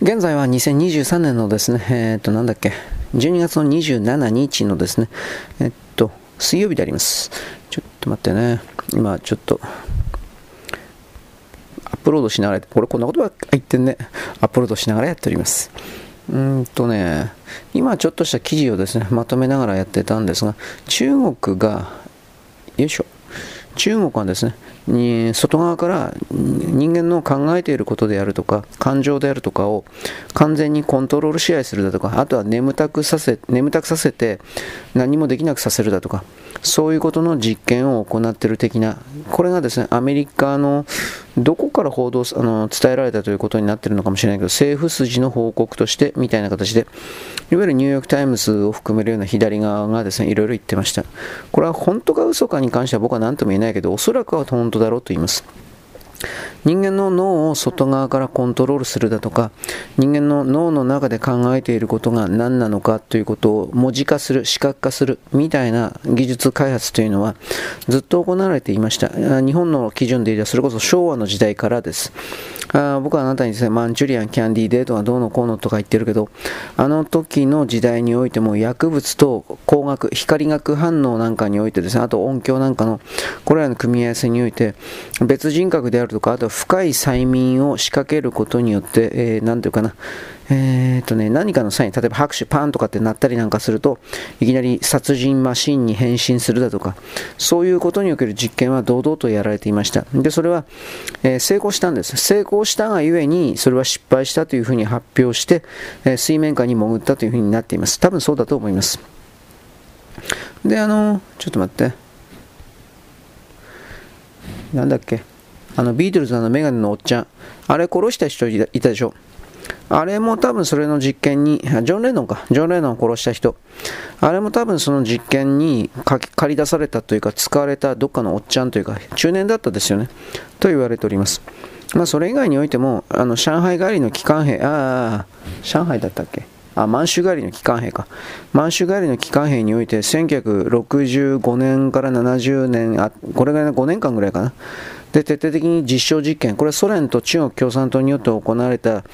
現在は2023年のですね、えっ、と、なんだっけ、12月の27日のですね、えっと、水曜日であります。ちょっと待ってね、今ちょっと、アップロードしながら、これこんなことば言ってんね、アップロードしながらやっております。うんとね、今ちょっとした記事をですね、まとめながらやってたんですが、中国が、よいしょ、中国はですね、に外側から人間の考えていることであるとか感情であるとかを完全にコントロール支配するだとかあとは眠たくさせ眠たくさせて何もできなくさせるだとかそういうことの実験を行っている的なこれがですねアメリカのどこから報道あの伝えられたということになっているのかもしれないけど政府筋の報告としてみたいな形でいわゆるニューヨーク・タイムズを含めるような左側がですねいろいろ言ってました。これは本当か嘘かに関しては僕は何とも言えないけどおそらくは本当だろうと言います。人間の脳を外側からコントロールするだとか人間の脳の中で考えていることが何なのかということを文字化する視覚化するみたいな技術開発というのはずっと行われていました。日本の基準で言えばそれこそ昭和の時代からです。あ僕はあなたにですねマンチュリアンキャンディーデートがどうのこうのとか言ってるけどあの時の時代においても薬物と光学光学反応なんかにおいてですねあと音響なんかのこれらの組み合わせにおいて別人格であるとかあと深い催眠を仕掛けることによって、えー、ていうかな、えー、とね、何かの際に、例えば拍手パンとかって鳴ったりなんかすると、いきなり殺人マシンに変身するだとか、そういうことにおける実験は堂々とやられていました。で、それは、えー、成功したんです。成功したがゆえに、それは失敗したというふうに発表して、えー、水面下に潜ったというふうになっています。多分そうだと思います。で、あの、ちょっと待って。なんだっけ。あのビートルズのメガネのおっちゃん、あれ殺した人いたでしょ。あれも多分それの実験に、ジョン・レノンか、ジョン・レノンを殺した人、あれも多分その実験に借り出されたというか、使われたどっかのおっちゃんというか、中年だったですよね、と言われております。まあ、それ以外においても、あの上海帰りの機関兵、ああ、上海だったっけ？あ、満州帰りの機関兵か。満州帰りの機関兵において、1965年から70年、あこれぐらいの5年間ぐらいかな。で徹底的に実証実験、これはソ連と中国共産党によって行われた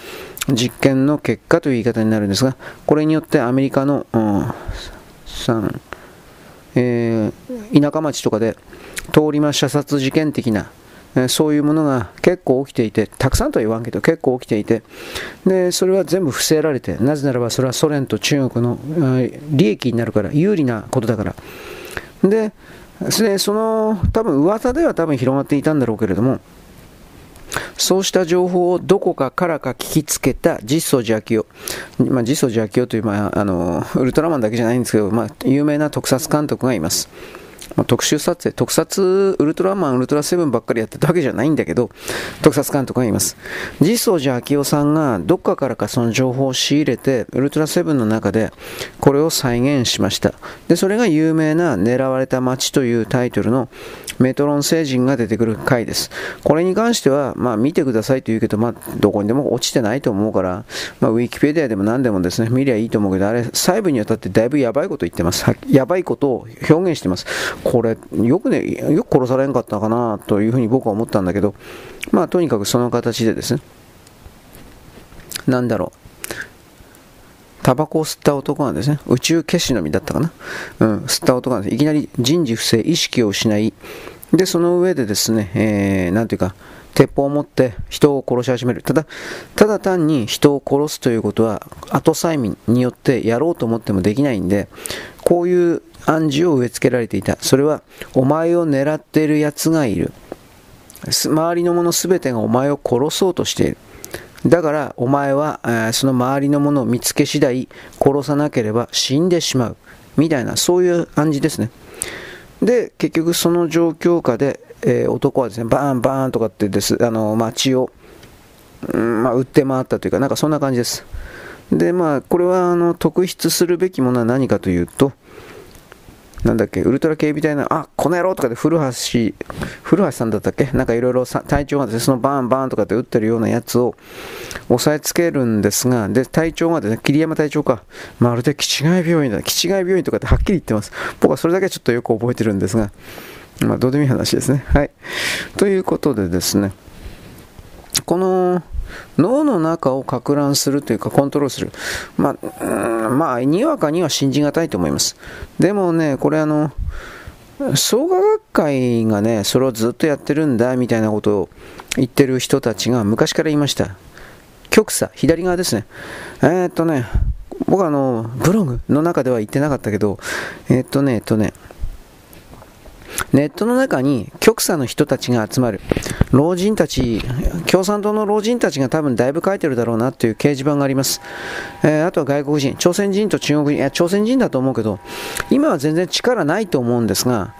実験の結果という言い方になるんですが、これによってアメリカの、うん、えー、田舎町とかで通り魔射殺事件的な、えそういうものが結構起きていて、たくさんとは言わんけど結構起きていて、でそれは全部伏せられて、なぜならばそれはソ連と中国の、利益になるから、有利なことだから。ででその多分噂では多分広がっていたんだろうけれどもそうした情報をどこかからか聞きつけた実相寺明夫、まあ、実相寺明夫という、まあ、あのウルトラマンだけじゃないんですけど、まあ、有名な特撮監督がいます。まあ、特集撮影、特撮、ウルトラマン、ウルトラセブンばっかりやってたわけじゃないんだけど、特撮監督がいます。実相寺明夫さんがどっかからかその情報を仕入れて、ウルトラセブンの中でこれを再現しました。で、それが有名な狙われた街というタイトルのメトロン星人が出てくる回です。これに関しては、まあ見てくださいと言うけど、まあどこにでも落ちてないと思うから、まあウィキペディアでも何でもですね、見りゃいいと思うけど、あれ細部にわたってだいぶやばいこと言ってます。やばいことを表現してます。これ、よくね、よく殺されんかったかなというふうに僕は思ったんだけど、まあとにかくその形でですね、なんだろう。タバコを吸った男がですね、宇宙消しの実だったかな、うん、吸った男がいきなり人事不正、意識を失い、で、その上でですね、えー、なんていうか、鉄砲を持って人を殺し始める。ただ、ただ単に人を殺すということは、後催眠によってやろうと思ってもできないんで、こういう暗示を植え付けられていた。それは、お前を狙っている奴がいる。周りのもの全てがお前を殺そうとしている。だからお前は、えー、その周りのものを見つけ次第殺さなければ死んでしまう。みたいなそういう暗示ですね。で結局その状況下で、えー、男はですねバーンバーンとかってですあの街を、うんまあ、売って回ったというかなんかそんな感じです。でまあこれはあの特筆するべきものは何かというとなんだっけ、ウルトラ警備隊の、あ、この野郎とかで古橋、古橋さんだったっけ？なんかいろいろ隊長がですね、そのバーンバーンとかって撃ってるようなやつを押さえつけるんですが、で、隊長がですね、桐山隊長か、まるで気違い病院だ、気違い病院とかってはっきり言ってます。僕はそれだけちょっとよく覚えてるんですが、まあ、どうでもいい話ですね。はい。ということでですね、この脳の中をか乱するというかコントロールする。まあ、まあ、にわかには信じがたいと思います。でもね、これあの、創価学会がね、それをずっとやってるんだみたいなことを言ってる人たちが昔から言いました。極左、左側ですね。えー、っとね、僕はあの、ブログの中では言ってなかったけど、えー、っとね、えっとね、ネットの中に極左の人たちが集まる。老人たち、共産党の老人たちが多分だいぶ書いてるだろうなっていう掲示板があります。えー、あとは外国人、朝鮮人と中国人、いや、朝鮮人だと思うけど、今は全然力ないと思うんですが、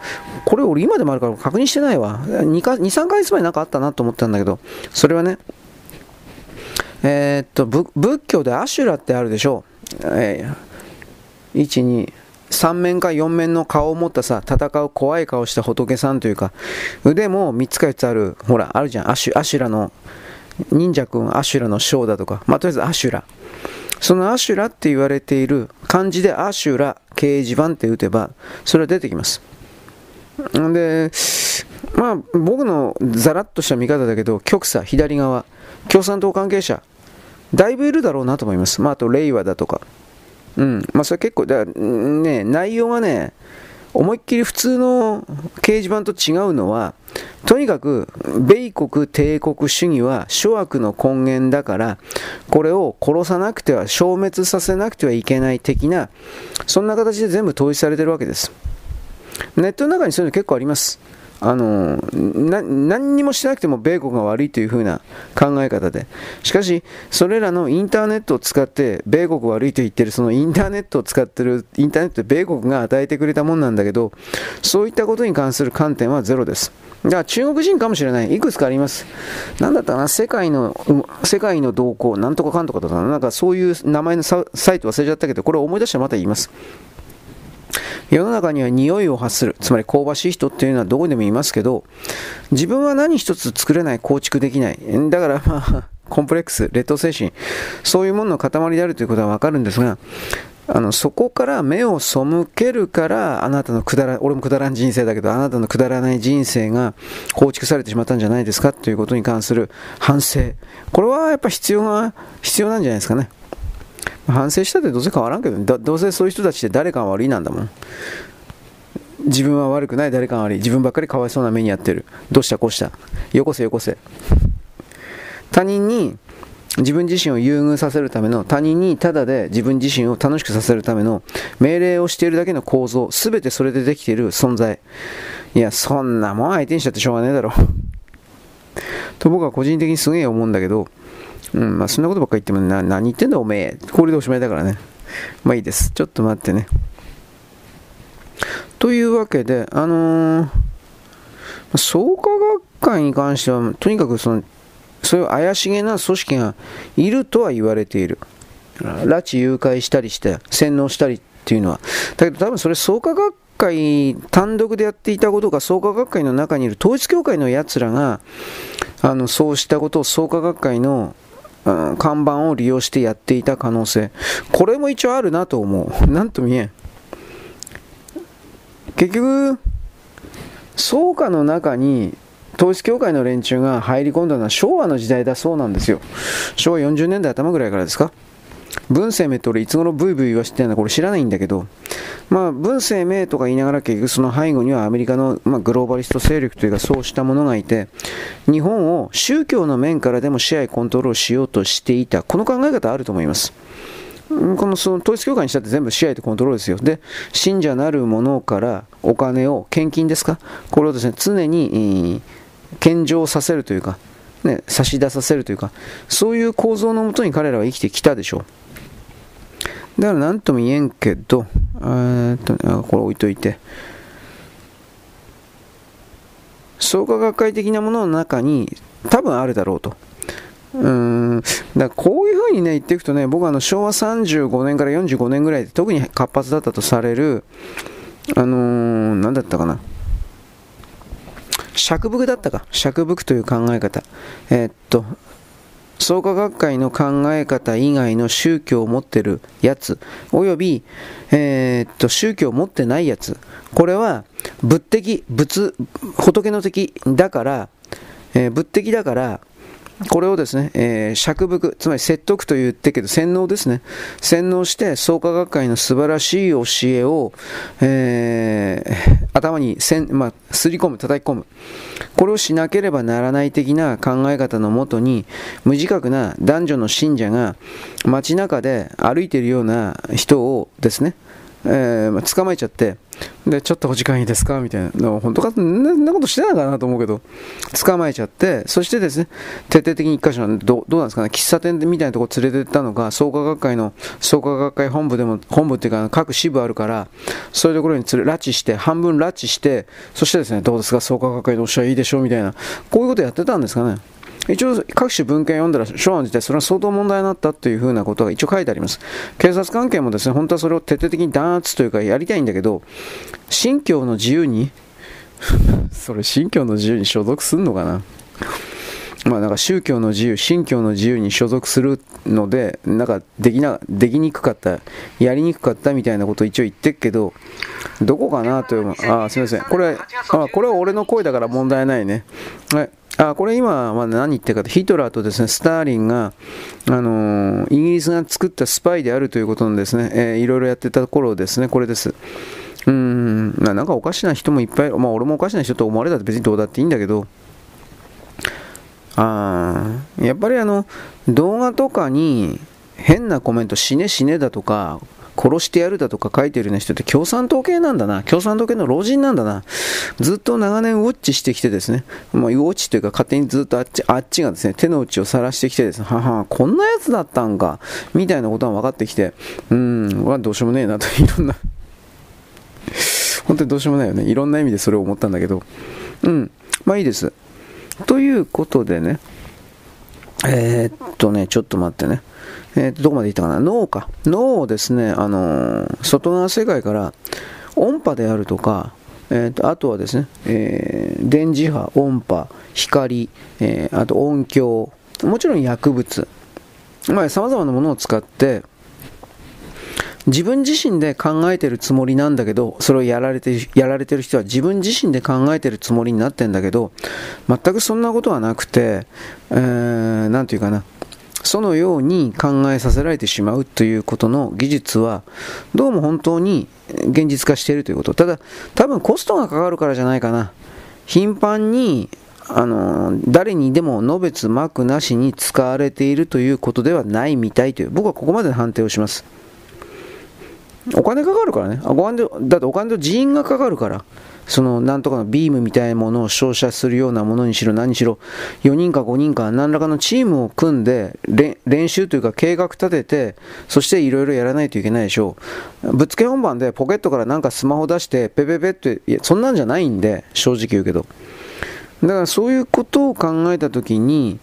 これ俺今でもあるから確認してないわ。2か、2、3ヶ月前なんかあったなと思ったんだけど、それはね、えー、っと、仏教でアシュラってあるでしょう。えー、1、2、3面か4面の顔を持ったさ、戦う怖い顔した仏さんというか、腕も3つか4つある、ほら、あるじゃん、アシュアシュラの、忍者くんアシュラのショーだとか、まあ、とりあえずアシュラ。そのアシュラって言われている漢字でアシュラ掲示板って打てば、それは出てきます。で、まあ、僕のザラッとした見方だけど、極左、左側、共産党関係者、だいぶいるだろうなと思います。まあ、あと、令和だとか。うん。まあ、それ結構、だね、内容がね、思いっきり普通の掲示板と違うのは、とにかく、米国帝国主義は諸悪の根源だから、これを殺さなくては、消滅させなくてはいけない的な、そんな形で全部統一されてるわけです。ネットの中にそういうの結構あります。あの何にもしなくても米国が悪いというふうな考え方で。しかしそれらのインターネットを使って米国悪いと言ってるそのインターネットを使ってるインターネットで米国が与えてくれたもんなんだけどそういったことに関する観点はゼロです。だから中国人かもしれない。いくつかあります。なんだったかな。世界の世界の動向。なんとかかんとかだったかな。なんかそういう名前のサイト忘れちゃったけどこれを思い出してまた言います。世の中には匂いを発する、つまり香ばしい人っていうのはどこでもいますけど、自分は何一つ作れない、構築できない。だからまあ、コンプレックス、劣等精神、そういうものの塊であるということはわかるんですが、あの、そこから目を背けるから、あなたのくだら、俺もくだらん人生だけど、あなたのくだらない人生が構築されてしまったんじゃないですかということに関する反省。これはやっぱ必要が、必要なんじゃないですかね。反省したってどうせ変わらんけど、どうせそういう人たちって誰かが悪いなんだもん。自分は悪くない、誰かが悪い。自分ばっかりかわいそうな目にやってる。どうしたこうした。よこせよこせ。他人に自分自身を優遇させるための、他人にただで自分自身を楽しくさせるための命令をしているだけの構造、すべてそれでできている存在。いや、そんなもん相手にしたってしょうがねえだろ。と僕は個人的にすげえ思うんだけど、うん、まあそんなことばっかり言ってもな、何言ってんだおめえ。これでおしまいだからね。まあいいです。ちょっと待ってね。というわけで、あのー、創価学会に関しては、とにかくその、そういう怪しげな組織がいるとは言われている。拉致誘拐したりして、洗脳したりっていうのは。だけど多分それ創価学会単独でやっていたことが創価学会の中にいる統一教会のやつらが、あの、そうしたことを創価学会のうん、看板を利用してやっていた可能性。これも一応あるなと思う。なんと見えん。結局、創価の中に統一教会の連中が入り込んだのは昭和の時代だそうなんですよ。昭和40年代頭ぐらいからですか文生命って俺いつ頃ブイブイ言わしてるのかこれ知らないんだけど、まあ文生命とか言いながら結局その背後にはアメリカの、まあ、グローバリスト勢力というかそうしたものがいて、日本を宗教の面からでも支配コントロールしようとしていた。この考え方あると思います。このその統一教会にしたって全部支配とコントロールですよ。で、信者なる者からお金を、献金ですか？これをですね、常に、献上させるというか、ね、差し出させるというか、そういう構造のもとに彼らは生きてきたでしょう。だから何とも言えんけど、えっと、これ置いといて、創価学会的なものの中に多分あるだろうと。うん。だこういうふうにね言っていくとね僕はあの昭和35年から45年ぐらいで特に活発だったとされるあのー、何だったかな。釈伏だったか。釈伏という考え方。えー、っと創価学会の考え方以外の宗教を持ってるやつ、および、えー、っと、宗教を持ってないやつ、これは仏的、仏、仏の敵だから、えー、仏的だから、これをですね、えー、釈伏、つまり説得と言ってけど、洗脳ですね。洗脳して、創価学会の素晴らしい教えを、えー、頭にせん、まあ、すり込む、叩き込む。これをしなければならない的な考え方のもとに、無自覚な男女の信者が街中で歩いているような人をですね、えー、捕まえちゃって、で、ちょっとお時間いいですか？みたいな。本当か？そんなことしてないかなと思うけど、捕まえちゃって、そしてですね、徹底的に一箇所ど、どうなんですかね、喫茶店みたいなとこ連れてったのか、創価学会の、創価学会本部でも、本部っていうか、各支部あるから、そういうところに連れ、拉致して、半分拉致して、そしてですね、どうですか、創価学会のおっしゃいいでしょ？うみたいな、こういうことやってたんですかね？一応各種文献読んだら、書案自体、それは相当問題になったというふうなことが一応書いてあります。警察関係もですね、本当はそれを徹底的に弾圧というかやりたいんだけど、信教の自由に それ信教の自由に所属するのかな？まあなんか宗教の自由、信教の自由に所属するので、なんかできな、できにくかった、やりにくかったみたいなことを一応言ってるけど、どこかなという、あ、すみません。これ、あ、これは俺の声だから問題ないね。はい。あこれ今、まあ、何言ってるかと、ヒトラーとですねスターリンが、あの、イギリスが作ったスパイであるということのですね、えー、いろいろやってた頃ですね、これです。うん、なんかおかしな人もいっぱい、まあ、俺もおかしな人と思われたら別にどうだっていいんだけど、あやっぱりあの動画とかに変なコメント、死ね死ねだとか、殺してやるだとか書いてるような人って共産党系なんだな。共産党系の老人なんだな。ずっと長年ウォッチしてきてですね、もうウォッチというか勝手にずっとあっちあっちがですね、手の内を晒してきてですね、はは、こんなやつだったんか、みたいなことが分かってきて、うーん、はどうしようもねえなと、いろんな本当にどうしようもないよね。いろんな意味でそれを思ったんだけど、うん、まあいいです。ということでね、えー、っとね、ちょっと待ってね。えー、どこまでいったかな？脳か。脳をですね、あのー、外側世界から音波であるとか、えーと、あとはですね、えー、電磁波、音波、光、えー、あと音響、もちろん薬物、まあ、様々なものを使って、自分自身で考えてるつもりなんだけど、それをやられてやられてる人は自分自身で考えてるつもりになってんだけど、全くそんなことはなくて、えー、なんていうかな、そのように考えさせられてしまうということの技術は、どうも本当に現実化しているということ。ただ、多分コストがかかるからじゃないかな。頻繁にあの誰にでものべつ幕なしに使われているということではないみたいという僕はここまで判定をしますお金かかるからねお金だってお金と人員がかかるからそのなんとかのビームみたいなものを照射するようなものにしろ何しろ4人か5人か何らかのチームを組んで練習というか計画立ててそしていろいろやらないといけないでしょう。ぶっつけ本番でポケットからなんかスマホ出してペペペっていやそんなんじゃないんで正直言うけど。だからそういうことを考えた時に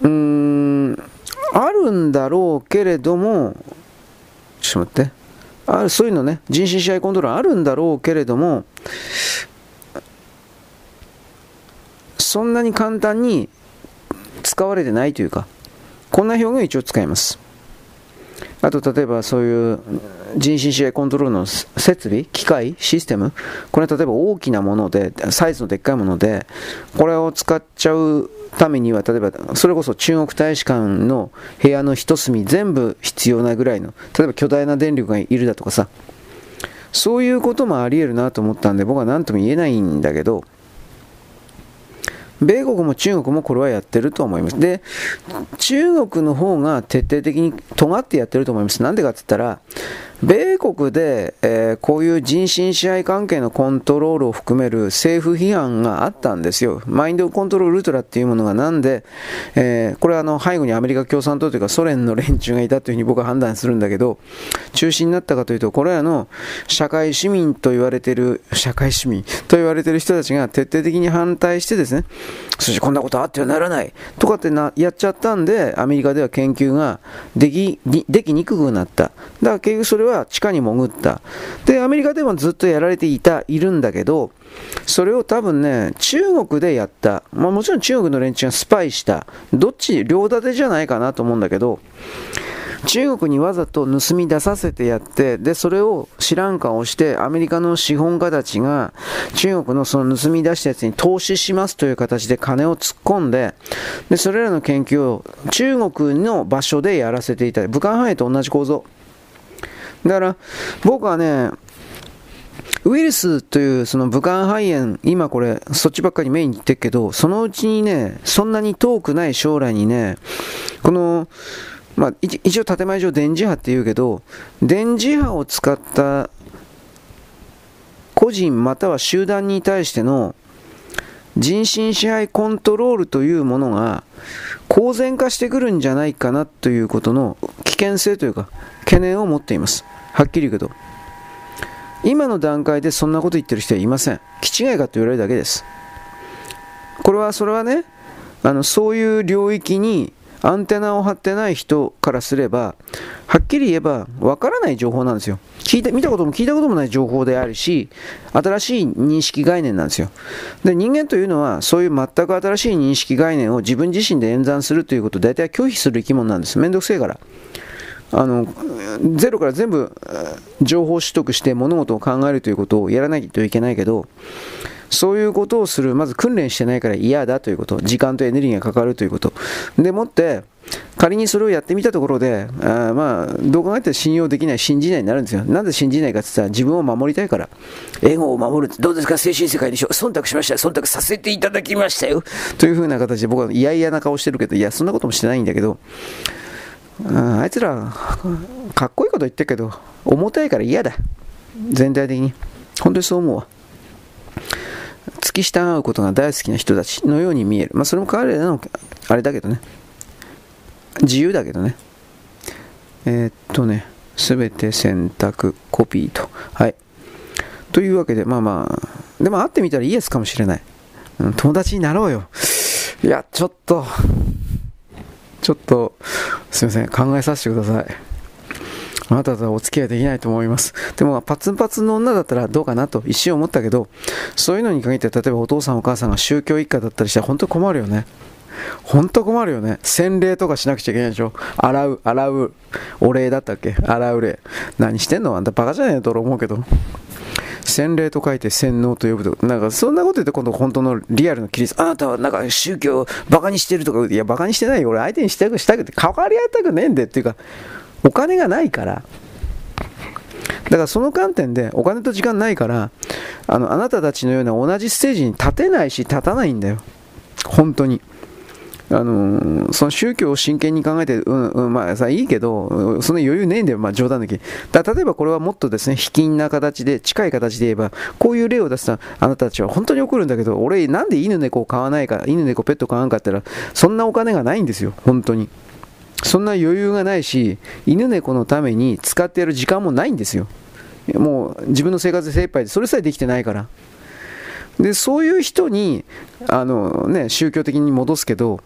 うーんあるんだろうけれどもちょっと待って。あそういうのね、人身支配コントロールあるんだろうけれども、そんなに簡単に使われてないというか、こんな表現を一応使います。あと、例えばそういう人身支配コントロールの設備、機械、システム、これは例えば大きなもので、サイズのでっかいもので、これを使っちゃうためには、例えば、それこそ中国大使館の部屋の一隅全部必要なぐらいの、例えば巨大な電力がいるだとかさ、そういうこともあり得るなと思ったんで、僕は何とも言えないんだけど、米国も中国もこれはやってると思います。で、中国の方が徹底的に尖ってやってると思います。なんでかって言ったら、米国で、えー、こういう人身支配関係のコントロールを含める政府批判があったんですよ。マインドコントロールウルトラっていうものがなんで、えー、これはあの背後にアメリカ共産党というかソ連の連中がいたというふうに僕は判断するんだけど、中心になったかというと、これらの社会市民と言われている、社会市民と言われている人たちが徹底的に反対してですね、そしてこんなことあってはならないとかってなやっちゃったんで、アメリカでは研究ができできにくくなった。だから結局それは地下に潜った。で、アメリカでもずっとやられていた、いるんだけど、それを多分ね、中国でやった。まあもちろん中国の連中がスパイした。どっち、両立てじゃないかなと思うんだけど、中国にわざと盗み出させてやって、で、それを知らん顔して、アメリカの資本家たちが、中国のその盗み出したやつに投資しますという形で金を突っ込んで、で、それらの研究を中国の場所でやらせていた。武漢肺炎と同じ構造。だから、僕はね、ウイルスというその武漢肺炎、今これ、そっちばっかりメインに言ってるけど、そのうちにね、そんなに遠くない将来にね、この、まあ、一応建前上電磁波って言うけど、電磁波を使った個人または集団に対しての人身支配コントロールというものが公然化してくるんじゃないかなということの危険性というか懸念を持っています。はっきり言うけど。今の段階でそんなこと言ってる人はいません。気違いかと言われるだけです。これは、それはね、あの、そういう領域にアンテナを張ってない人からすれば、はっきり言えば、わからない情報なんですよ。聞いて、見たことも聞いたこともない情報であるし、新しい認識概念なんですよ。で、人間というのは、そういう全く新しい認識概念を自分自身で演算するということを大体拒否する生き物なんです。めんどくせえから。あのゼロから全部情報取得して物事を考えるということをやらないといけないけどそういうことをする。まず訓練してないから嫌だということ。時間とエネルギーがかかるということ。でもって仮にそれをやってみたところであまあどう考えても信用できない信じないになるんですよ。なんで信じないかって言ったら自分を守りたいから。英語を守るどうですか？精神世界でしょ？忖度しました忖度させていただきましたよ。というふうな形で僕は嫌々な顔してるけどいやそんなこともしてないんだけど。あいつら、かっこいいこと言ってるけど、重たいから嫌だ。全体的に。本当にそう思うわ。付き従うことが大好きな人たちのように見える。まあ、それも彼らの、あれだけどね。自由だけどね。えー、っとね、すべて選択、コピーと。はい。というわけで、まあまあ、でも会ってみたらイエスかもしれない。うん、友達になろうよ。いや、ちょっと、ちょっと、すいません、考えさせてください。あなたとはお付き合いできないと思います。でも、パツンパツンの女だったらどうかなと一瞬思ったけど、そういうのに限って、例えばお父さんお母さんが宗教一家だったりしたら本当困るよね。本当困るよね。洗礼とかしなくちゃいけないでしょ。洗う、洗う、お礼だったっけ？洗う礼。何してんの？あんたバカじゃねえと思うけど。洗礼と書いて洗脳と呼ぶとなんかそんなこと言って今度本当のリアルのキリスト、あなたはなんか宗教をバカにしてるとか、いや、バカにしてないよ。俺相手にしたくしたくて、関わり合いたくねえんでっていうか、お金がないから。だからその観点でお金と時間ないからあのあなたたちのような同じステージに立てないし立たないんだよ本当にあのその宗教を真剣に考えて、うんうん、まあさ、いいけど、その余裕ねえんだよ、まあ冗談だけ。だ例えばこれはもっとですね、卑近な形で、近い形で言えば、こういう例を出すと、あなたたちは本当に怒るんだけど、俺、なんで犬猫を飼わないか、犬猫ペット飼わんかったら、そんなお金がないんですよ、本当に。そんな余裕がないし、犬猫のために使ってやる時間もないんですよ。もう自分の生活で精一杯で、それさえできてないから。でそういう人にあの、ね、宗教的に戻すけど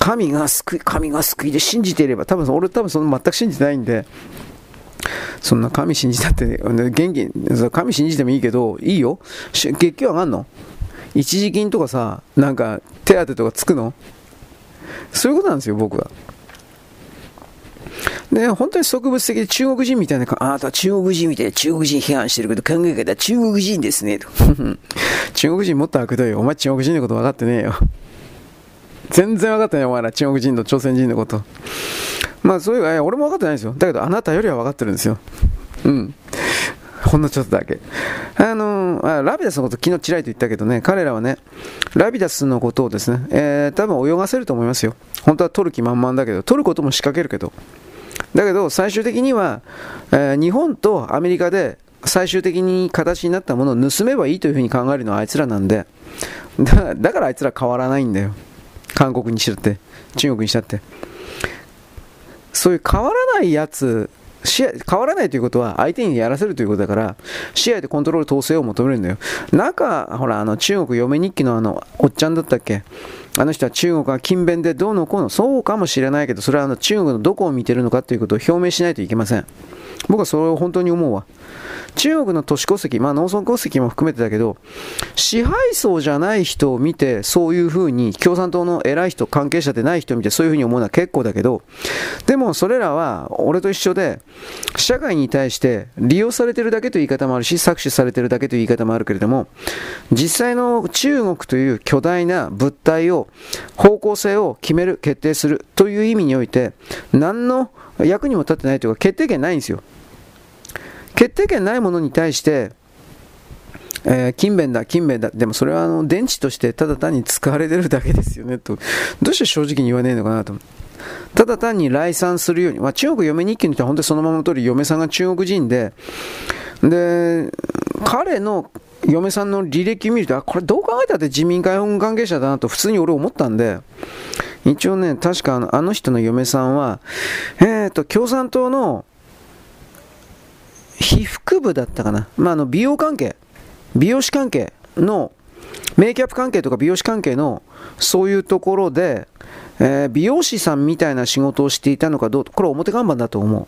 神が救い神が救いで信じていれば多分俺多分その全く信じてないんでそんな神信じたって元気神信じてもいいけどいいよ月給上がんの？一時金とかさなんか手当とかつくの？そういうことなんですよ僕はで、本当に植物的で中国人みたいな、あなたは中国人みたいな中国人批判してるけど考え方は中国人ですね、と。中国人もっと悪どいよ。お前中国人のこと分かってねえよ。全然分かってないお前ら中国人と朝鮮人のこと。まあそういう、俺も分かってないですよ。だけどあなたよりは分かってるんですよ。うん。ほんのちょっとだけ。あのー、ラビダスのこと昨日ちらりと言ったけどね、彼らはね、ラビダスのことをですね、えー、多分泳がせると思いますよ。本当は取る気満々だけど、取ることも仕掛けるけど。だけど最終的には、えー、日本とアメリカで最終的に形になったものを盗めばいいというふうに考えるのはあいつらなんでだだからあいつら変わらないんだよ韓国にしたって中国にしたってそういう変わらないやつ試合変わらないということは相手にやらせるということだから試合でコントロール統制を求めるんだよ。中ほらあの中国嫁日記のあのおっちゃんだったっけ？あの人は中国は勤勉でどうのこうの。そうかもしれないけどそれはあの中国のどこを見てるのかということを表明しないといけません。僕はそれを本当に思うわ。中国の都市戸籍、まあ農村戸籍も含めてだけど、支配層じゃない人を見て、そういうふうに、共産党の偉い人、関係者でない人を見て、そういうふうに思うのは結構だけど、でもそれらは、俺と一緒で、社会に対して利用されてるだけという言い方もあるし、搾取されてるだけという言い方もあるけれども、実際の中国という巨大な物体を、方向性を決める、決定するという意味において、何の役にも立ってないというか、決定権ないんですよ。決定権ないものに対して、えー、勤勉だ、勤勉だ、でもそれはあの電池としてただ単に使われてるだけですよねと、どうして正直に言わねえのかなと。ただ単に来産するように、まあ、中国嫁日記の人は本当にそのままの通り嫁さんが中国人で、で、彼の嫁さんの履歴見ると、あ、これどう考えたって自民解放関係者だなと普通に俺思ったんで、一応ね、確かあの人の嫁さんは、えっ、ー、と、共産党の皮膚部だったかな、まあ、あの美容関係、美容師関係の、メイキャップ関係とか美容師関係のそういうところで、えー、美容師さんみたいな仕事をしていたのかどうこれ表看板だと思う。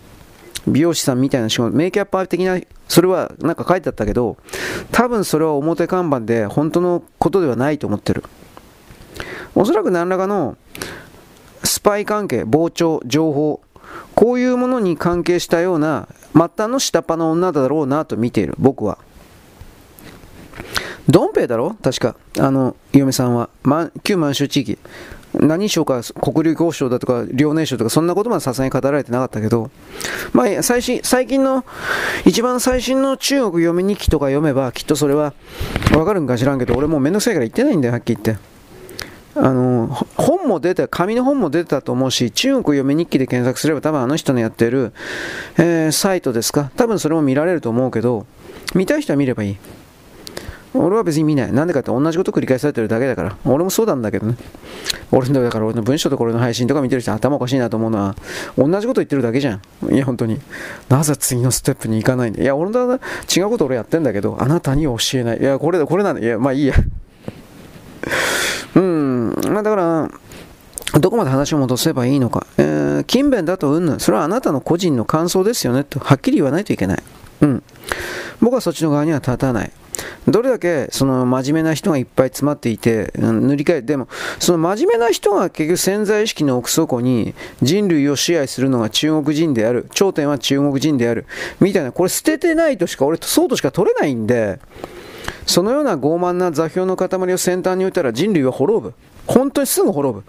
美容師さんみたいな仕事、メイキャッパー的な、それはなんか書いてあったけど、多分それは表看板で本当のことではないと思ってる。おそらく何らかのスパイ関係、傍聴、情報、こういうものに関係したような末端の下っ端の女だろうなと見ている、僕は。ドンペイだろ？確か。あの、嫁さんは。ま、旧満州地域。何省か国立交渉だとか遼寧省とかそんなことまでさすがに語られてなかったけど、まあ、最新最近の一番最新の中国読み日記とか読めばきっとそれはわかるんか知らんけど俺もうめんどくさいから言ってないんだよはっきり言ってあの本も出て、紙の本も出てたと思うし、中国読み日記で検索すれば多分あの人のやってる、えー、サイトですか、多分それも見られると思うけど、見たい人は見ればいい。俺は別に見ない。なんでかって同じこと繰り返されてるだけだから。俺もそうなんだけどね。俺の、だから俺の文章とこれの配信とか見てる人頭おかしいなと思うのは、同じこと言ってるだけじゃん。いや、本当に。なぜ次のステップに行かないんだ。いや、俺の違うこと俺やってんだけど、あなたに教えない。いや、これだ、これなんだ。いや、まあいいや。うん、まあだから、どこまで話を戻せばいいのか。えー、勤勉だとうんぬん。それはあなたの個人の感想ですよねと、はっきり言わないといけない。うん。僕はそっちの側には立たない。どれだけその真面目な人がいっぱい詰まっていて、塗り替え、でも、その真面目な人が結局潜在意識の奥底に人類を支配するのが中国人である、頂点は中国人である、みたいな、これ捨ててないとしか、俺、そうとしか取れないんで、そのような傲慢な座標の塊を先端に置いたら人類は滅ぶ。本当にすぐ滅ぶ。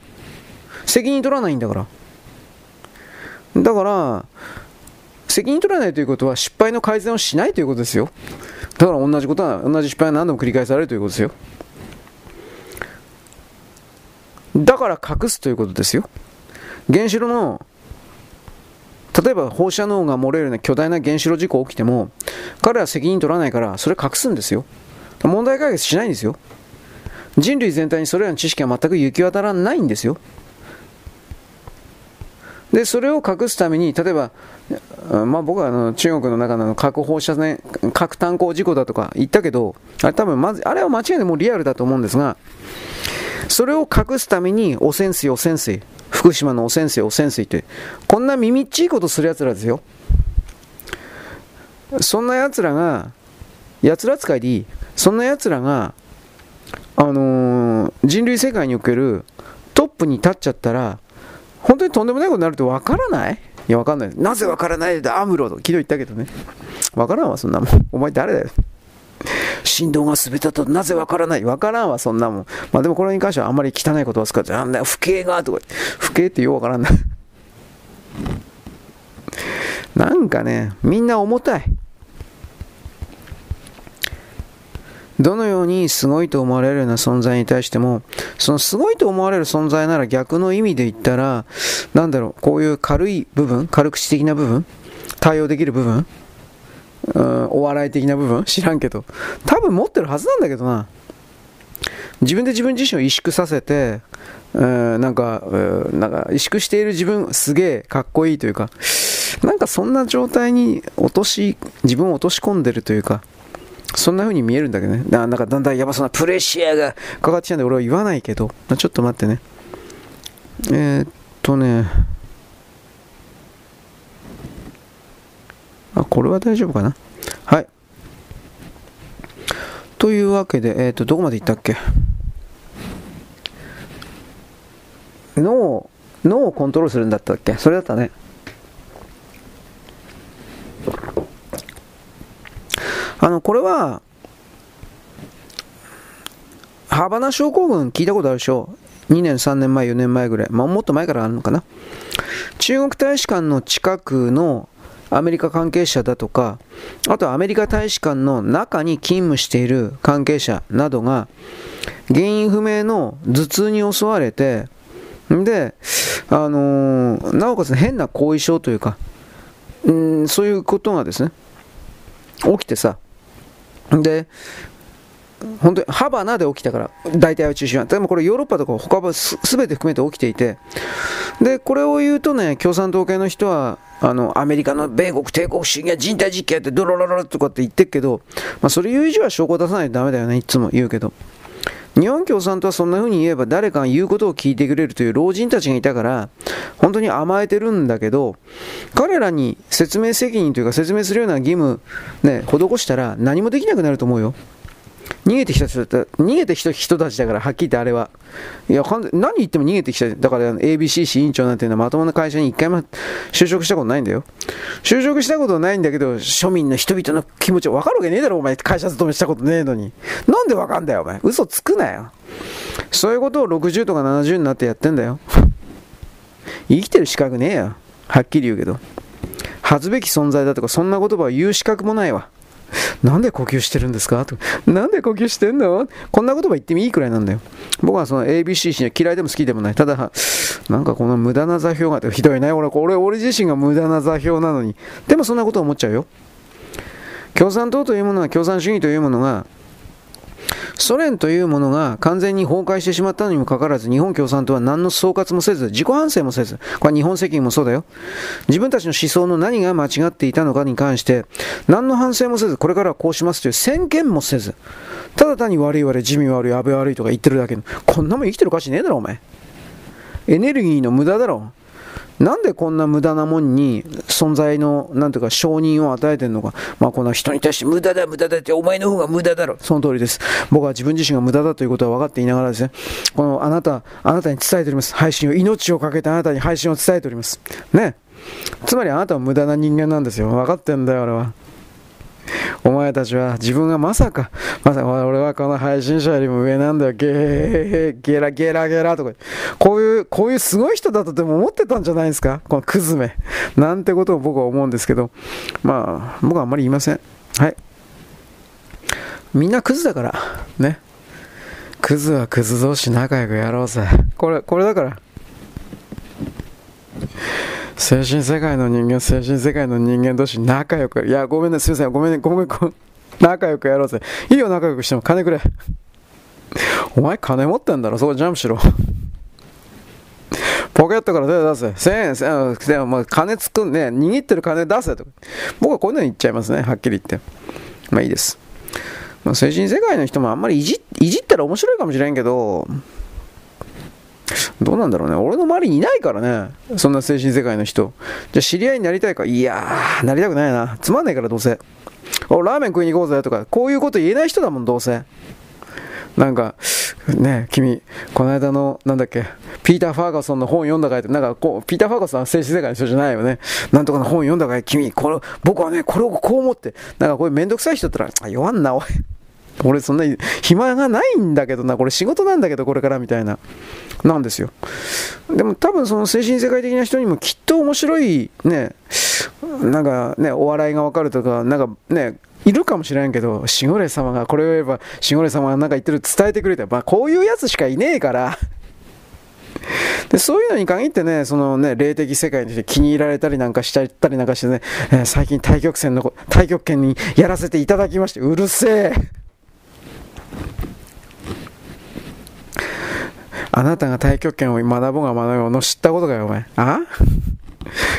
責任取らないんだから。だから、責任取らないということは失敗の改善をしないということですよ。だから同じことは、同じ失敗は何度も繰り返されるということですよ。だから隠すということですよ。原子炉の、例えば放射能が漏れるような巨大な原子炉事故起きても、彼は責任取らないから、それ隠すんですよ。問題解決しないんですよ。人類全体にそれらの知識は全く行き渡らないんですよ。で、それを隠すために、例えば、まあ、僕はあの中国の中の核放射線、核炭鉱事故だとか言ったけど、あれ多分まず、あれは間違いでもリアルだと思うんですが、それを隠すために汚染水、汚染水、福島の汚染水、汚染水って、こんな耳っちいことする奴らですよ。そんな奴らが、奴ら使いでいい。そんな奴らが、あのー、人類世界におけるトップに立っちゃったら、本当にとんでもないことになるってわからない？いや、わかんない。なぜわからないだ、アムロと。昨日言ったけどね。わからんわ、そんなもん。お前誰だよ。振動が全てだとなぜわからない？わからんわ、そんなもん。まあでもこれに関してはあんまり汚い言葉使って、あんな不敬がとか、不敬ってようわからんない。なんかね、みんな重たい。どのようにすごいと思われるような存在に対しても、そのすごいと思われる存在なら逆の意味で言ったら、なんだろう、こういう軽い部分、軽口的な部分、対応できる部分、うん、お笑い的な部分知らんけど。多分持ってるはずなんだけどな。自分で自分自身を萎縮させて、うん、なんか、うん、なんか萎縮している自分すげえかっこいいというか、なんかそんな状態に落とし、自分を落とし込んでるというか、そんな風に見えるんだけどね。なんかだんだんやばそうなプレッシャーがかかってきたんで俺は言わないけど、ちょっと待ってね。えー、っとね、あ、これは大丈夫かな？はい。というわけで、えっ、と、どこまで行ったっけ？脳、脳をコントロールするんだったっけ？それだったね。あの、これは、ハバナ症候群聞いたことあるでしょ ?2 年、3年前、4年前ぐらい。まあ、もっと前からあるのかな？中国大使館の近くのアメリカ関係者だとか、あとはアメリカ大使館の中に勤務している関係者などが、原因不明の頭痛に襲われて、で、あのー、なおかつ変な後遺症というか、うん、そういうことがですね、起きてさ、で、本当にハバナで起きたから、大体は中心は。でもこれヨーロッパとか他はすべて含めて起きていて、で、これを言うとね、共産党系の人は、あの、アメリカの米国帝国主義や人体実験やってドロロロとかって言ってるけど、まあそれ言う以上は証拠を出さないとダメだよね、いつも言うけど。日本共産党はそんな風に言えば誰かが言うことを聞いてくれるという老人たちがいたから、本当に甘えてるんだけど、彼らに説明責任というか説明するような義務、ね、施したら何もできなくなると思うよ。逃げてきた人だった逃げてきた人たちだから、はっきり言ってあれは。いや、何言っても逃げてきた。だから、ABCC 委員長なんていうのはまともな会社に一回も就職したことないんだよ。就職したことないんだけど、庶民の人々の気持ち分かるわけねえだろ、お前。会社勤めしたことねえのに。なんで分かんだよ、お前。嘘つくなよ。そういうことを60とか70になってやってんだよ。生きてる資格ねえよ。はっきり言うけど。恥ずべき存在だとか、そんな言葉を言う資格もないわ。なんで呼吸してるんですか？となんで呼吸してんの？こんな言葉言ってもいいくらいなんだよ。僕はその ABC には嫌いでも好きでもない。ただ、なんかこの無駄な座標が、ひどいね。俺、俺、俺自身が無駄な座標なのに。でもそんなこと思っちゃうよ。共産党というものは、共産主義というものが、ソ連というものが完全に崩壊してしまったのにもかかわらず、日本共産党は何の総括もせず、自己反省もせず、これは日本責任もそうだよ。自分たちの思想の何が間違っていたのかに関して、何の反省もせず、これからはこうしますという宣言もせず、ただ単に悪い悪い、地味悪い、安倍悪いとか言ってるだけの、こんなもん生きてる価値ねえだろ、お前。エネルギーの無駄だろ。なんでこんな無駄なもんに存在の、なんていうか承認を与えてるのか。まあこの人に対して無駄だ無駄だってお前の方が無駄だろ。その通りです。僕は自分自身が無駄だということは分かっていながらですね、このあなた、あなたに伝えております。配信を、命を懸けてあなたに配信を伝えております。ね。つまりあなたは無駄な人間なんですよ。分かってんだよ、俺は。お前たちは自分がまさか、まさか俺はこの配信者よりも上なんだよ、ゲー、ゲラゲラゲラとか、こういう、こういうすごい人だとでも思ってたんじゃないですか？このクズめ。なんてことを僕は思うんですけど、まあ、僕はあんまり言いません。はい。みんなクズだから、ね。クズはクズ同士仲良くやろうぜ。これ、これだから。精神世界の人間、精神世界の人間同士仲良く、いや、ごめんね、すいません、ごめんね、ごめん、ごめん、仲良くやろうぜ。いいよ、仲良くしても金くれ。お前金持ってんだろ、そこジャンプしろ。ポケットから手出せ。1000円、まあ、金つくんね、握ってる金出せと。僕はこういうの言っちゃいますね、はっきり言って。まあいいです。まあ、精神世界の人もあんまりいじいじったら面白いかもしれんけど、どうなんだろうね。俺の周りにいないからね。そんな精神世界の人。じゃあ知り合いになりたいかいやー、なりたくないな。つまんないからどうせ。おラーメン食いに行こうぜとか、こういうこと言えない人だもん、どうせ。なんか、ね君、この間の、なんだっけ、ピーター・ファーガソンの本読んだかいって、なんかこう、ピーター・ファーガソンは精神世界の人じゃないよね。なんとかの本読んだかい君、これ、僕はね、これをこう思って、なんかこういうめんどくさい人だったら、あ、弱んな、おい。俺そんなに暇がないんだけどな、これ仕事なんだけどこれからみたいな、なんですよ。でも多分その精神世界的な人にもきっと面白いね、なんかね、お笑いがわかるとか、なんかね、いるかもしれんけど、しごれ様がこれを言えば、しごれ様がなんか言ってる伝えてくれて、まあこういうやつしかいねえから、でそういうのに限ってね、そのね、霊的世界に気に入られたりなんかしちゃったりなんかしてね、えー、最近太極拳の、太極拳にやらせていただきまして、うるせえ。あなたが太極拳を学ぼうが学ぼうの知ったことかよ、お前。あ？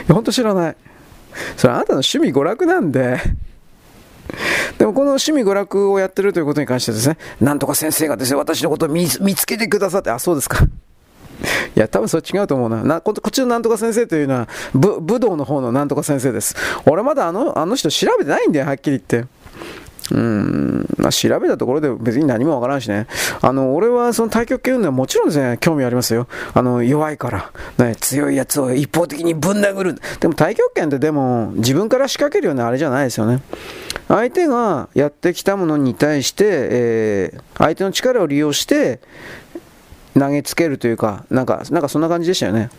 ほんと知らない。それあなたの趣味娯楽なんで。でもこの趣味娯楽をやってるということに関してですね、なんとか先生がですね、私のことを見つけてくださって、あ、そうですか。いや、多分それ違うと思うな。なこっちのなんとか先生というのは、武武道の方のなんとか先生です。俺まだあの、あの人調べてないんだよ、はっきり言って。うん、まあ、調べたところで別に何もわからんしね。あの、俺はその対極系運動はもちろんですね、興味ありますよ。あの、弱いから、ね、強いやつを一方的にぶん殴る。でも対極拳ってでも自分から仕掛けるようなあれじゃないですよね。相手がやってきたものに対して、えー、相手の力を利用して投げつけるというか、なんか、なんかそんな感じでしたよね。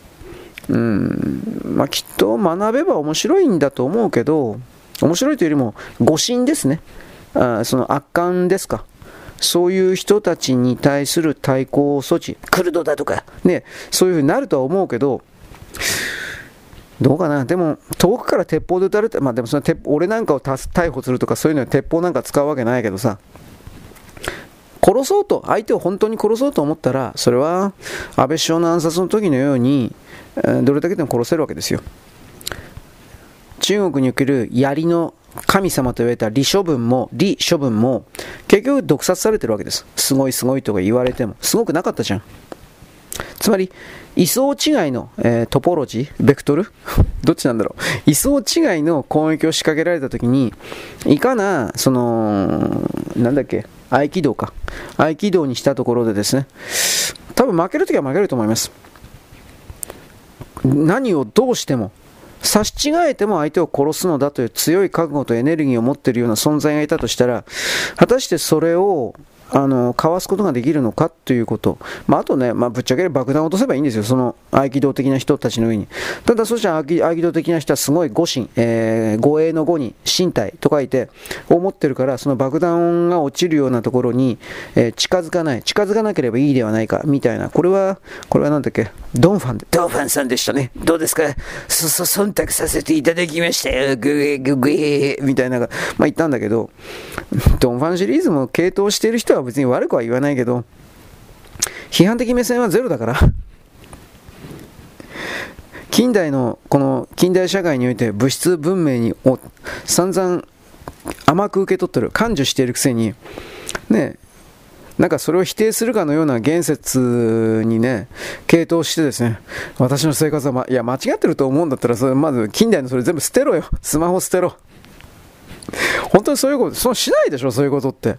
うん、まあ、きっと学べば面白いんだと思うけど、面白いというよりも誤信ですね。あその圧巻ですか。そういう人たちに対する対抗措置、クルドだとか、ね、そういうふうになるとは思うけど、どうかな、でも遠くから鉄砲で撃たれた、まあでもその鉄俺なんかを逮捕するとかそういうのは鉄砲なんか使うわけないけどさ、殺そうと、相手を本当に殺そうと思ったら、それは安倍首相の暗殺の時のように、どれだけでも殺せるわけですよ。中国における槍の神様と言われた李処分も、李処分も、結局毒殺されてるわけです。すごいすごいとか言われても、すごくなかったじゃん。つまり、位相違いの、えー、トポロジーベクトル？どっちなんだろう？位相違いの攻撃を仕掛けられたときに、いかな、その、なんだっけ、合気道か。合気道にしたところでですね、多分負けるときは負けると思います。何をどうしても、差し違えても相手を殺すのだという強い覚悟とエネルギーを持っているような存在がいたとしたら、果たしてそれをあの、かわすことができるのかということ。まあ、あとね、まあ、ぶっちゃけ爆弾を落とせばいいんですよ。その合気道的な人たちの上に。ただ、そしたら合気合気道的な人はすごい誤心、えー、護衛の語に身体と書いて、思ってるから、その爆弾が落ちるようなところに、えー、近づかない。近づかなければいいではないか、みたいな。これは、これはなんだっけ、ドンファンで、ドンファンさんでしたね。どうですか？そ、そ、忖度させていただきましたよ。グエググエみたいな、まあ、言ったんだけど、ドンファンシリーズも系統している人はは別に悪くは言わないけど、批判的目線はゼロだから。近代の、この近代社会において物質文明にを散々甘く受け取ってる、感受しているくせに、ね、なんかそれを否定するかのような言説にね、傾倒してですね、私の生活は、ま、いや、間違ってると思うんだったら、それまず近代のそれ全部捨てろよ。スマホ捨てろ。本当にそういうこと、そうしないでしょ、そういうことって。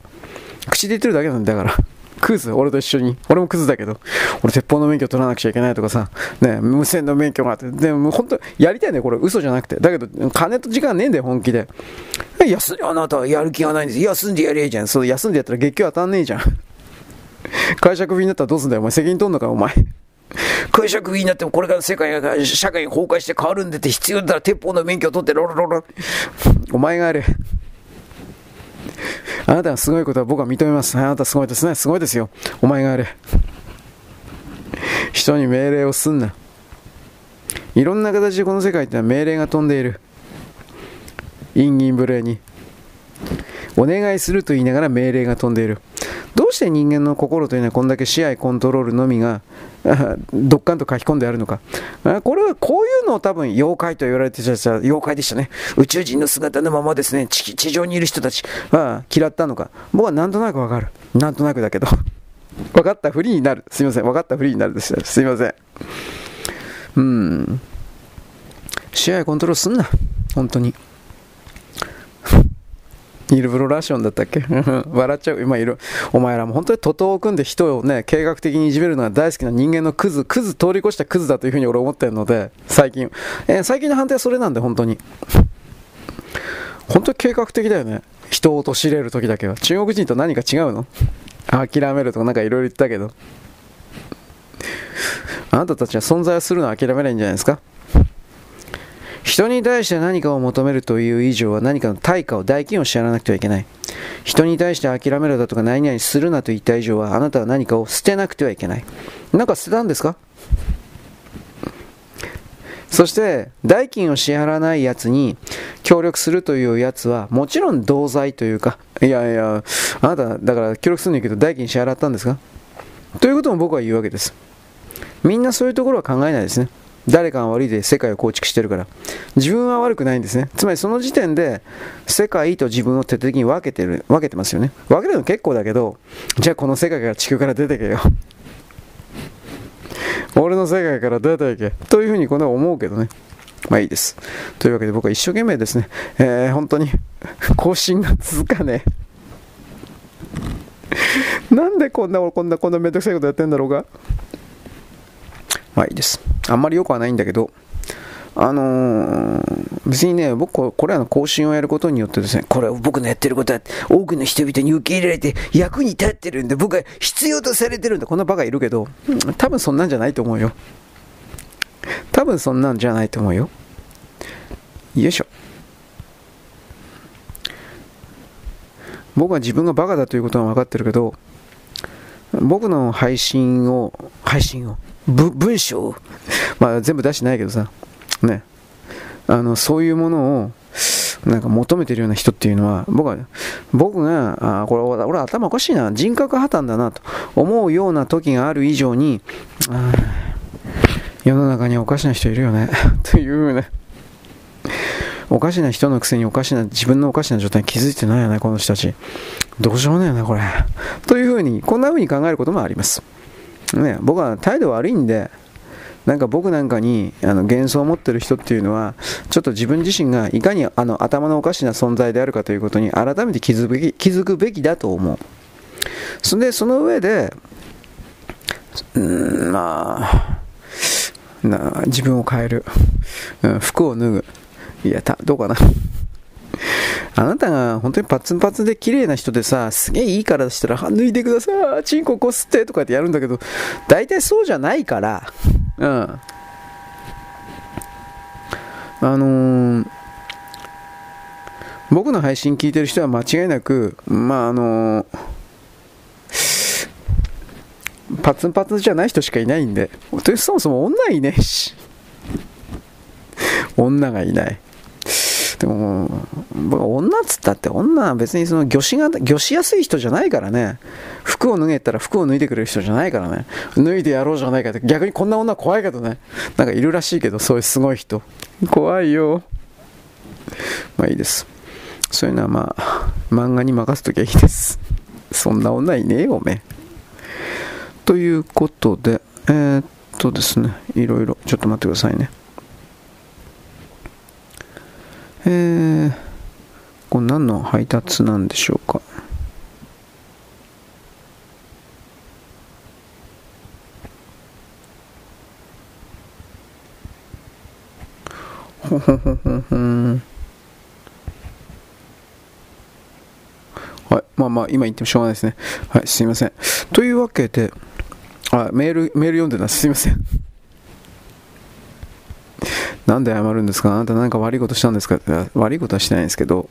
口で言ってるだけなんだから。クズ、俺と一緒に。俺もクズだけど。俺、鉄砲の免許取らなくちゃいけないとかさ、ね、無線の免許があって。でも、本当やりたいね、これ。嘘じゃなくて。だけど、金と時間ねえんだよ、本気で。休んで、あなたはやる気がないんです。休んでやれえじゃん。そう、休んでやったら月給当たんねえじゃん。会社クビになったらどうすんだよ、お前。責任取んのか、お前。会社クビになってもこれから世界が、社会が崩壊して変わるんでって必要だったら鉄砲の免許を取ってロロロロ。お前があれ。あなたがすごいことは僕は認めます。あなたすごいですね。すごいですよ。お前があれ。人に命令をすんな。いろんな形でこの世界ってのは命令が飛んでいる。陰銀無礼に。お願いすると言いながら命令が飛んでいる。どうして人間の心というのはこんだけ支配コントロールのみがどっかんと書き込んであるのか。これはこういうのを多分妖怪と言われてた人妖怪でしたね。宇宙人の姿のままですね、地地上にいる人たちは嫌ったのか。僕はなんとなくわかる。なんとなくだけど。分かったふりになる。すいません。分かったふりになるです。すいません。うん。支配コントロールすんな。本当に。ニルブロラションだったっけ？笑っちゃう。今いる。お前らも本当に徒党を組んで人をね、計画的にいじめるのが大好きな人間のクズ、クズ通り越したクズだというふうに俺思ってるので、最近。えー、最近の判定はそれなんで、本当に。本当に計画的だよね。人を陥れる時だけは。中国人と何か違うの？諦めるとかなんかいろいろ言ったけど。あなたたちは存在するのは諦めないんじゃないですか？人に対して何かを求めるという以上は何かの対価を代金を支払わなくてはいけない。人に対して諦めろだとか何々するなと言った以上はあなたは何かを捨てなくてはいけない。なんか捨てたんですか？そして代金を支払わないやつに協力するというやつはもちろん同罪というかいやいやあなただから協力するんだけど代金支払ったんですか？ということも僕は言うわけですみんなそういうところは考えないですね誰かが悪いで世界を構築してるから。自分は悪くないんですね。つまりその時点で世界と自分を徹底的に分けてる、分けてますよね。分けるの結構だけど、じゃあこの世界から地球から出てけよ。俺の世界から出ていけ。というふうにこの思うけどね。まあいいです。というわけで僕は一生懸命ですね、えー、本当に更新が続かねえ。なんでこんな俺、こんな、こんなめんどくさいことやってんだろうが。まあいいです。あんまり良くはないんだけど、あのー、別にね、僕、これらの更新をやることによってですね、これは僕のやってることは多くの人々に受け入れられて役に立ってるんで、僕は必要とされてるんだ。こんなバカいるけど、多分そんなんじゃないと思うよ。多分そんなんじゃないと思うよ。よいしょ。僕は自分がバカだということは分かってるけど、僕の配信を、配信を、文章、まあ全部出してないけどさ、ね、あのそういうものをなんか求めてるような人っていうのは僕は僕があこれ俺頭おかしいな。人格破綻だなと思うような時がある以上に世の中におかしな人いるよね。というねおかしな人のくせにおかしな自分のおかしな状態に気づいてないよねこの人たち。どうしようもないよねこれ。というふうにこんなふうに考えることもあります。ね僕は態度悪いんでなんか僕なんかにあの幻想を持ってる人っていうのは、ちょっと自分自身がいかにあの頭のおかしな存在であるかということに改めて気づくべき気づくべきだと思う。そんで、その上で、うん、まあ、な自分を変える、うん、服を脱ぐ。いや、たどうかな。あなたが本当にパツンパツンで綺麗な人でさ、すげえいいからしたら、脱いでください、チンコこすってとかってやるんだけど、大体そうじゃないから、うん。あのー、僕の配信聞いてる人は間違いなく、まああの、パツンパツンじゃない人しかいないんで、そもそも女いねえし、女がいない。でも、僕女っつったって女は別にその魚しが、魚しやすい人じゃないからね。服を脱げたら服を脱いでくれる人じゃないからね。脱いでやろうじゃないかって。逆にこんな女怖いけどね。なんかいるらしいけど、そういうすごい人。怖いよ。まあいいです。そういうのはまあ、漫画に任せときゃいいです。そんな女いねえよ、おめえ。ということで、えー、っとですね、いろいろ、ちょっと待ってくださいね。えー、これ何の配達なんでしょうか？ほほほほほん。はい。まあまあ、今言ってもしょうがないですね。はい、すいません。というわけで、あ、メール、メール読んでたすいません。なんで謝るんですか？あなた何か悪いことしたんですか？悪いことはしてないんですけど、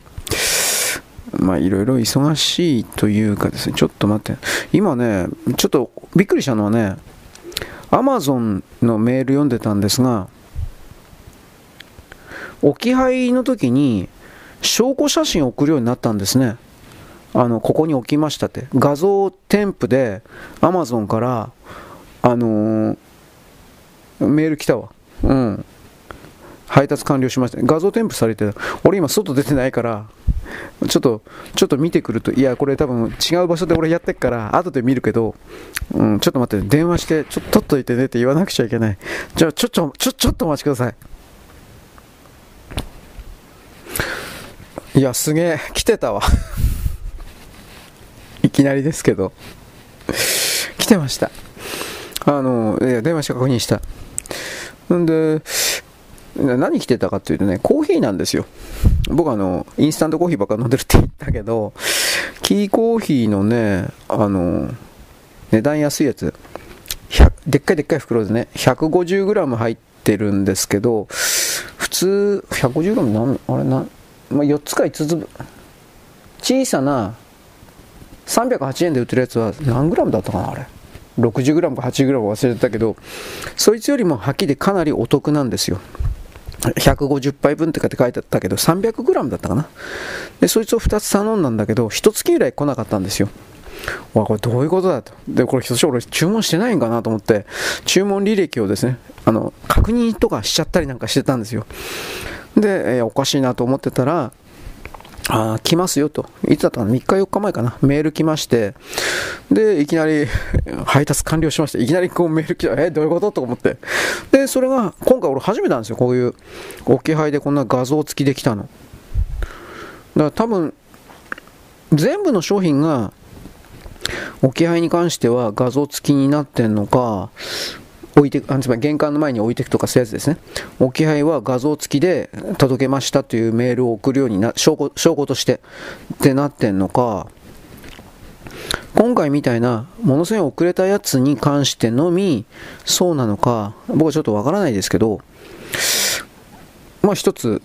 まあいろいろ忙しいというかですね、ちょっと待って、今ね、ちょっとびっくりしたのはね、アマゾンのメール読んでたんですが、置き配の時に証拠写真を送るようになったんですね。あの、ここに置きましたって。画像添付でアマゾンから、あのー、メール来たわ。うん。配達完了しました。画像添付されてた。俺今外出てないから、ちょっと、ちょっと見てくると、いや、これ多分違う場所で俺やってっから、後で見るけど、うん、ちょっと待って、電話して、ちょっと取っといてねって言わなくちゃいけない。じゃあ、ちょ、ちょ、ちょ、ちょっとお待ちください。いや、すげえ、来てたわ。いきなりですけど。来てました。あの、いや、電話して確認した。んで、何着てたかっていうとね、コーヒーなんですよ。僕あの、インスタントコーヒーばっか飲んでるって言ったけど、キーコーヒーのね、あの、値段安いやつ、でっかいでっかい袋でね、150g 入ってるんですけど、普通、150g なんあれな、まあ、4つか5つ、小さな、308円で売ってるやつは何 g だったかな、あれ。60g か 80g 忘れてたけど、そいつよりもはっきりかなりお得なんですよ。150杯分って書いてあったけど、300g だったかな。で、そいつを2つ頼んだんだけど、1月ぐらい来なかったんですよ。わ、これどういうことだと。で、これひとし俺注文してないんかなと思って、注文履歴をですね、あの、確認とかしちゃったりなんかしてたんですよ。で、え、おかしいなと思ってたら、あ来ますよと。いつだったかな ?3 日4日前かな？メール来まして、で、いきなり 配達完了しました。いきなりこうメール来た。え、どういうこと？と思って。で、それが、今回俺初めてなんですよ。こういう置き配でこんな画像付きできたの。だから多分、全部の商品が置き配に関しては画像付きになってんのか、置いてあつまり玄関の前に置いていくとかそういうやつですね。置き配は画像付きで届けましたというメールを送るようにな、証拠証拠としてってなってんのか、今回みたいなものすごい遅れたやつに関してのみそうなのか。僕はちょっとわからないですけどまあ一つ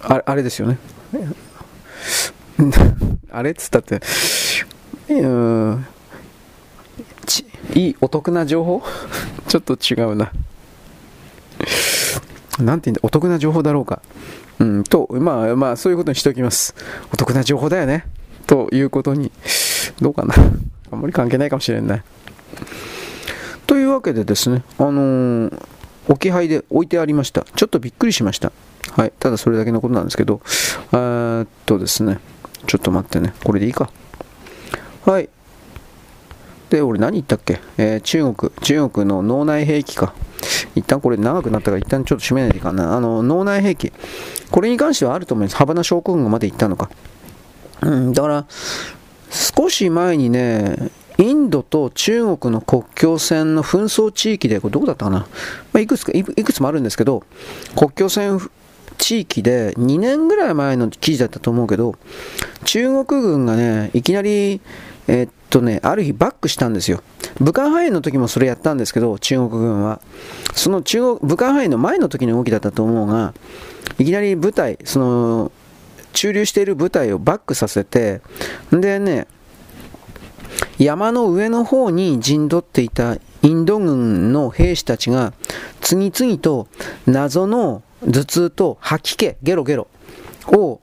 ああれですよね。あれっつったってうんいいお得な情報？ちょっと違うな。なんて言うんだ、お得な情報だろうか。うん、と、まあまあ、そういうことにしておきます。お得な情報だよね。ということに、どうかな？あんまり関係ないかもしれない。というわけでですね、あのー、置き配で置いてありました。ちょっとびっくりしました。はい、ただそれだけのことなんですけど、え、っとですね、ちょっと待ってね、これでいいか。はい、で、俺何言ったっけ、えー、中国、中国の脳内兵器か。一旦これ長くなったから一旦ちょっと締めないといかんな。あの、脳内兵器。これに関してはあると思います。ハバナ症候群まで行ったのか。うん、だから、少し前にね、インドと中国の国境線の紛争地域で、これどこだったかな、まあ、いくつかいくつもあるんですけど、国境線地域で2年ぐらい前の記事だったと思うけど、中国軍がね、いきなり、えー、っとね、ある日バックしたんですよ。武漢肺炎の時もそれやったんですけど、中国軍は。その中国、武漢肺炎の前の時の動きだったと思うが、いきなり部隊、その、駐留している部隊をバックさせて、でね、山の上の方に陣取っていたインド軍の兵士たちが次々と謎の頭痛と吐き気、ゲロゲロを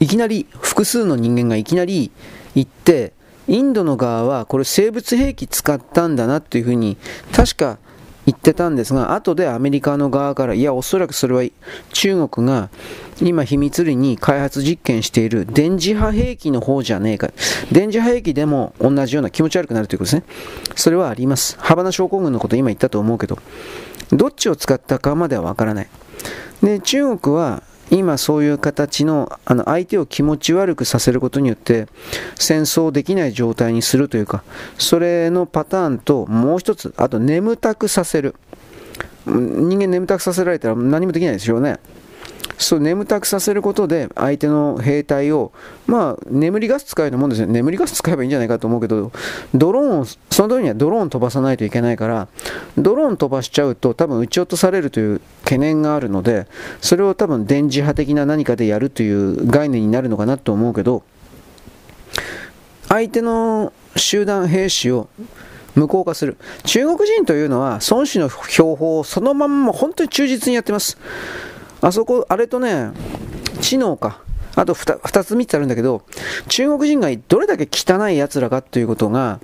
いきなり複数の人間がいきなり言ってインドの側はこれ生物兵器使ったんだなというふうに確か言ってたんですが、後でアメリカの側から、いや、おそらくそれは中国が今秘密裏に開発実験している電磁波兵器の方じゃねえか。電磁波兵器でも同じような気持ち悪くなるということですね。それはあります。ハバナ症候群のこと今言ったと思うけど、どっちを使ったかまではわからない。で、中国は今そういう形のあの相手を気持ち悪くさせることによって戦争できない状態にするというかそれのパターンともう一つあと眠たくさせる。人間眠たくさせられたら何もできないですよね。そう眠たくさせることで相手の兵隊を、まあ、眠りガス使うようなもんですよ。眠りガス使えばいいんじゃないかと思うけどドローンをその時にはドローン飛ばさないといけないからドローン飛ばしちゃうと多分撃ち落とされるという懸念があるのでそれを多分電磁波的な何かでやるという概念になるのかなと思うけど相手の集団兵士を無効化する。中国人というのは孫子の標法をそのまんま本当に忠実にやってます。あそこ、あれとね、知能か。あと 2, 2つ3つあるんだけど、中国人がどれだけ汚い奴らかということが、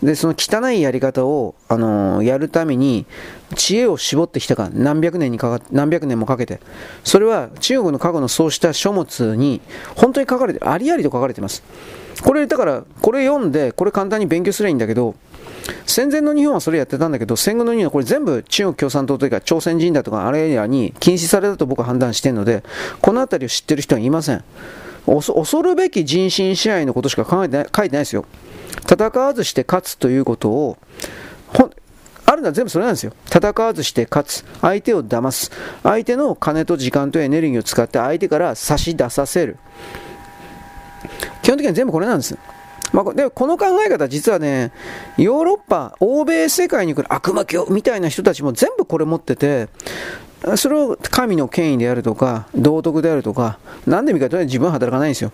で、その汚いやり方を、あのー、やるために、知恵を絞ってきたか、何百年にかか、何百年もかけて。それは中国の過去のそうした書物に、本当に書かれて、ありありと書かれてます。これ、だから、これ読んで、これ簡単に勉強すればいいんだけど、戦前の日本はそれやってたんだけど、戦後の日本はこれ全部中国共産党というか朝鮮人だとかあれやに禁止されたと僕は判断しているので、この辺りを知ってる人はいません。恐るべき人心支配のことしか考えてない書いてないですよ。戦わずして勝つということを、あるのは全部それなんですよ。戦わずして勝つ。相手を騙す。相手の金と時間とエネルギーを使って相手から差し出させる。基本的には全部これなんです。まあ、でこの考え方、実はね、ヨーロッパ、欧米世界に来る悪魔教みたいな人たちも全部これ持ってて、それを神の権威であるとか、道徳であるとか、何で見かと自分は働かないんですよ。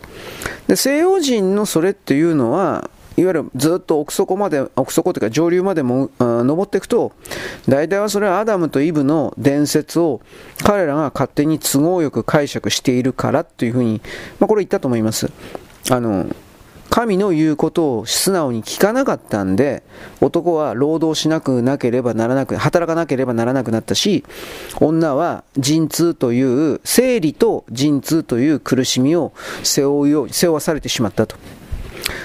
で、西洋人のそれっていうのは、いわゆるずっと奥底まで、奥底というか上流までも登っていくと、大体はそれはアダムとイブの伝説を彼らが勝手に都合よく解釈しているからというふうに、まあ、これ言ったと思います。あの、神の言うことを素直に聞かなかったんで、男は労働しなくなければならなく、働かなければならなくなったし、女は陣痛という、生理と陣痛という苦しみを背負うよう、背負わされてしまったと。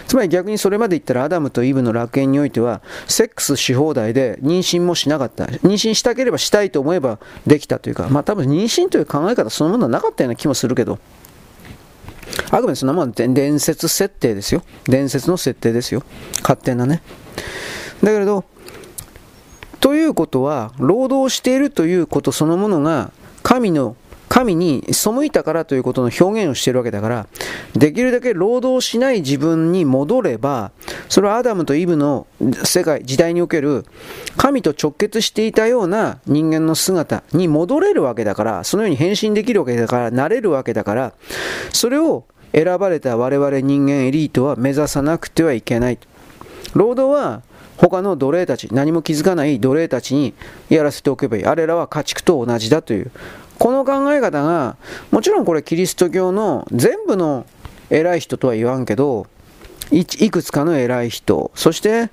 つまり逆にそれまで言ったらアダムとイブの楽園においてはセックスし放題で妊娠もしなかった妊娠したければしたいと思えばできたというかまあ多分妊娠という考え方そのものはなかったような気もするけどあくまでそんなもん伝説設定ですよ。伝説の設定ですよ。勝手なね。だけれど、ということは、労働しているということそのものが、神の、神に背いたからということの表現をしているわけだから、できるだけ労働しない自分に戻れば、それはアダムとイブの世界、時代における、神と直結していたような人間の姿に戻れるわけだから、そのように変身できるわけだから、なれるわけだから、それを選ばれた我々人間エリートは目指さなくてはいけない。労働は他の奴隷たち、何も気づかない奴隷たちにやらせておけばいい。あれらは家畜と同じだという。この考え方が、もちろんこれキリスト教の全部の偉い人とは言わんけど、いくつかの偉い人、そして、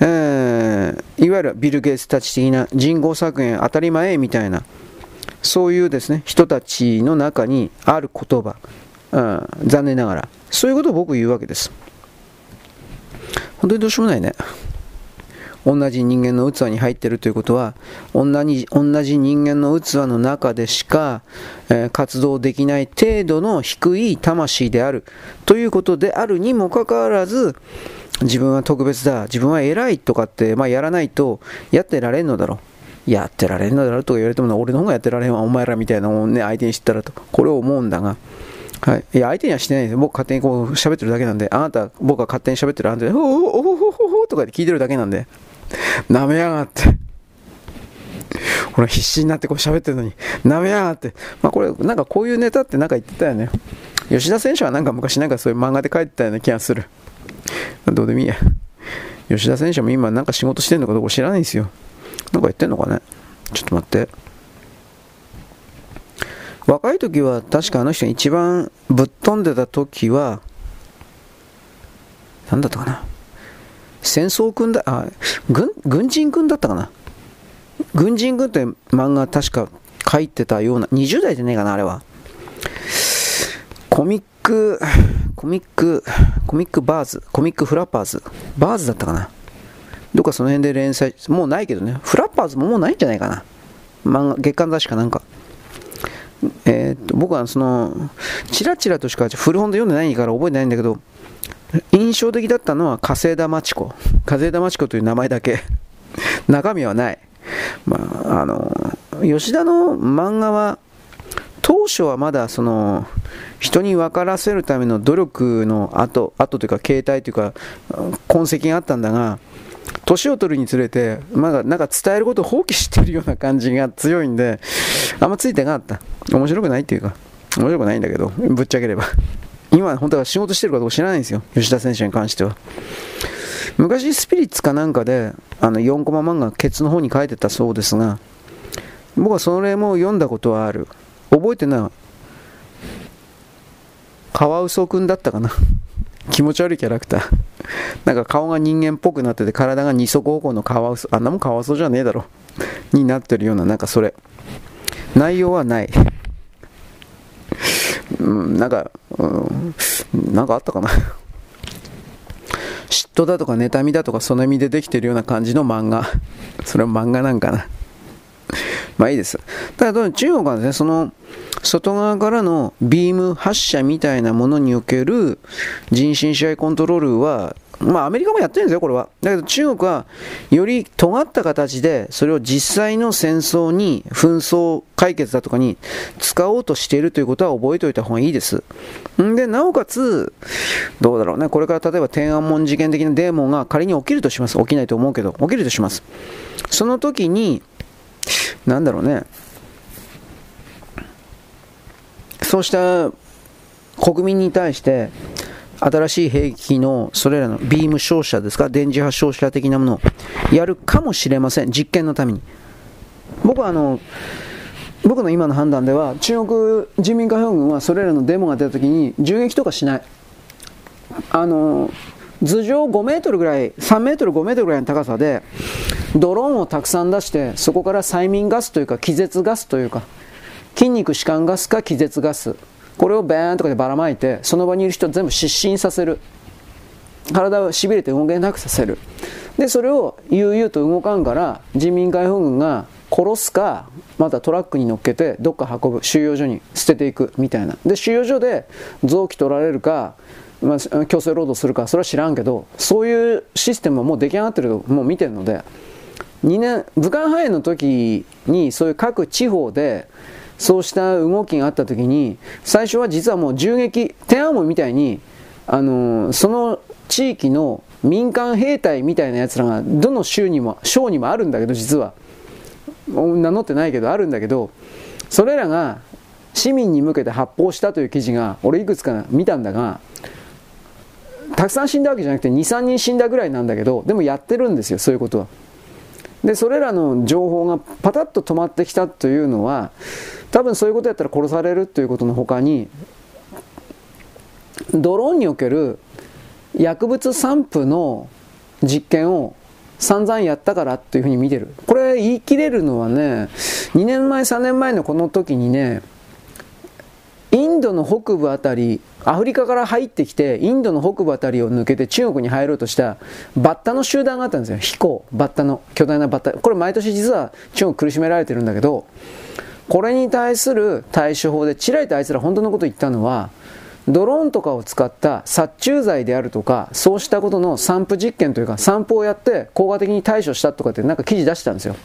えー、いわゆるビル・ゲイツたち的な人口削減当たり前みたいな、そういうですね、人たちの中にある言葉、うん、残念ながら。そういうことを僕言うわけです。本当にどうしようもないね。同じ人間の器に入っているということは同じ同じ人間の器の中でしか、えー、活動できない程度の低い魂であるということであるにもかかわらず自分は特別だ自分は偉いとかって、まあ、やらないとやってられんのだろうやってられんのだろうとか言われても俺の方がやってられんわお前らみたいなもんね相手に知ったらとこれを思うんだがはい。いや、相手にはしてないです。僕勝手にこう喋ってるだけなんで、あなた、僕が勝手に喋ってるあんたで、ほほほほほほとかで聞いてるだけなんで、舐めやがって。ほら、必死になってこう喋ってるのに、舐めやがって。まあこれ、なんかこういうネタってなんか言ってたよね。吉田選手はなんか昔なんかそういう漫画で書いてたような気がする。どうでもいいや。吉田選手も今なんか仕事してんのかどうか知らないんですよ。なんか言ってんのかねちょっと待って。若い時は確かあの人が一番ぶっ飛んでた時は、何だったかな。戦争軍だ、あ、軍、軍人軍だったかな？軍人軍って漫画確か書いてたような、20代じゃねえかな、あれは。コミック、コミック、コミックバーズ、コミックフラッパーズ、バーズだったかな？どっかその辺で連載、もうないけどね、フラッパーズももうないんじゃないかな？漫画、月刊雑誌かなんか。えー、っと僕はそのチラチラとしか古本で読んでないから覚えてないんだけど印象的だったのは加世田町子加世田町子という名前だけ 中身はないまああの吉田の漫画は当初はまだその人に分からせるための努力の後後というか形態というか痕跡があったんだが年を取るにつれて、まだなんか伝えることを放棄してるような感じが強いんで、あんまついてなかった。面白くないっていうか、面白くないんだけど、ぶっちゃければ。今、本当は仕事してるかどうか知らないんですよ、吉田選手に関しては。昔、スピリッツかなんかで、あの4コマ漫画、ケツの方に書いてたそうですが、僕はそれも読んだことはある。覚えてない。カワウソくんだったかな。気持ち悪いキャラクター。なんか顔が人間っぽくなってて、体が二足歩行のカワウソ、あんなもんカワウソじゃねえだろ。になってるような、なんかそれ。内容はない。うん、なんか、うん、なんかあったかな。嫉妬だとか妬みだとかその意味でできてるような感じの漫画。それは漫画なんかな。まあいいです。ただ、中国はね、その、外側からのビーム発射みたいなものにおける人身支配コントロールは、まあアメリカもやってるんですよ、これは。だけど中国はより尖った形でそれを実際の戦争に、紛争解決だとかに使おうとしているということは覚えておいた方がいいです。んで、なおかつ、どうだろうね、これから例えば天安門事件的なデーモンが仮に起きるとします。起きないと思うけど、起きるとします。その時に、なんだろうね、そうした国民に対して新しい兵器のそれらのビーム照射ですか電磁波照射的なものをやるかもしれません実験のために。僕はあの僕の今の判断では中国人民解放軍はそれらのデモが出た時に銃撃とかしない。あの頭上5メートルぐらい、3メートル、5メートルぐらいの高さで、ドローンをたくさん出して、そこから催眠ガスというか、気絶ガスというか、筋肉弛緩ガスか気絶ガス、これをバーンとかでばらまいて、その場にいる人を全部失神させる。体をしびれて動けなくさせる。で、それを悠々と動かんから、人民解放軍が殺すか、またトラックに乗っけてどっか運ぶ、収容所に捨てていくみたいな。で、収容所で臓器取られるか、まあ、強制労働するか、それは知らんけど、そういうシステムはもう出来上がってると、もう見てるので、2年、武漢肺炎の時に、そういう各地方で、そうした動きがあった時に、最初は実はもう銃撃、天安門みたいに、あのその地域の民間兵隊みたいなやつらが、どの州にも、省にもあるんだけど、実は。名乗ってないけど、あるんだけど、それらが市民に向けて発砲したという記事が、俺いくつか見たんだが、たくさん死んだわけじゃなくて2、3人死んだぐらいなんだけど、でもやってるんですよ、そういうことは。で、それらの情報がパタッと止まってきたというのは、多分そういうことやったら殺されるということの他に、ドローンにおける薬物散布の実験を散々やったからというふうに見てる。これ言い切れるのはね、2年前、3年前のこの時にね、インドの北部あたり、アフリカから入ってきて、インドの北部あたりを抜けて中国に入ろうとしたバッタの集団があったんですよ。飛行、バッタの、巨大なバッタ。これ毎年実は中国苦しめられてるんだけど、これに対する対処法で、チラリとあいつら本当のこと言ったのは、ドローンとかを使った殺虫剤であるとか、そうしたことの散布実験というか、散布をやって効果的に対処したとかってなんか記事出したんですよ。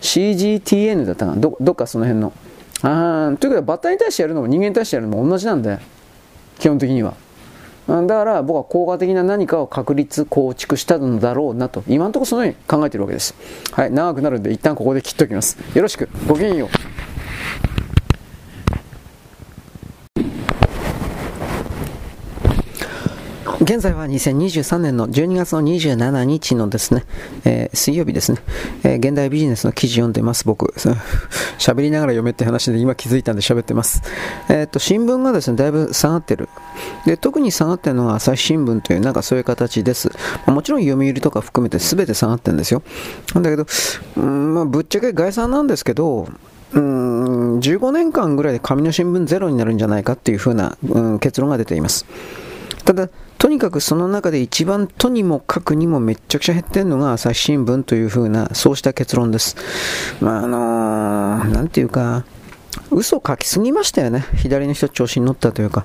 CGTN だったなどどっかその辺の。あということはバッタに対してやるのも人間に対してやるのも同じなんで、基本的には。だから僕は効果的な何かを確立、構築したのだろうなと、今のところそのように考えているわけです。はい、長くなるんで一旦ここで切っておきます。よろしく、ごきげんよう。現在は2023年の12月の27日のですね、えー、水曜日ですね、えー、現代ビジネスの記事読んでます、僕。喋りながら読めって話で今気づいたんで喋ってます。えっ、と、新聞がですね、だいぶ下がってる。で、特に下がってるのは朝日新聞という、なんかそういう形です。もちろん読売とか含めて全て下がってるんですよ。なんだけど、うんまあ、ぶっちゃけ概算なんですけど、うん、15年間ぐらいで紙の新聞ゼロになるんじゃないかっていうふうな、うん、結論が出ています。ただ、とにかくその中で一番とにもかくにもめっちゃくちゃ減ってるのが朝日新聞というふうな、そうした結論です。まあ、あのー、なんていうか、嘘書きすぎましたよね。左の人調子に乗ったというか。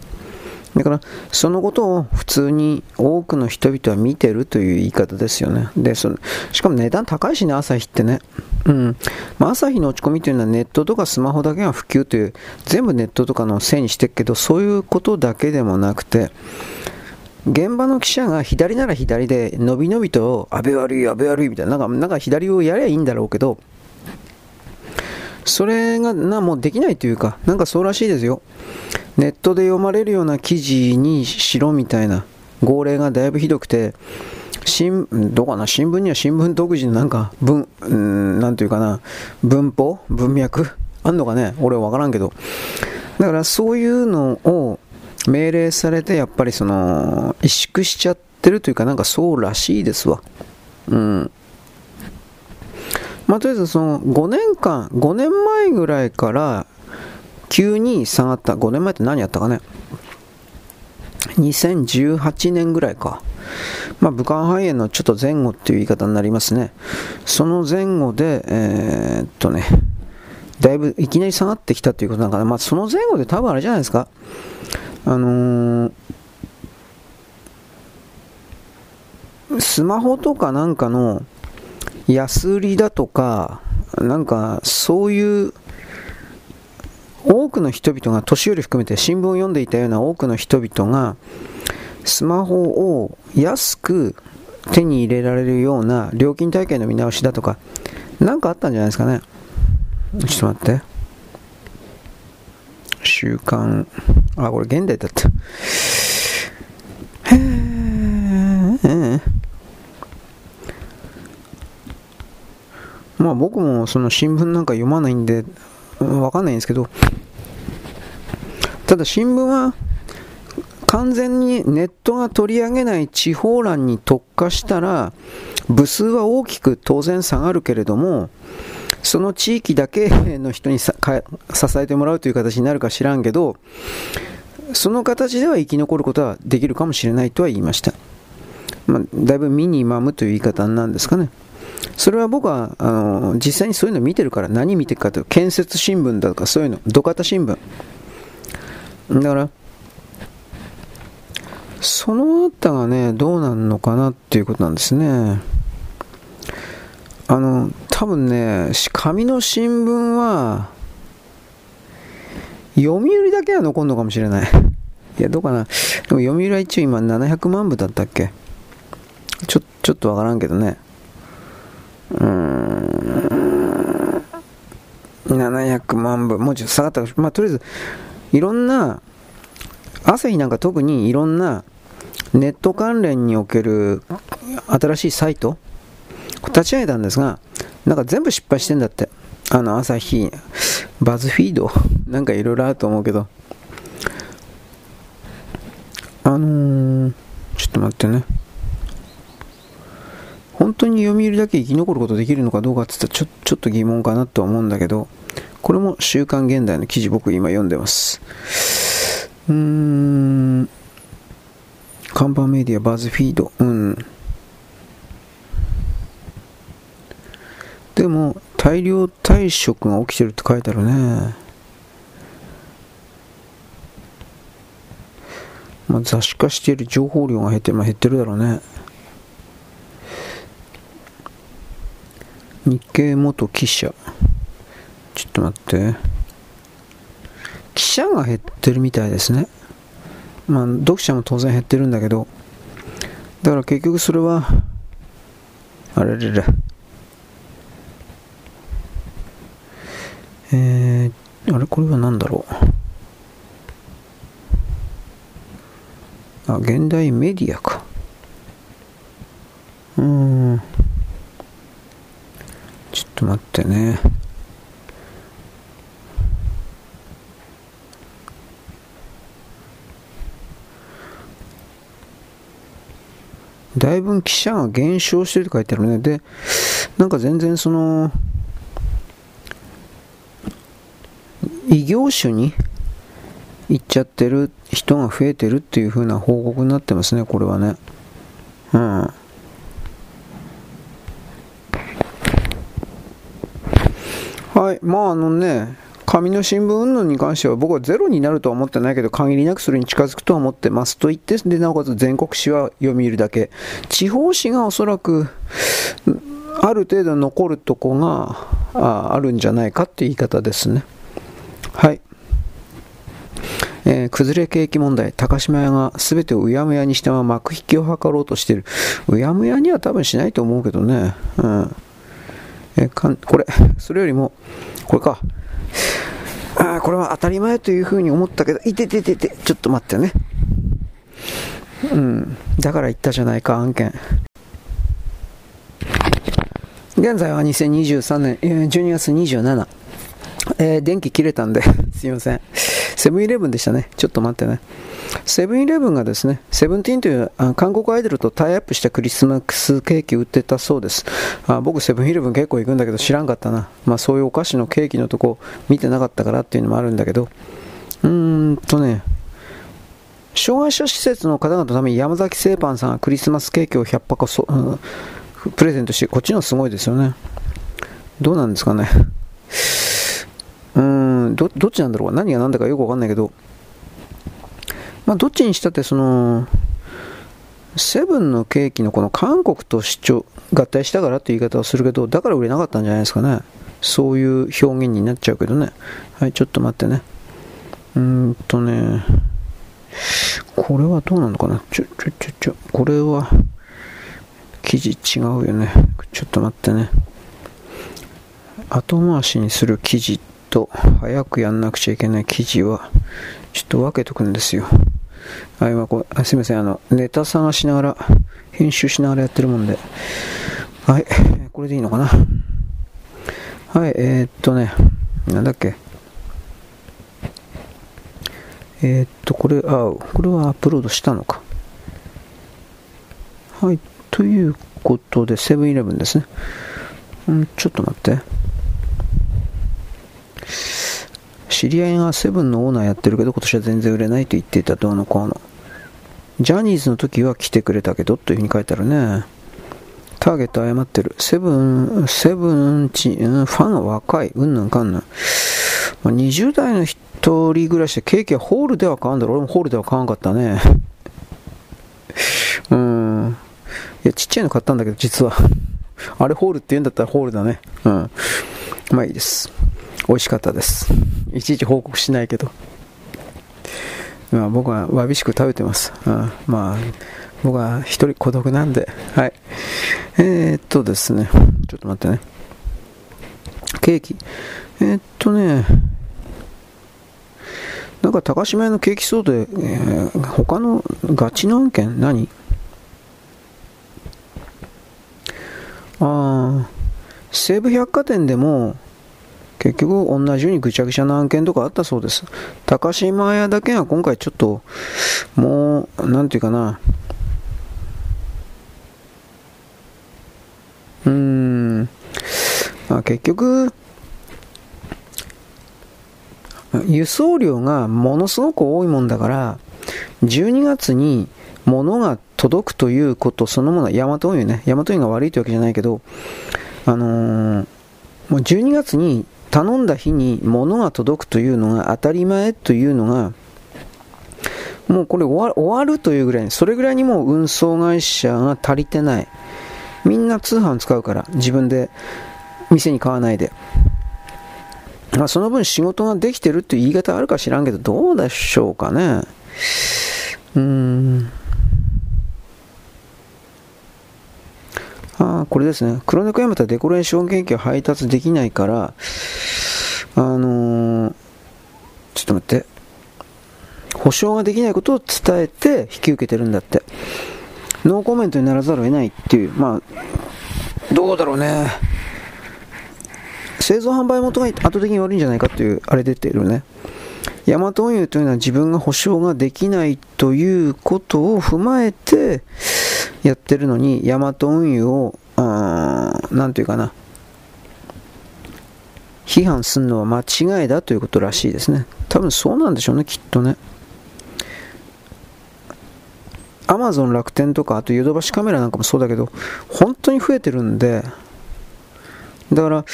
だから、そのことを普通に多くの人々は見てるという言い方ですよね。で、そしかも値段高いしね、朝日ってね。うん。まあ、朝日の落ち込みというのはネットとかスマホだけが普及という、全部ネットとかのせいにしてるけど、そういうことだけでもなくて、現場の記者が左なら左で、のびのびと、安倍悪い、安倍悪いみたいな、なんか、なんか左をやりゃいいんだろうけど、それがなもうできないというか、なんかそうらしいですよ。ネットで読まれるような記事にしろみたいな号令がだいぶひどくて、新どうかな新聞には新聞独自のなんか文、なんていうかな、文法文脈あんのかね？俺はわからんけど。だからそういうのを命令されてやっぱりその萎縮しちゃってるというかなんかそうらしいですわうんまあとりあえずその5年間5年前ぐらいから急に下がった5年前って何やったかね2018年ぐらいかまあ、武漢肺炎のちょっと前後っていう言い方になりますね。その前後で、えー、っとね、だいぶいきなり下がってきたということなんかな。まあ、その前後で多分あれじゃないですか。あのー、スマホとかなんかの安売りだとか、なんかそういう多くの人々が年寄り含めて新聞を読んでいたような多くの人々がスマホを安く手に入れられるような料金体系の見直しだとか何かあったんじゃないですかね。ちょっと待って。週刊あ、これ現代だった。へえ。まあ僕もその新聞なんか読まないんで、わかんないんですけど、ただ新聞は完全にネットが取り上げない地方欄に特化したら、部数は大きく当然下がるけれども、その地域だけの人に支えてもらうという形になるか知らんけど、その形では生き残ることはできるかもしれないとは言いました。まあ、だいぶミニマムという言い方なんですかね。それは僕はあの実際にそういうの見てるから何見てるかというと建設新聞だとかそういうの土方新聞だからそのあたがねどうなるのかなっていうことなんですねあの多分ね紙の新聞は読売だけは残るのかもしれない。いやどうかな。でも読売は一応今700万部だったっけ？ちょちょっとわからんけどね。うん。700万部。もうちょっと下がったまあとりあえずいろんな朝日なんか特にいろんなネット関連における新しいサイト立ち上げたんですがなんか全部失敗してんだって。あの朝日バズフィードなんかいろいろあると思うけど。あのー、ちょっと待ってね。本当に読売だけ生き残ることできるのかどうかって言ったらちょちょっと疑問かなとは思うんだけど、これも週刊現代の記事僕今読んでます。うーん、看板メディアバズフィード、うん。でも、大量退職が起きてるって書いてあるね。まあ、雑誌化している情報量が減って、まあ、減ってるだろうね。日経元記者。ちょっと待って。記者が減ってるみたいですね。まあ、読者も当然減ってるんだけど、だから結局それは、あれれれ。えー、あれこれは何だろう？あ、現代メディアか。うん。ちょっと待ってね。だいぶ記者が減少してると書いてあるね。で、なんか全然その、異業種に行っちゃってる人が増えてるっていう風な報告になってますね、これはね。うん。はい、まああのね、紙の新聞運動に関しては僕はゼロになるとは思ってないけど限りなくそれに近づくとは思ってますと言ってでなおかつ全国紙は読売だけ地方紙がおそらくある程度残るとこがああるんじゃないかって言い方ですねはいえー、崩れ景気問題、高島屋が全てをうやむやにして幕引きを図ろうとしている。うやむやには多分しないと思うけどね。うん。えー、かんこれ、それよりも、これか。ああ、これは当たり前というふうに思ったけど、いてててて、ちょっと待ってね。うん。だから言ったじゃないか、案件。現在は2023年12月27。えー、電気切れたんで すいません。セブンイレブンでしたね。ちょっと待ってね。セブンイレブンがですね、セブンティーンというあ韓国アイドルとタイアップしたクリスマスケーキ売ってたそうです。あ僕、セブンイレブン結構行くんだけど知らんかったな。まあそういうお菓子のケーキのとこ見てなかったからっていうのもあるんだけど、うーんとね、障害者施設の方々のために山崎製パンさんがクリスマスケーキを100箱そ、うん、プレゼントして、こっちのすごいですよね。どうなんですかね。うーん、ど、どっちなんだろう？何が何だかよくわかんないけど、まあ、どっちにしたってその、セブンのケーキのこの韓国と主張、合体したからって言い方をするけど、だから売れなかったんじゃないですかね。そういう表現になっちゃうけどね。はい、ちょっと待ってね。うーんとね、これはどうなのかな？ちょ、ちょ、ちょ、ちょ、これは、生地違うよね。ちょっと待ってね。後回しにする生地と、早くやんなくちゃいけない生地は、ちょっと分けとくんですよ。あ今こうすみません、あの、ネタ探しながら、編集しながらやってるもんで。はい、これでいいのかな？はい、えー、っとね、なんだっけ？えー、っと、これ、あ、これはアップロードしたのか。はい、ということで、セブンイレブンですね。うん、ちょっと待って。知り合いがセブンのオーナーやってるけど、今年は全然売れないと言っていた、どうのこうの。ジャニーズの時は来てくれたけど、というふうに書いてあるね。ターゲット誤ってる。セブン、セブンチ、ファンは若い。うんぬんかんぬん。まあ、20代の一人暮らしでケーキはホールでは買わんだろ。俺もホールでは買わんかったね。うん。いや、ちっちゃいの買ったんだけど、実は。あれホールって言うんだったらホールだね。うん。まあいいです。美味しかったです。いちいち報告しないけど。まあ、僕はわびしく食べてます。うん、まあ、僕は一人孤独なんで。はい。えー、っとですね。ちょっと待ってね。ケーキ。えー、っとね。なんか高島屋のケーキソードで、え、他のガチの案件？何？ああ、西武百貨店でも、結局同じようにぐちゃぐちゃな案件とかあったそうです。高島屋だけは今回ちょっと、もう、なんていうかな、うーん、まあ、結局、輸送量がものすごく多いもんだから、12月に物が届くということそのものはヤマト運輸ね、ヤマト運輸が悪いというわけじゃないけど、あのー、もう12月に頼んだ日に物が届くというのが当たり前というのが、もうこれ終わるというぐらいに、それぐらいにもう運送会社が足りてない。みんな通販使うから、自分で店に買わないで。まあ、その分仕事ができてるって言い方あるか知らんけど、どうでしょうかね。うーん。あこれですね。黒猫山田デコレーションケーキを配達できないから、あのー、ちょっと待って。保証ができないことを伝えて引き受けてるんだって。ノーコメントにならざるを得ないっていう、まあ、どうだろうね。製造販売元が圧倒的に悪いんじゃないかっていう、あれ出てるね。ヤマト運輸というのは自分が保証ができないということを踏まえてやってるのに、ヤマト運輸を、なんていうかな、批判するのは間違いだということらしいですね。多分そうなんでしょうね、きっとね。アマゾン楽天とか、あとヨドバシカメラなんかもそうだけど、本当に増えてるんで、だから、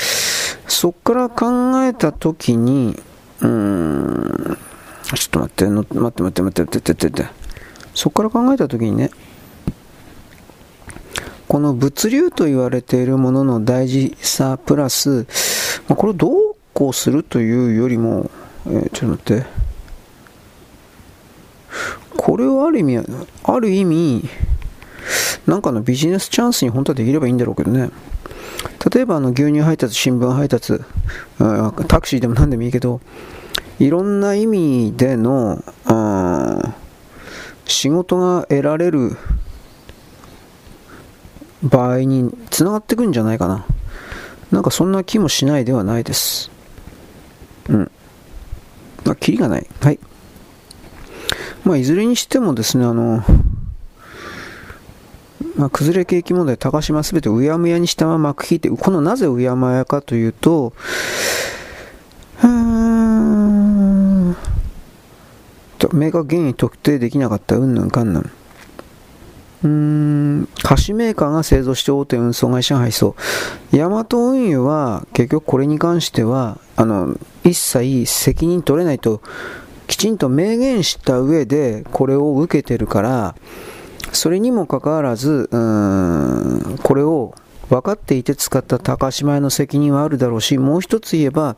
そっから考えたときに、うん、ちょっと待って、待って待って待って待って待って待って。そこから考えたときにね、この物流と言われているものの大事さプラスま、これをどうこうするというよりも、えー、ちょっと待って、これをある意味、ある意味、なんかのビジネスチャンスに本当はできればいいんだろうけどね。例えばあの牛乳配達、新聞配達、タクシーでも何でもいいけど、いろんな意味での仕事が得られる場合につながってくんじゃないかな。なんかそんな気もしないではないです。うん。まあ、キリがない。はい。まあ、いずれにしてもですね、あの、まあ、崩れ景気問題、高島すべてうやむやにしたまま幕引いて、このなぜうやむやかというと、うんと明確原因特定できなかったうんぬんかんぬん。うーん、菓子メーカーが製造して大手運送会社が配送。ヤマト運輸は結局これに関しては、あの、一切責任取れないときちんと明言した上でこれを受けてるから、それにもかかわらず、うーん、これを分かっていて使った高島屋の責任はあるだろうし、もう一つ言えば、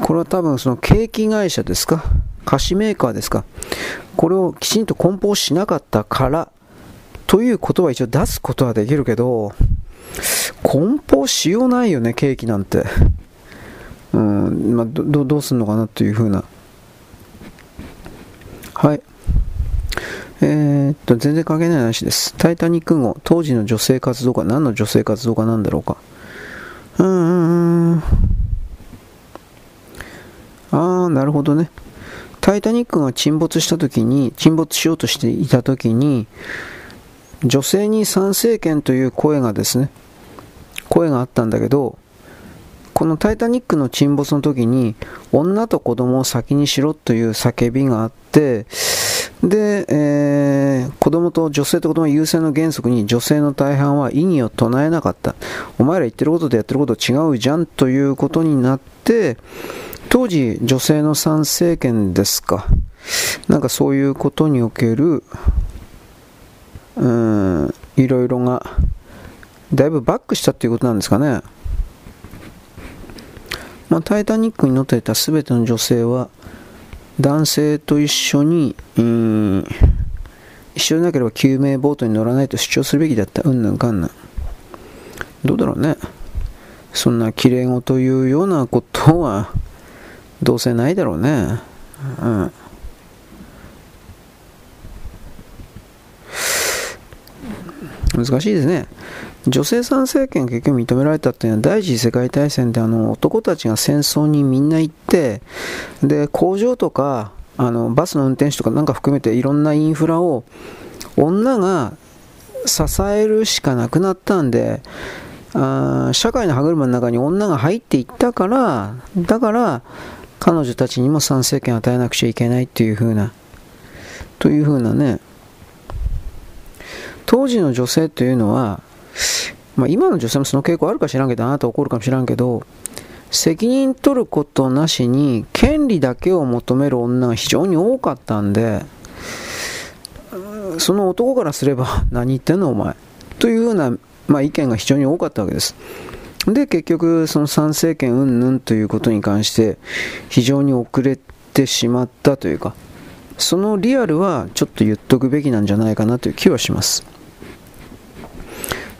これは多分その景気会社ですか？菓子メーカーですか？これをきちんと梱包しなかったからということは一応出すことはできるけど、梱包しようないよね、ケーキなんて。うん、まあ、ど、どうすんのかなっていうふうな。はい。えー、っと、全然関係ない話です。タイタニック号、当時の女性活動家、何の女性活動家なんだろうか。うーん。あー、なるほどね。タイタニックが沈没した時に、沈没しようとしていた時に、女性に参政権という声がですね、声があったんだけど、このタイタニックの沈没の時に、女と子供を先にしろという叫びがあって、で、えー、子供と女性と子供優先の原則に女性の大半は異議を唱えなかった。お前ら言ってることとやってること違うじゃんということになって、当時女性の参政権ですか。なんかそういうことにおける、うん、いろいろが、だいぶバックしたっていうことなんですかね。まあ、タイタニックに乗っていた全ての女性は、男性と一緒に、うん、一緒でなければ救命ボートに乗らないと主張するべきだった。うんぬんかんぬん。どうだろうね。そんな綺麗事というようなことは、どうせないだろうね。うん。難しいですね。女性参政権結局認められたっていうのは第一次世界大戦であの男たちが戦争にみんな行ってで工場とかあのバスの運転手とかなんか含めていろんなインフラを女が支えるしかなくなったんであ社会の歯車の中に女が入っていったからだから彼女たちにも参政権を与えなくちゃいけないっていう風なという風なね当時の女性というのはまあ、今の女性もその傾向あるか知らんけど、あなた怒るかもしらんけど、責任取ることなしに権利だけを求める女が非常に多かったんで、その男からすれば 何言ってんのお前というような、まあ、意見が非常に多かったわけです。で、結局、その参政権云々ということに関して非常に遅れてしまったというか、そのリアルはちょっと言っとくべきなんじゃないかなという気はします。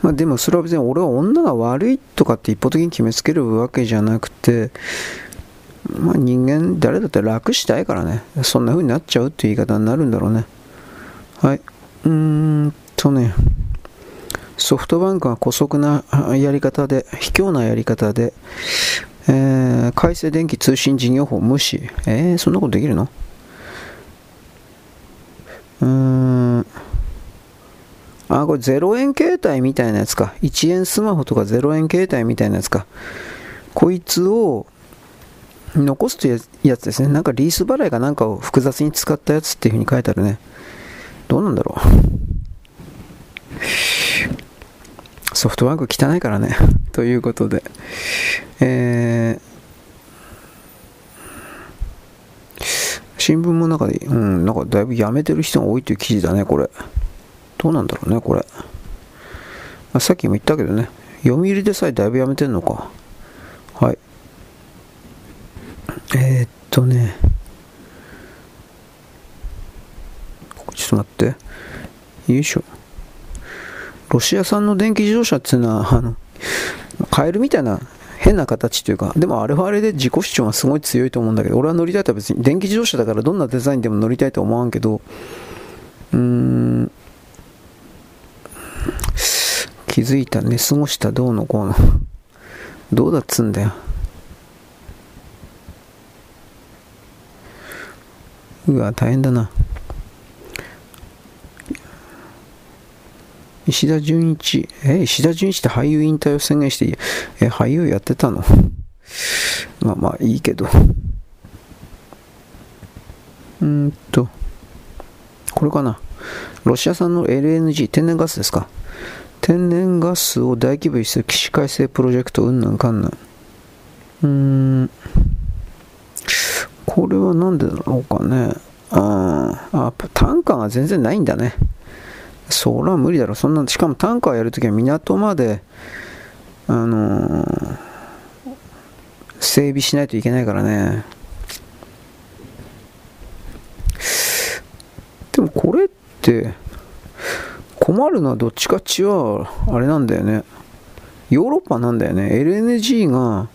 まあ、でもそれは別に俺は女が悪いとかって一方的に決めつけるわけじゃなくて、まあ、人間誰だって楽したいからね。そんな風になっちゃうっていう言い方になるんだろうね。はい。うーんとね。ソフトバンクは姑息なやり方で卑怯なやり方で、えー、改正電気通信事業法無視。えー、そんなことできるの？うーん。あ、これ0円携帯みたいなやつか。1円スマホとか0円携帯みたいなやつか。こいつを残すというやつですね。なんかリース払いかなんかを複雑に使ったやつっていうふうに書いてあるね。どうなんだろう。ソフトバンク汚いからね。ということで。えー、新聞も中で、うん、なんかだいぶやめてる人が多いという記事だね、これ。どうなんだろうね、これ。ま、さっきも言ったけどね、読売でさえだいぶやめてんのか。はい。えー、っとね、ちょっと待って。よいしょ。ロシア産の電気自動車っていうのは、あの、カエルみたいな変な形というか、でもあれはあれで自己主張がすごい強いと思うんだけど、俺は乗りたいとは別に、電気自動車だからどんなデザインでも乗りたいとは思わんけど、うーん、気づいた、寝過ごしたどうのこうの。どうだっつんだよ。うわ、大変だな。石田純一。え、石田純一って俳優引退を宣言してえ、俳優やってたの？まあまあいいけど。うんと、これかな。ロシア産の LNG、天然ガスですか？天然ガスを大規模にする起死回生プロジェクト、うんなんかんなん。うん。これは何でだろうかね。ああ、単価が全然ないんだね。それは無理だろ。そんな、しかも単価をやるときは港まで、あのー、整備しないといけないからね。でもこれって、困るのはどっちかっちは、あれなんだよね。ヨーロッパなんだよね。LNG が、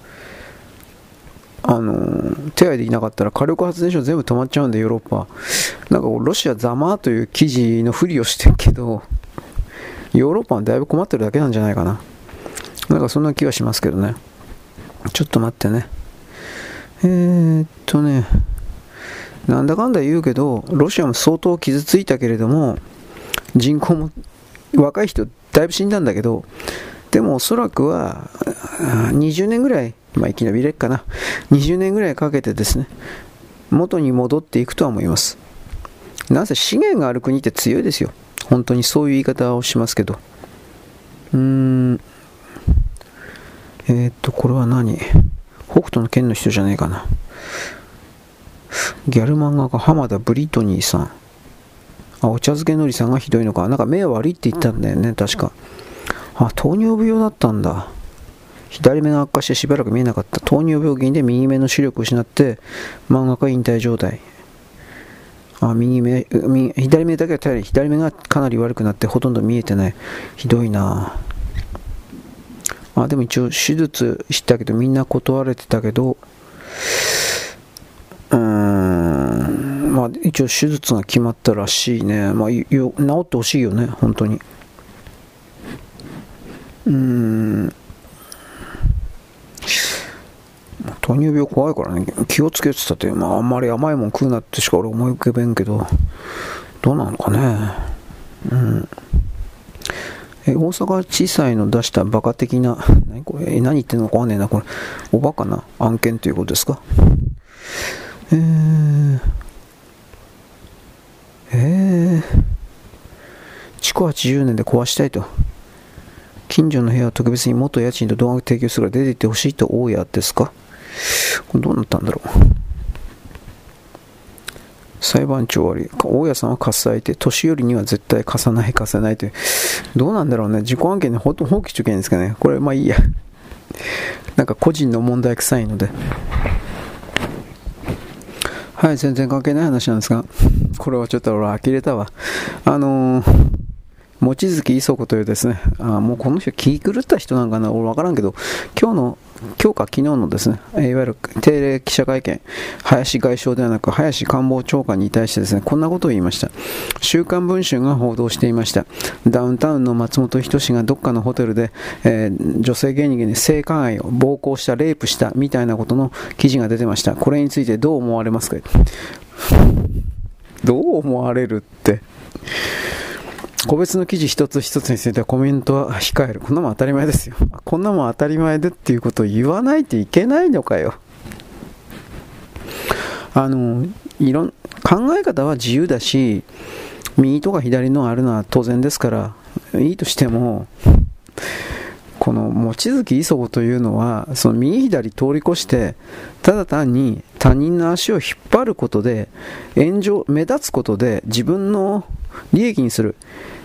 あの手配できなかったら火力発電所全部止まっちゃうんで、ヨーロッパ。なんかロシアざまという記事のふりをしてるけど、ヨーロッパはだいぶ困ってるだけなんじゃないかな。なんかそんな気はしますけどね。ちょっと待ってね。えー、っとね、なんだかんだ言うけど、ロシアも相当傷ついたけれども、人口も若い人だいぶ死んだんだけど、でもおそらくは20年ぐらい、まあ、生き延びれっかな、20年ぐらいかけてですね、元に戻っていくとは思います。なぜ資源がある国って強いですよ。本当にそういう言い方をしますけど。うーん。えー、っと、これは何？北斗の剣の人じゃねえかな。ギャル漫画家浜田ブリトニーさん。あ、お茶漬けのりさんがひどいのか。なんか目悪いって言ったんだよね、確か。あ、糖尿病だったんだ。左目が悪化してしばらく見えなかった。糖尿病原因で右目の視力を失って、漫画家引退状態。あ、右目、右左目だけは頼り、左目がかなり悪くなってほとんど見えてない。ひどいなあ、でも一応手術したけどみんな断れてたけど、うーん、まあ一応手術が決まったらしいね。まあ、治ってほしいよね、本当に。うん。糖尿病怖いからね、気をつけてたって、まあ、あんまり甘いもん食うなってしか俺思い浮かべんけど、どうなのかね。うん。え、大阪地裁の出したバカ的な、何これ、え、何言ってんのかわかんねえな、これ、おバカな案件ということですか？えー、え、築80年で壊したいと。近所の部屋は特別に元家賃と動画を提供するから出て行ってほしいと大家ですか？これどうなったんだろう裁判長悪い。大家さんは貸す相手、年寄りには絶対貸さない、貸せないという。どうなんだろうね。自己案件で放棄しとけないんですかね。これ、まあいいや。なんか個人の問題臭いので。はい、全然関係ない話なんですが、これはちょっと俺呆れたわ。あのー望月磯子というですね、あもうこの人気狂った人なんかな、俺分からんけど、今日の、今日か昨日のですね、いわゆる定例記者会見、林外相ではなく林官房長官に対してですね、こんなことを言いました。週刊文春が報道していました。ダウンタウンの松本人志がどっかのホテルで、えー、女性芸人に性加害を暴行した、レイプしたみたいなことの記事が出てました。これについてどう思われますか？どう思われるって？個別の記事一つ一つについてはコメントは控える。こんなもん当たり前ですよ。こんなもん当たり前でっていうことを言わないといけないのかよ。あの、いろん、考え方は自由だし、右とか左のあるのは当然ですから、いいとしても、この望月磯子というのは、その右左通り越して、ただ単に他人の足を引っ張ることで、炎上、目立つことで自分の利益にする。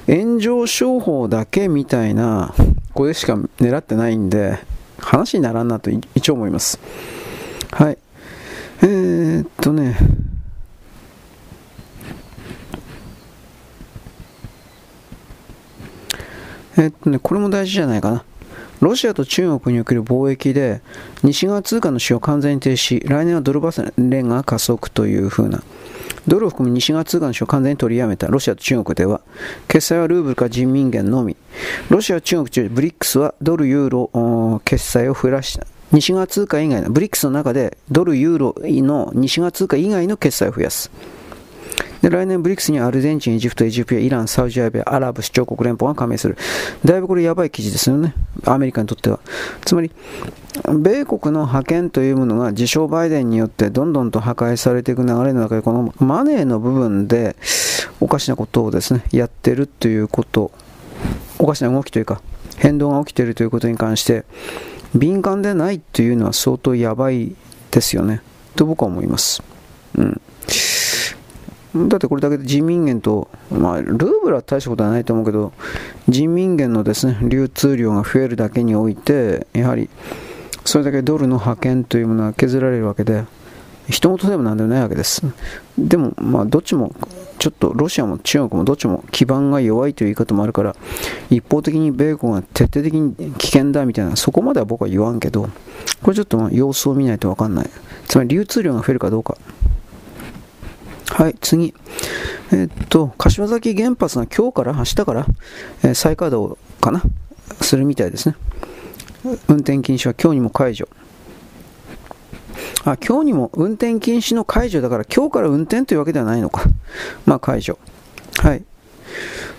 炎上商法だけみたいな、これしか狙ってないんで、話にならんなと一応思います。はい。えー、っとね、えっとね、これも大事じゃないかな。ロシアと中国における貿易で西側通貨の使用完全に停止、来年はドルバス連が加速というふうなドルを含む西側通貨の使用を完全に取りやめたロシアと中国では、決済はルーブルか人民元のみ。ロシア、中国、中ブリックスはドル、ユーロ決済を増やした。西側通貨以外の、ブリックスの中でドル、ユーロの西側通貨以外の決済を増やす。で、来年ブリックスにアルゼンチン、エジプト、エジプト、イラン、サウジアラビア、アラブ首長国連邦が加盟する。だいぶこれやばい記事ですよね。アメリカにとっては。つまり、米国の覇権というものが自称バイデンによってどんどんと破壊されていく流れの中で、このマネーの部分でおかしなことをですね、やってるということ、おかしな動きというか、変動が起きているということに関して、敏感でないというのは相当やばいですよね、と僕は思います。うん。だってこれだけで人民元と、まあ、ルーブルは大したことはないと思うけど、人民元のですね、流通量が増えるだけにおいて、やはり、それだけドルの覇権というものは削られるわけで、人事でもなんでもないわけです。でも、まあ、どっちも、ちょっとロシアも中国もどっちも基盤が弱いという言い方もあるから、一方的に米国が徹底的に危険だみたいな、そこまでは僕は言わんけど、これちょっと様子を見ないと分かんない。つまり流通量が増えるかどうか。はい、次。えっと、柏崎原発が今日から、明日から、えー、再稼働かなするみたいですね。運転禁止は今日にも解除。あ、今日にも運転禁止の解除だから今日から運転というわけではないのか。まあ解除。はい。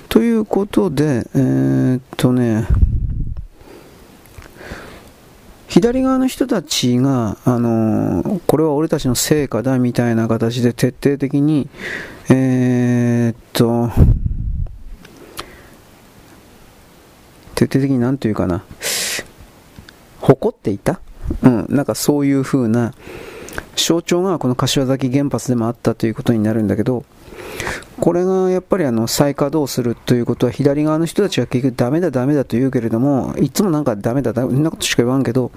ということで、えー、っとね、左側の人たちが、あのー、これは俺たちの成果だみたいな形で徹底的に、えー、っと、徹底的に何というかな、誇っていた？うん、なんかそういう風な象徴がこの柏崎原発でもあったということになるんだけど、これがやっぱりあの再稼働するということは左側の人たちは結局ダメだダメだと言うけれどもいつもなんかダメだそんなことしか言わんけど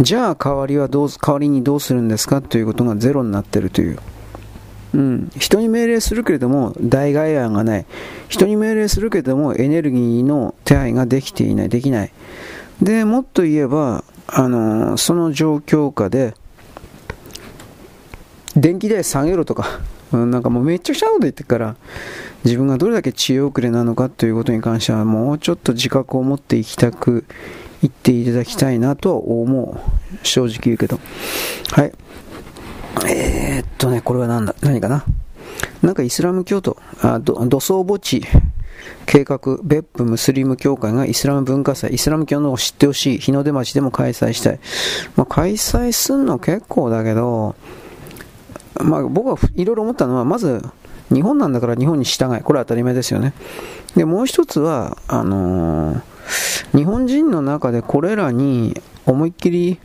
じゃあ代わりはどう代わりにどうするんですかということがゼロになってるという。うん、人に命令するけれども代替案がない。人に命令するけれどもエネルギーの手配ができていない。できない。でもっと言えば、あの、その状況下で電気代下げろとか、うん、なんかもうめっちゃくちゃなこと言ってから自分がどれだけ知恵遅れなのかということに関してはもうちょっと自覚を持っていきたく言っていただきたいなとは思う。正直言うけど。はい。えー、っとね、これは何だ、何かな？なんかイスラム教徒、あ土葬墓地計画、別府ムスリム協会がイスラム文化祭、イスラム教のを知ってほしい、日の出町でも開催したい。まあ、開催すんの結構だけど、まあ、僕はいろいろ思ったのは、まず、日本なんだから日本に従い。これは当たり前ですよね。で、もう一つは、あのー、日本人の中でこれらに思いっきり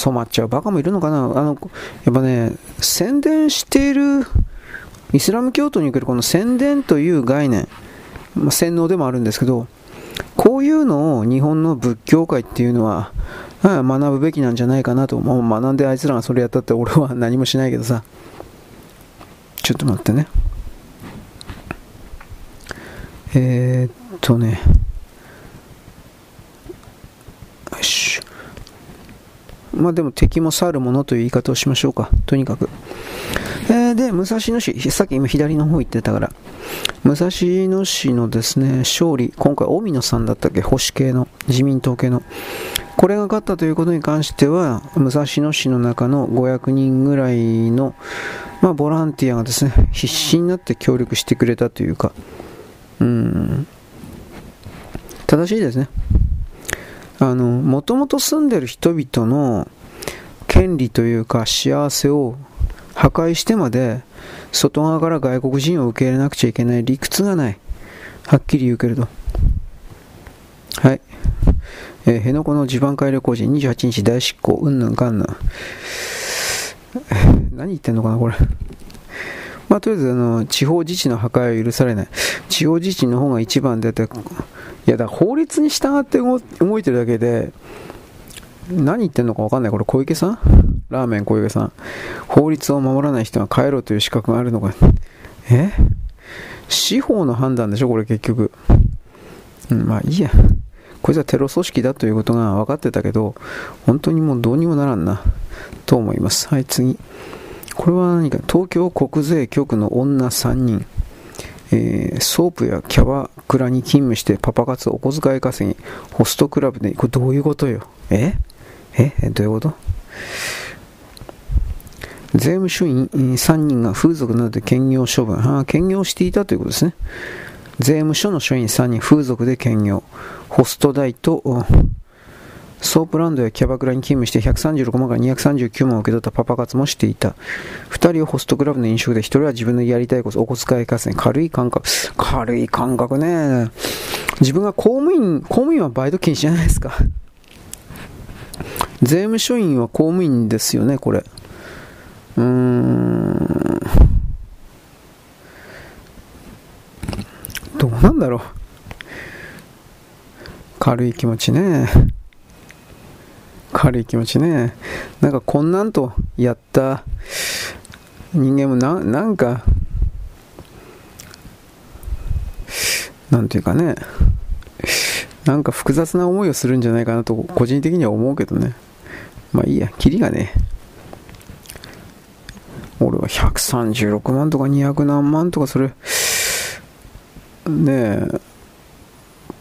染まっちゃうバカもいるのかなあの、やっぱね、宣伝している、イスラム教徒におけるこの宣伝という概念、まあ、洗脳でもあるんですけど、こういうのを日本の仏教界っていうのは、学ぶべきなんじゃないかなと、もう学んであいつらがそれやったって俺は何もしないけどさ、ちょっと待ってね。えー、っとね、よし。まあでも敵も去るものという言い方をしましょうか。とにかく。えー、で、武蔵野市、さっき今左の方行ってたから、武蔵野市のですね、勝利、今回、大野さんだったっけ、保守系の、自民党系の。これが勝ったということに関しては、武蔵野市の中の500人ぐらいの、まあ、ボランティアがですね、必死になって協力してくれたというか、うん、正しいですね。あの、もともと住んでる人々の権利というか幸せを破壊してまで外側から外国人を受け入れなくちゃいけない理屈がない。はっきり言うけれど。はい。えー、辺野古の地盤改良工事28日大執行、うんぬんかんぬん。何言ってんのかな、これ。まあ、とりあえず、あの、地方自治の破壊は許されない。地方自治の方が一番であって、いや、だ法律に従って動いてるだけで、何言ってんのか分かんない。これ小池さん？ラーメン小池さん。法律を守らない人は帰ろうという資格があるのか。え？司法の判断でしょこれ結局。うん、まあいいや。こいつはテロ組織だということが分かってたけど、本当にもうどうにもならんな。と思います。はい、次。これは何か、東京国税局の女3人。えー、ソープやキャバクラに勤務してパパ活お小遣い稼ぎ、ホストクラブで、これどういうことよ？え？えどういうこと？税務署員3人が風俗などで兼業処分。あ兼業していたということですね。税務署の署員3人、風俗で兼業。ホスト代とソープランドやキャバクラに勤務して136万から239万を受け取ったパパ活もしていた。2人はホストクラブの飲食で1人は自分のやりたいこと、お小遣い稼ぎ、軽い感覚。軽い感覚ね。自分が公務員、公務員はバイト禁止じゃないですか。税務署員は公務員ですよね、これ。うーん。どうなんだろう。軽い気持ちね。軽い気持ちね。なんかこんなんとやった人間もななんか、なんていうかね、なんか複雑な思いをするんじゃないかなと個人的には思うけどね。まあいいや、キリがね。俺は136万とか200何万とかそれ、ねえ、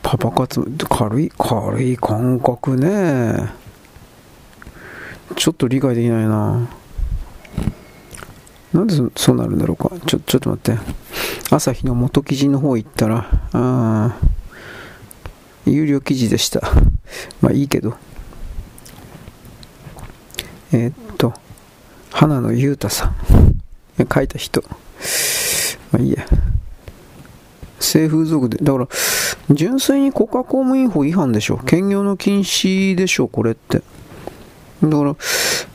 パパ活、軽い、軽い感覚ね。ちょっと理解できないな。なんでそうなるんだろうか。ちょちょっと待って。朝日の元記事の方行ったらあ有料記事でした。まあいいけど。えー、っと花野裕太さん。書いた人。まあいいや。性風俗で。だから純粋に国家公務員法違反でしょ。兼業の禁止でしょこれって。だから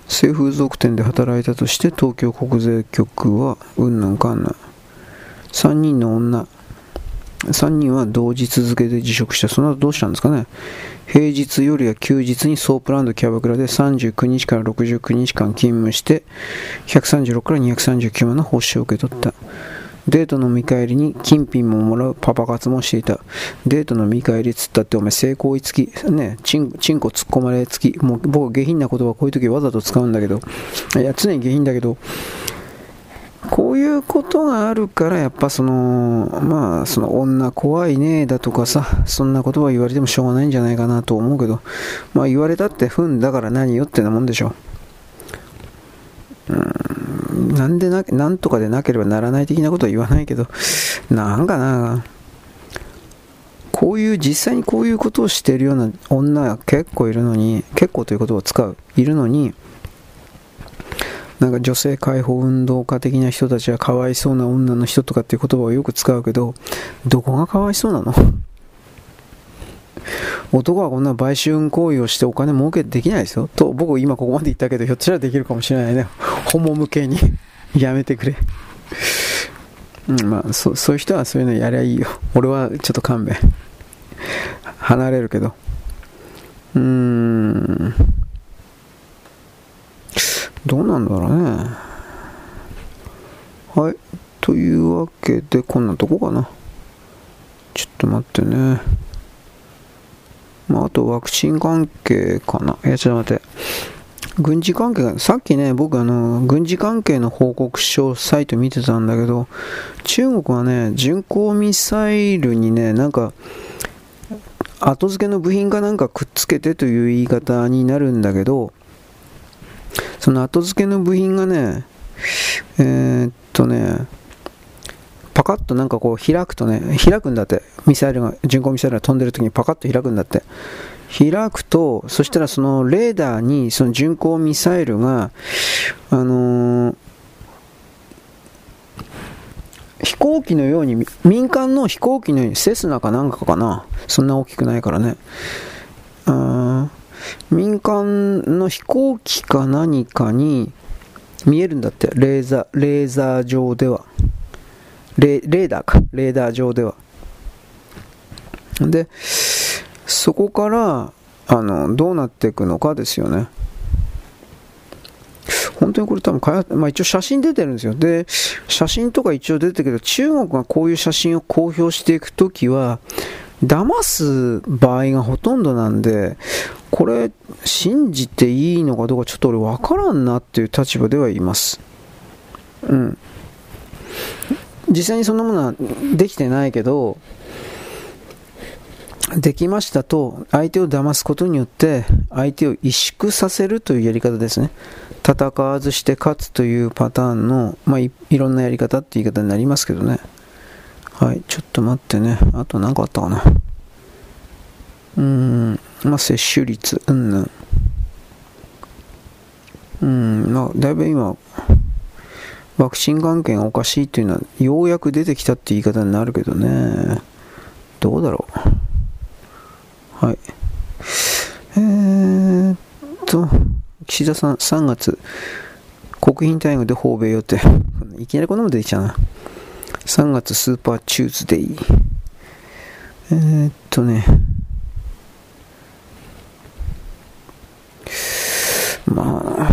性風俗店で働いたとして東京国税局はうんぬんかんぬん。3人の女。3人は同時続けて辞職した。その後どうしたんですかね。平日よりは休日にソープランドキャバクラで39日から69日間勤務して136から239万の報酬を受け取ったデートの見返りに金品ももらうパパ活もしていた。デートの見返りつったってお前成功いつき、ね、チンチンコ突っ込まれつき、もう僕下品な言葉こういう時わざと使うんだけど、いや、常に下品だけど、こういうことがあるから、やっぱその、まあ、その女怖いねだとかさ、そんな言葉言われてもしょうがないんじゃないかなと思うけど、まあ言われたってふんだから何よってなもんでしょう。うんなんでな、なんとかでなければならない的なことは言わないけど、なんかな、こういう実際にこういうことをしているような女が結構いるのに、結構という言葉を使う、いるのに、なんか女性解放運動家的な人たちはかわいそうな女の人とかっていう言葉をよく使うけど、どこがかわいそうなの？男はこんな売春行為をしてお金儲けできないですよ。と、僕今ここまで言ったけど、ひょっとしたらできるかもしれないね。ホモ向けに やめてくれ。うん、まあそ、そういう人はそういうのやりゃいいよ。俺はちょっと勘弁。離れるけど。うーん。どうなんだろうね。はい。というわけで、こんなとこかな。ちょっと待ってね。まあ、あとワクチン関係かな。いや、ちょっと待って。軍事関係が、さっきね、僕あの、軍事関係の報告書サイト見てたんだけど、中国はね、巡航ミサイルにね、なんか、後付けの部品かなんかくっつけてという言い方になるんだけど、その後付けの部品がね、えー、っとね、パカッとなんかこう開くとね、開くんだって。ミサイルが、巡航ミサイルが飛んでる時にパカッと開くんだって。開くと、そしたらそのレーダーにその巡航ミサイルが、あのー、飛行機のように、民間の飛行機のように、セスナかなんかかな。そんな大きくないからね。あ民間の飛行機か何かに見えるんだって。レーザー、レーザー上では。レレーダーか、レーダー上では。で、そこから、あの、どうなっていくのかですよね。本当にこれ多分開発、まあ一応写真出てるんですよ。で、写真とか一応出てるけど、中国がこういう写真を公表していくときは、騙す場合がほとんどなんで、これ、信じていいのかどうかちょっと俺わからんなっていう立場ではいます。うん。実際にそんなものはできてないけど、できましたと相手を騙すことによって相手を萎縮させるというやり方ですね。戦わずして勝つというパターンの、まあ、いいろんなやり方って言い方になりますけどね。はい、ちょっと待ってね。あと何かあったかな。うーん、まあ、接種率、うんぬん。うん、まあ、だいぶ今、ワクチン関係がおかしいっていうのは、ようやく出てきたって言い方になるけどね。どうだろう。はい。えー、っと、岸田さん、3月、国賓待遇で訪米予定。いきなりこんなの出てきたな。3月スーパーチューズデイ。えー、っとね。まあ、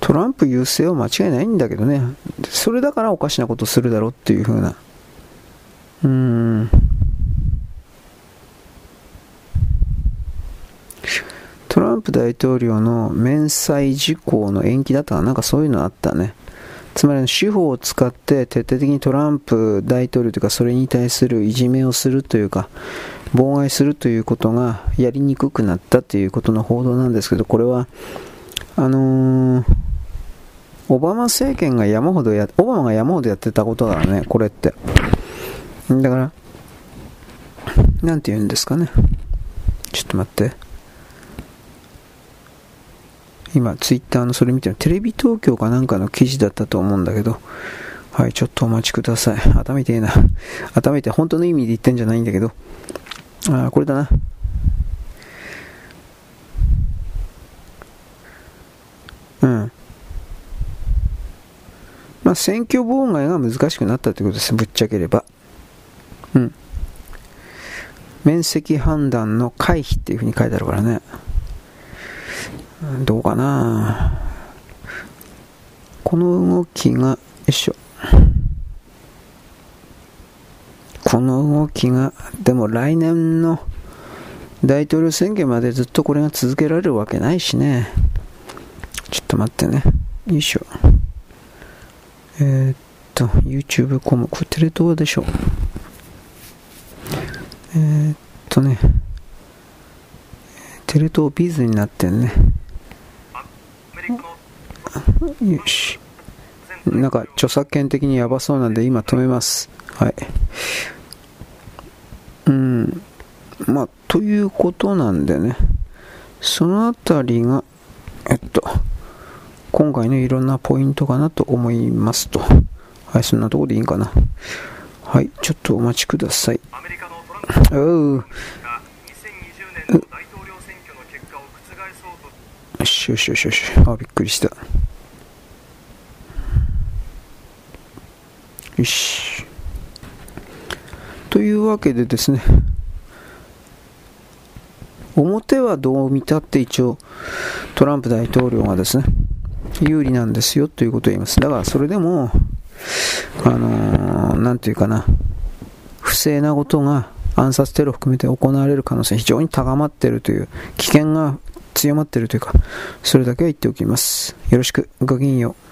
トランプ優勢は間違いないんだけどね、それだからおかしなことするだろうっていう風な。うーん。トランプ大統領の免災事項の延期だったかなんかそういうのあったね。つまり司法を使って徹底的にトランプ大統領というかそれに対するいじめをするというか妨害するということがやりにくくなったということの報道なんですけどこれはあのー、オバマ政権が山ほどやオバマが山ほどやってたことだからねこれって。だからなんて言うんですかね。ちょっと待って。今、ツイッターのそれ見てテレビ東京かなんかの記事だったと思うんだけど、はい、ちょっとお待ちください。頭痛いな。頭痛い。本当の意味で言ってんじゃないんだけど、あ、これだな。うん。まあ、選挙妨害が難しくなったということです。ぶっちゃければ。うん。面積判断の回避っていうふうに書いてあるからね。どうかなこの動きが、よいしょ。この動きが、でも来年の大統領選挙までずっとこれが続けられるわけないしね。ちょっと待ってね。よいしょ。えー、っと、YouTube コム、これテレ東でしょ。えー、っとね、テレ東ビーズになってんね。よし。なんか著作権的にやばそうなんで今止めます。はい。うん。まあ、ということなんでね。そのあたりが、えっと、今回のいろんなポイントかなと思いますと。はい、そんなとこでいいんかな。はい、ちょっとお待ちください。おう。よしよしよしよし。あ、びっくりした。よし。というわけでですね、表はどう見たって一応トランプ大統領がですね、有利なんですよということを言います。だからそれでも、あのー、ていうかな、不正なことが暗殺テロ含めて行われる可能性非常に高まっているという危険が強まっているというか、それだけは言っておきます。よろしく、ごきげんよう。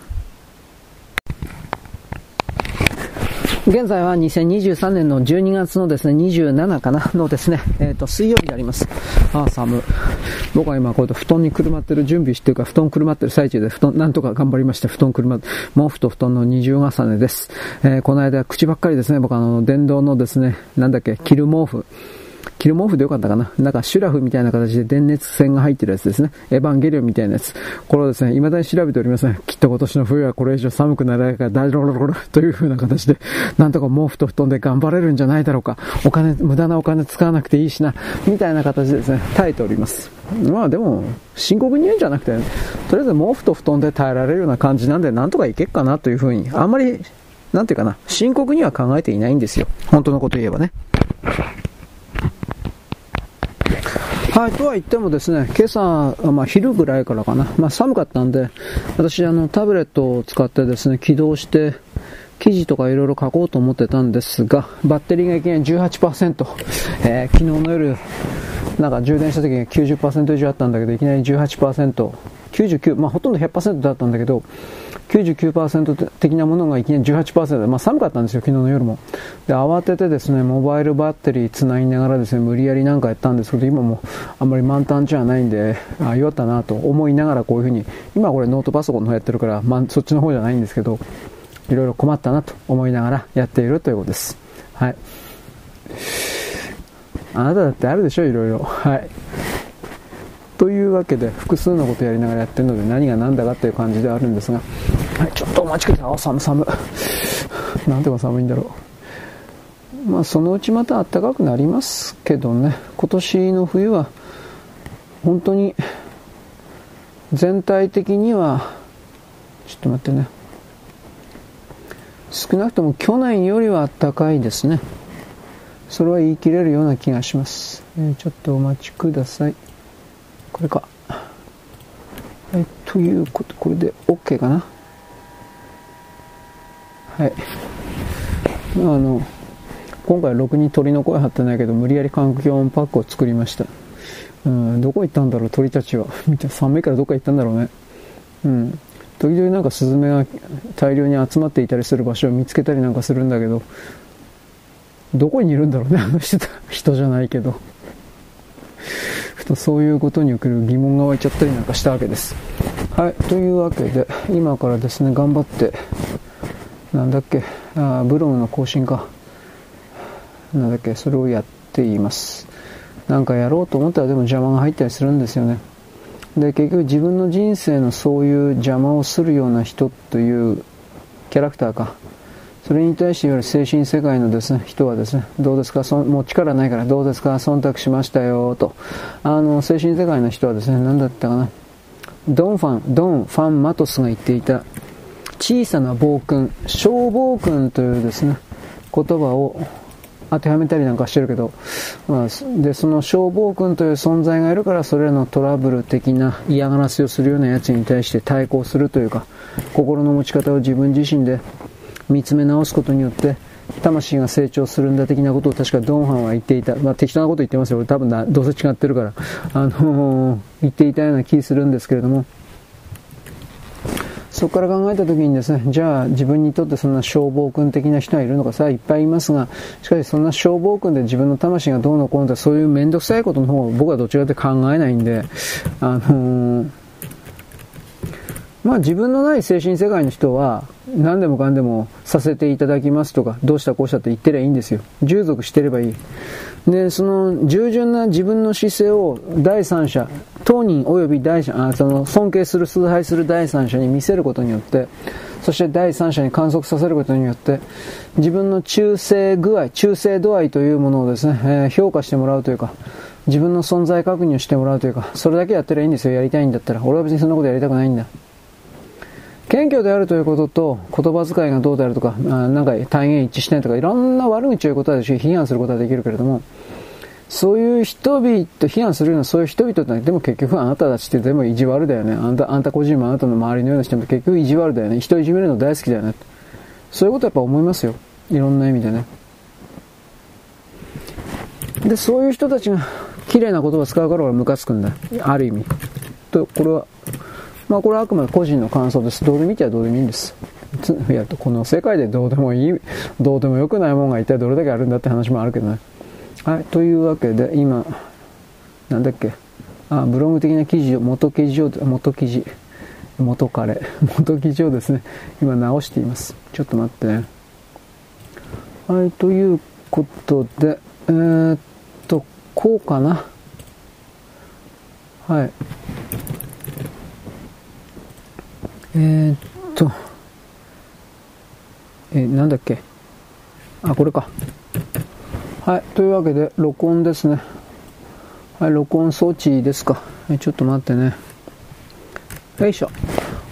現在は2023年の12月のですね、27かな のですね、えっ、ー、と、水曜日であります。ああ、寒僕は今こうやって布団にくるまってる準備してるか、布団くるまってる最中で、布団、なんとか頑張りまして、布団くるま、毛布と布団の二重重ねです。えー、この間、口ばっかりですね、僕あの、電動のですね、なんだっけ、着る毛布。キル毛布でよかったかななんかシュラフみたいな形で電熱線が入ってるやつですね。エヴァンゲリオンみたいなやつ。これをですね、未だに調べておりません。きっと今年の冬はこれ以上寒くならないから大丈夫という風な形で、なんとか毛布と布団で頑張れるんじゃないだろうか。お金、無駄なお金使わなくていいしな。みたいな形でですね、耐えております。まあでも、深刻に言うんじゃなくて、とりあえず毛布と布団で耐えられるような感じなんで、なんとかいけっかなという風に、あんまり、なんていうかな、深刻には考えていないんですよ。本当のこと言えばね。はい、とは言ってもですね、今朝、まあ、昼ぐらいからかな、まあ、寒かったんで、私、あの、タブレットを使ってですね、起動して、記事とかいろいろ書こうと思ってたんですが、バッテリーがいきなり18%、えー、昨日の夜、なんか充電した時に90%以上あったんだけど、いきなり18%、99、まあ、ほとんど100%だったんだけど、99%的なものがいきなり18%で、まあ、寒かったんですよ、昨日の夜も。で、慌ててですね、モバイルバッテリー繋ぎながらですね、無理やりなんかやったんですけど、今もあんまり満タンじゃないんで、あ、弱ったなと思いながらこういうふうに、今これノートパソコンの方やってるから、まあ、そっちの方じゃないんですけど、いろいろ困ったなと思いながらやっているということです。はい。あなただってあるでしょ、いろいろ。はい。というわけで複数のことやりながらやってるので何が何だかっていう感じではあるんですが、はい、ちょっとお待ちください。あ、寒寒。なんてか寒いんだろう。まあそのうちまた暖かくなりますけどね、今年の冬は本当に全体的には、ちょっと待ってね。少なくとも去年よりは暖かいですね。それは言い切れるような気がします。えー、ちょっとお待ちください。これか。はい、ということ、これで OK かな。はい。あの、今回ろくに鳥の声張ってないけど、無理やり環境音パックを作りました。うん、どこ行ったんだろう、鳥たちは。見て寒いからどっか行ったんだろうね。うん。時々なんかスズメが大量に集まっていたりする場所を見つけたりなんかするんだけど、どこにいるんだろうね、あの人、人じゃないけど。ふとそういうことにおける疑問が湧いちゃったりなんかしたわけです。はい、というわけで、今からですね、頑張って、なんだっけ、あブログの更新か。なんだっけ、それをやっています。なんかやろうと思ったらでも邪魔が入ったりするんですよね。で、結局自分の人生のそういう邪魔をするような人というキャラクターか。それに対していわゆる精神世界のですね、人はですね、どうですか、そもう力ないからどうですか、忖度しましたよ、と。あの、精神世界の人はですね、何だったかな？ドンファン、ドン・ファン・マトスが言っていた、小さな暴君、小暴君というですね、言葉を当てはめたりなんかしてるけど、まあ、で、その消防君という存在がいるから、それらのトラブル的な嫌がらせをするようなやつに対して対抗するというか、心の持ち方を自分自身で見つめ直すことによって、魂が成長するんだ的なことを確かドンハンは言っていた。まあ適当なこと言ってますよ。俺多分、どうせ違ってるから、あのー、言っていたような気するんですけれども、そこから考えた時にですね、じゃあ自分にとってそんな消防君的な人がいるのかさ、いっぱいいますが、しかしそんな消防君で自分の魂がどうのこうのとそういう面倒くさいことの方を僕はどちらかと考えないんで、あのー、まあ自分のない精神世界の人は、何でもかんでもさせていただきますとか、どうしたこうしたって言ってりゃいいんですよ。従属してればいい。で、その従順な自分の姿勢を第三者、当人及び第三、あその尊敬する、崇拝する第三者に見せることによって、そして第三者に観測させることによって、自分の忠誠具合、忠誠度合いというものをですね、えー、評価してもらうというか、自分の存在確認をしてもらうというか、それだけやってりゃいいんですよ、やりたいんだったら。俺は別にそんなことやりたくないんだ。謙虚であるということと、言葉遣いがどうであるとか、なんか大変一致しないとか、いろんな悪口を言うことはできるし、批判することはできるけれども、そういう人々、批判するようなそういう人々ってでも結局あなたたちってでも意地悪だよね。あんた、あんた個人もあなたの周りのような人も結局意地悪だよね。人いじめるの大好きだよね。そういうことやっぱ思いますよ。いろんな意味でね。で、そういう人たちが綺麗な言葉使うから俺ムカつくんだ。ある意味。と、これは、まあこれはあくまで個人の感想です。どうで見てはどうでもいいんです。いや、この世界でどうでもいい、どうでもよくないもんが一体どれだけあるんだって話もあるけどね。はい、というわけで、今、なんだっけ、あ、ブログ的な記事を、元記事を、元記事、元彼、元記事をですね、今直しています。ちょっと待ってね。はい、ということで、えー、っと、こうかな。はい。えー、っと、えー、なんだっけ？あ、これか。はい、というわけで、録音ですね。はい、録音装置ですか。えちょっと待ってね。よいしょ。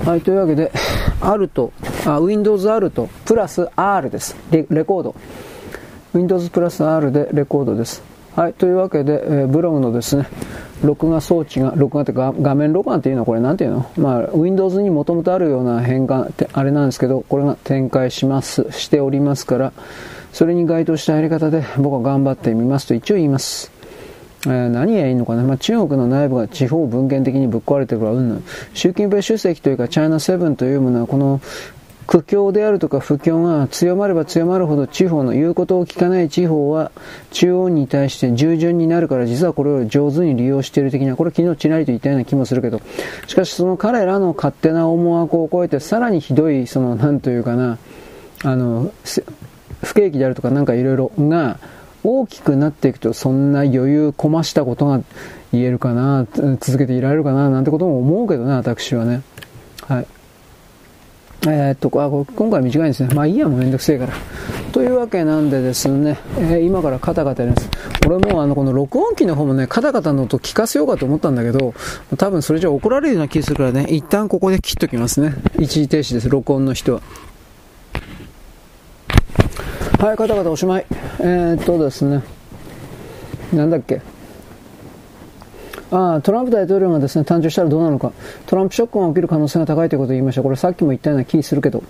はい、というわけで、Alt、あ、Windows Alt プラス R です。レレコード。Windows プラス R でレコードです。はい、というわけで、えー、ブログのですね、録画装置が、録画ってか画面録画っていうの？はこれなんていうの？まあ、Windows にもともとあるような変換って、あれなんですけど、これが展開します、しておりますから、それに該当したやり方で僕は頑張ってみますと一応言います。えー、何がいいのかな、まあ、中国の内部が地方分権的にぶっ壊れてるからうんぬん。習近平主席というかチャイナセブンというものはこの苦境であるとか不況が強まれば強まるほど地方の言うことを聞かない地方は中央に対して従順になるから実はこれを上手に利用している的な、これ昨日ちらりと言ったような気もするけど、しかしその彼らの勝手な思惑を超えてさらにひどい、その、なんというかな、あの、不景気であるとかなんかいろいろが大きくなっていくとそんな余裕こましたことが言えるかな、続けていられるかななんてことも思うけどね、私はね。はい。えー、っと、あ、今回短いんですね。まあいいや、もうめんどくせえから。というわけなんでですね、えー、今からカタカタやります。俺もあの、この録音機の方もね、カタカタの音聞かせようかと思ったんだけど、多分それじゃ怒られるような気がするからね、一旦ここで切っときますね。一時停止です、録音の人は。はい、カタカタおしまい。えー、っとですね、なんだっけ。ああ、トランプ大統領がですね、誕生したらどうなのか。トランプショックが起きる可能性が高いということを言いました。これさっきも言ったような気するけど、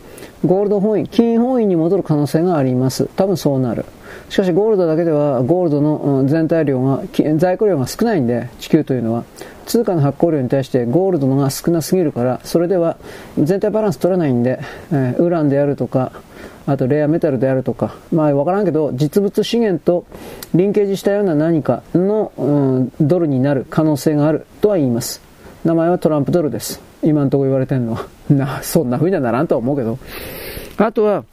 ゴールド本位、金本位に戻る可能性があります。多分そうなる。しかしゴールドだけではゴールドの全体量が、在庫量が少ないんで、地球というのは。通貨の発行量に対してゴールドのが少なすぎるから、それでは全体バランス取れないんで、えー、ウランであるとか、あとレアメタルであるとか、まあわからんけど、実物資源とリンケージしたような何かの、うん、ドルになる可能性があるとは言います。名前はトランプドルです。今んところ言われてるのは。な、そんな風にはならんとは思うけど。あとは、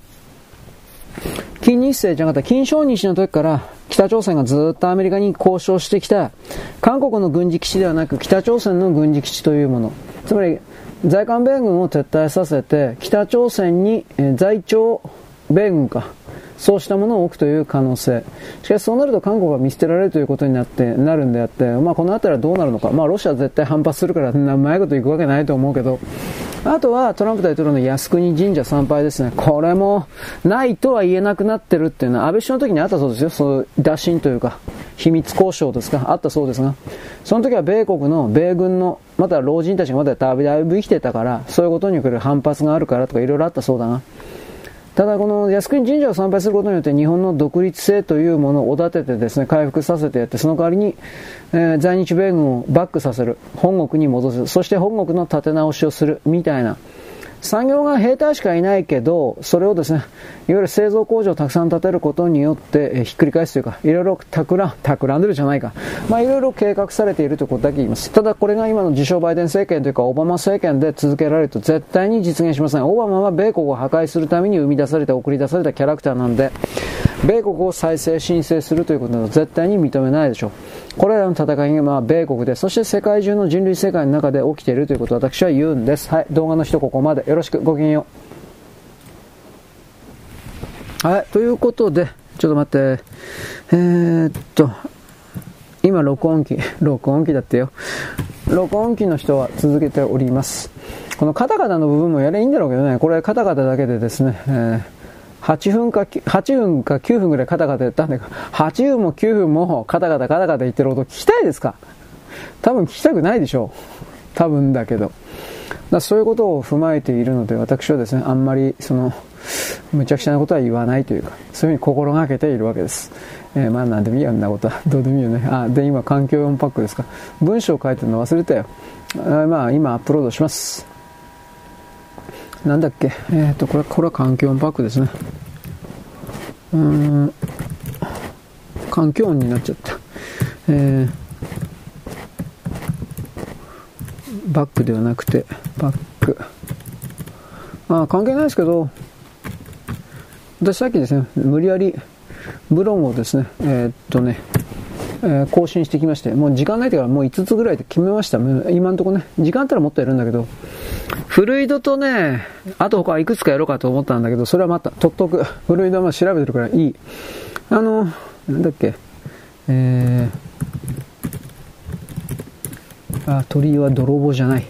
金日成じゃなかった、金正日の時から北朝鮮がずっとアメリカに交渉してきた、韓国の軍事基地ではなく北朝鮮の軍事基地というもの。つまり、在韓米軍を撤退させて、北朝鮮に、在朝米軍か、そうしたものを置くという可能性。しかしそうなると韓国が見捨てられるということになって、なるんであって、まあこの辺りはどうなるのか。まあロシアは絶対反発するから、うまいこといくわけないと思うけど、あとはトランプ大統領の靖国神社参拝ですね。これもないとは言えなくなってるっていうのは安倍首相の時にあったそうですよ。そう打診というか、秘密交渉ですか、あったそうですが、その時は米国の、米軍の、また老人たちがまだだいぶ生きてたから、そういうことに来る反発があるからとかいろいろあったそうだな。ただこの靖国神社を参拝することによって日本の独立性というものをおだててですね、回復させてやって、その代わりに、えー、在日米軍をバックさせる、本国に戻す、そして本国の立て直しをする、みたいな、産業が兵隊しかいないけど、それをですね、いわゆる製造工場をたくさん建てることによって、えひっくり返すというか、いろいろ企んでるじゃないか。まあいろいろ計画されているということだけ言います。ただこれが今の自称バイデン政権というか、オバマ政権で続けられると絶対に実現しません。オバマは米国を破壊するために生み出された、送り出されたキャラクターなんで、米国を再生申請するということは絶対に認めないでしょう。これらの戦いがまあ米国で、そして世界中の人類世界の中で起きているということを私は言うんです。はい、動画の人ここまで。よろしく、ごきげんよう。はい、ということで、ちょっと待って、えー、っと、今録音機、録音機だってよ。録音機の人は続けております。このカタカタの部分もやればいいんだろうけどね、これカタカタだけでですね、えー8分か、8分か9分ぐらいカタカタやったんだけど、8分も9分もカタカタカタカタ言ってる音聞きたいですか多分聞きたくないでしょう。多分だけど。だそういうことを踏まえているので、私はですね、あんまり、その、むちゃくちゃなことは言わないというか、そういうふうに心がけているわけです。えー、まあなんでもいいよ、んなことは。どうでもいいよね。あ、で、今、環境4パックですか。文章を書いてるの忘れたよ。あまあ、今、アップロードします。なんだっけ、えっ、ー、と、これ、これは環境音パックですね。環境音になっちゃった。えー、バックではなくて、バック。あ関係ないですけど、私さっきですね、無理やりブロンをですね、えー、っとね、え、更新してきまして、もう時間ないからもう5つぐらいで決めました。今んとこね、時間あったらもっとやるんだけど、フルイドとね、あと他いくつかやろうかと思ったんだけど、それはまた、取っとく。フルイドはまあ調べてるからいい。あの、なんだっけ、えー、あ、鳥は泥棒じゃない。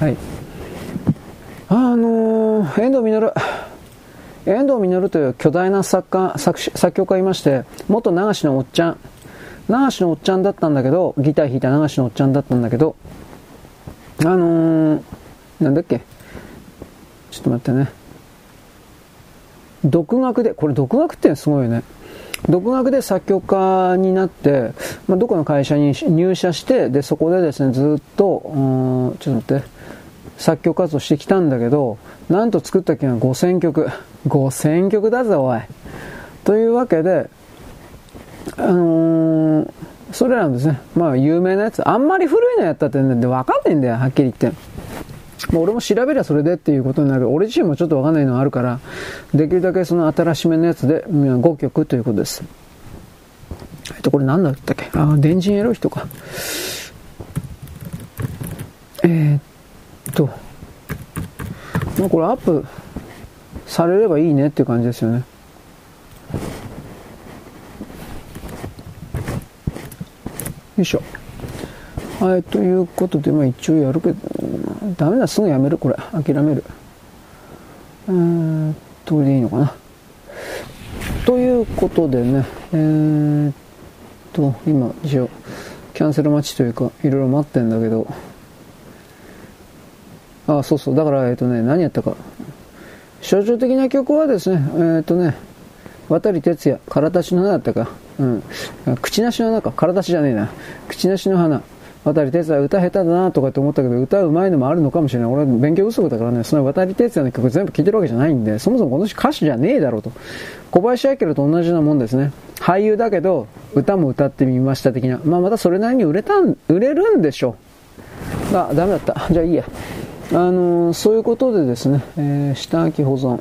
はい。あのー、遠藤実。遠藤実という巨大な作家、作作曲家いまして、元流しのおっちゃん。流しのおっちゃんだったんだけど、ギター弾いた流しのおっちゃんだったんだけど、あのー、なんだっけ？ちょっと待ってね。独学で、これ独学ってすごいよね。独学で作曲家になって、まあ、どこの会社に入社して、で、そこでですね、ずっと、うん、ちょっと待って、作曲活動してきたんだけど、なんと作った曲が5000曲。5000曲だぜ、おい。というわけで、あのー、それなんですね。まあ、有名なやつ。あんまり古いのやったってね、わかんないんだよ、はっきり言って。もう俺も調べりゃそれでっていうことになる。俺自身もちょっとわかんないのがあるから、できるだけその新しめのやつで5曲ということです。えっと、これ何だったっけ？あ、電人エロい人か。えー、っと、まあこれアップされればいいねっていう感じですよね。よいしょ。はい、ということで、まあ一応やるけど、ダメだ、すぐやめる、これ。諦める。えー、これでいいのかな。ということでね、えー、と、今、一応、キャンセル待ちというか、いろいろ待ってんだけど、あ、そうそう、だから、えー、っとね、何やったか。象徴的な曲はですね、えー、っとね、渡哲也、空立ちの花だったか。うん。口なしの花か。空立ちじゃねえな。口なしの花。渡哲也歌下手だなとかって思ったけど、歌うまいのもあるのかもしれない。俺は勉強不足だからね、その渡哲也の曲全部聴いてるわけじゃないんで、そもそもこの人歌手じゃねえだろうと。小林明と同じようなもんですね。俳優だけど、歌も歌ってみました的な。まあまたそれなりに売れたん、売れるんでしょう。あ、ダメだった。じゃあいいや。あのー、そういうことでですね、えー、下書き保存。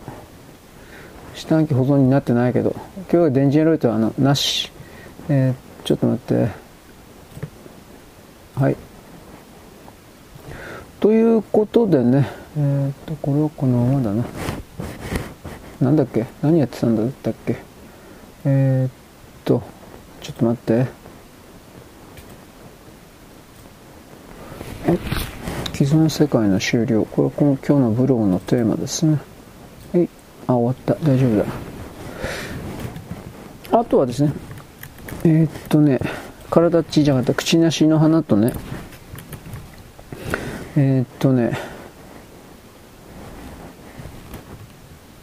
下書き保存になってないけど、今日は電磁エロイトはあの、なし。えー、ちょっと待って。はい。ということでね、えー、っと、これはこのままだな。なんだっけ？何やってたんだったっけ？えー、っと、ちょっと待って。え？既存世界の終了。これこの今日のブログのテーマですね。はい。あ、終わった。大丈夫だ。あとはですね、えー、っとね、体ちじゃなかった口なしの花とね、えー、っとね、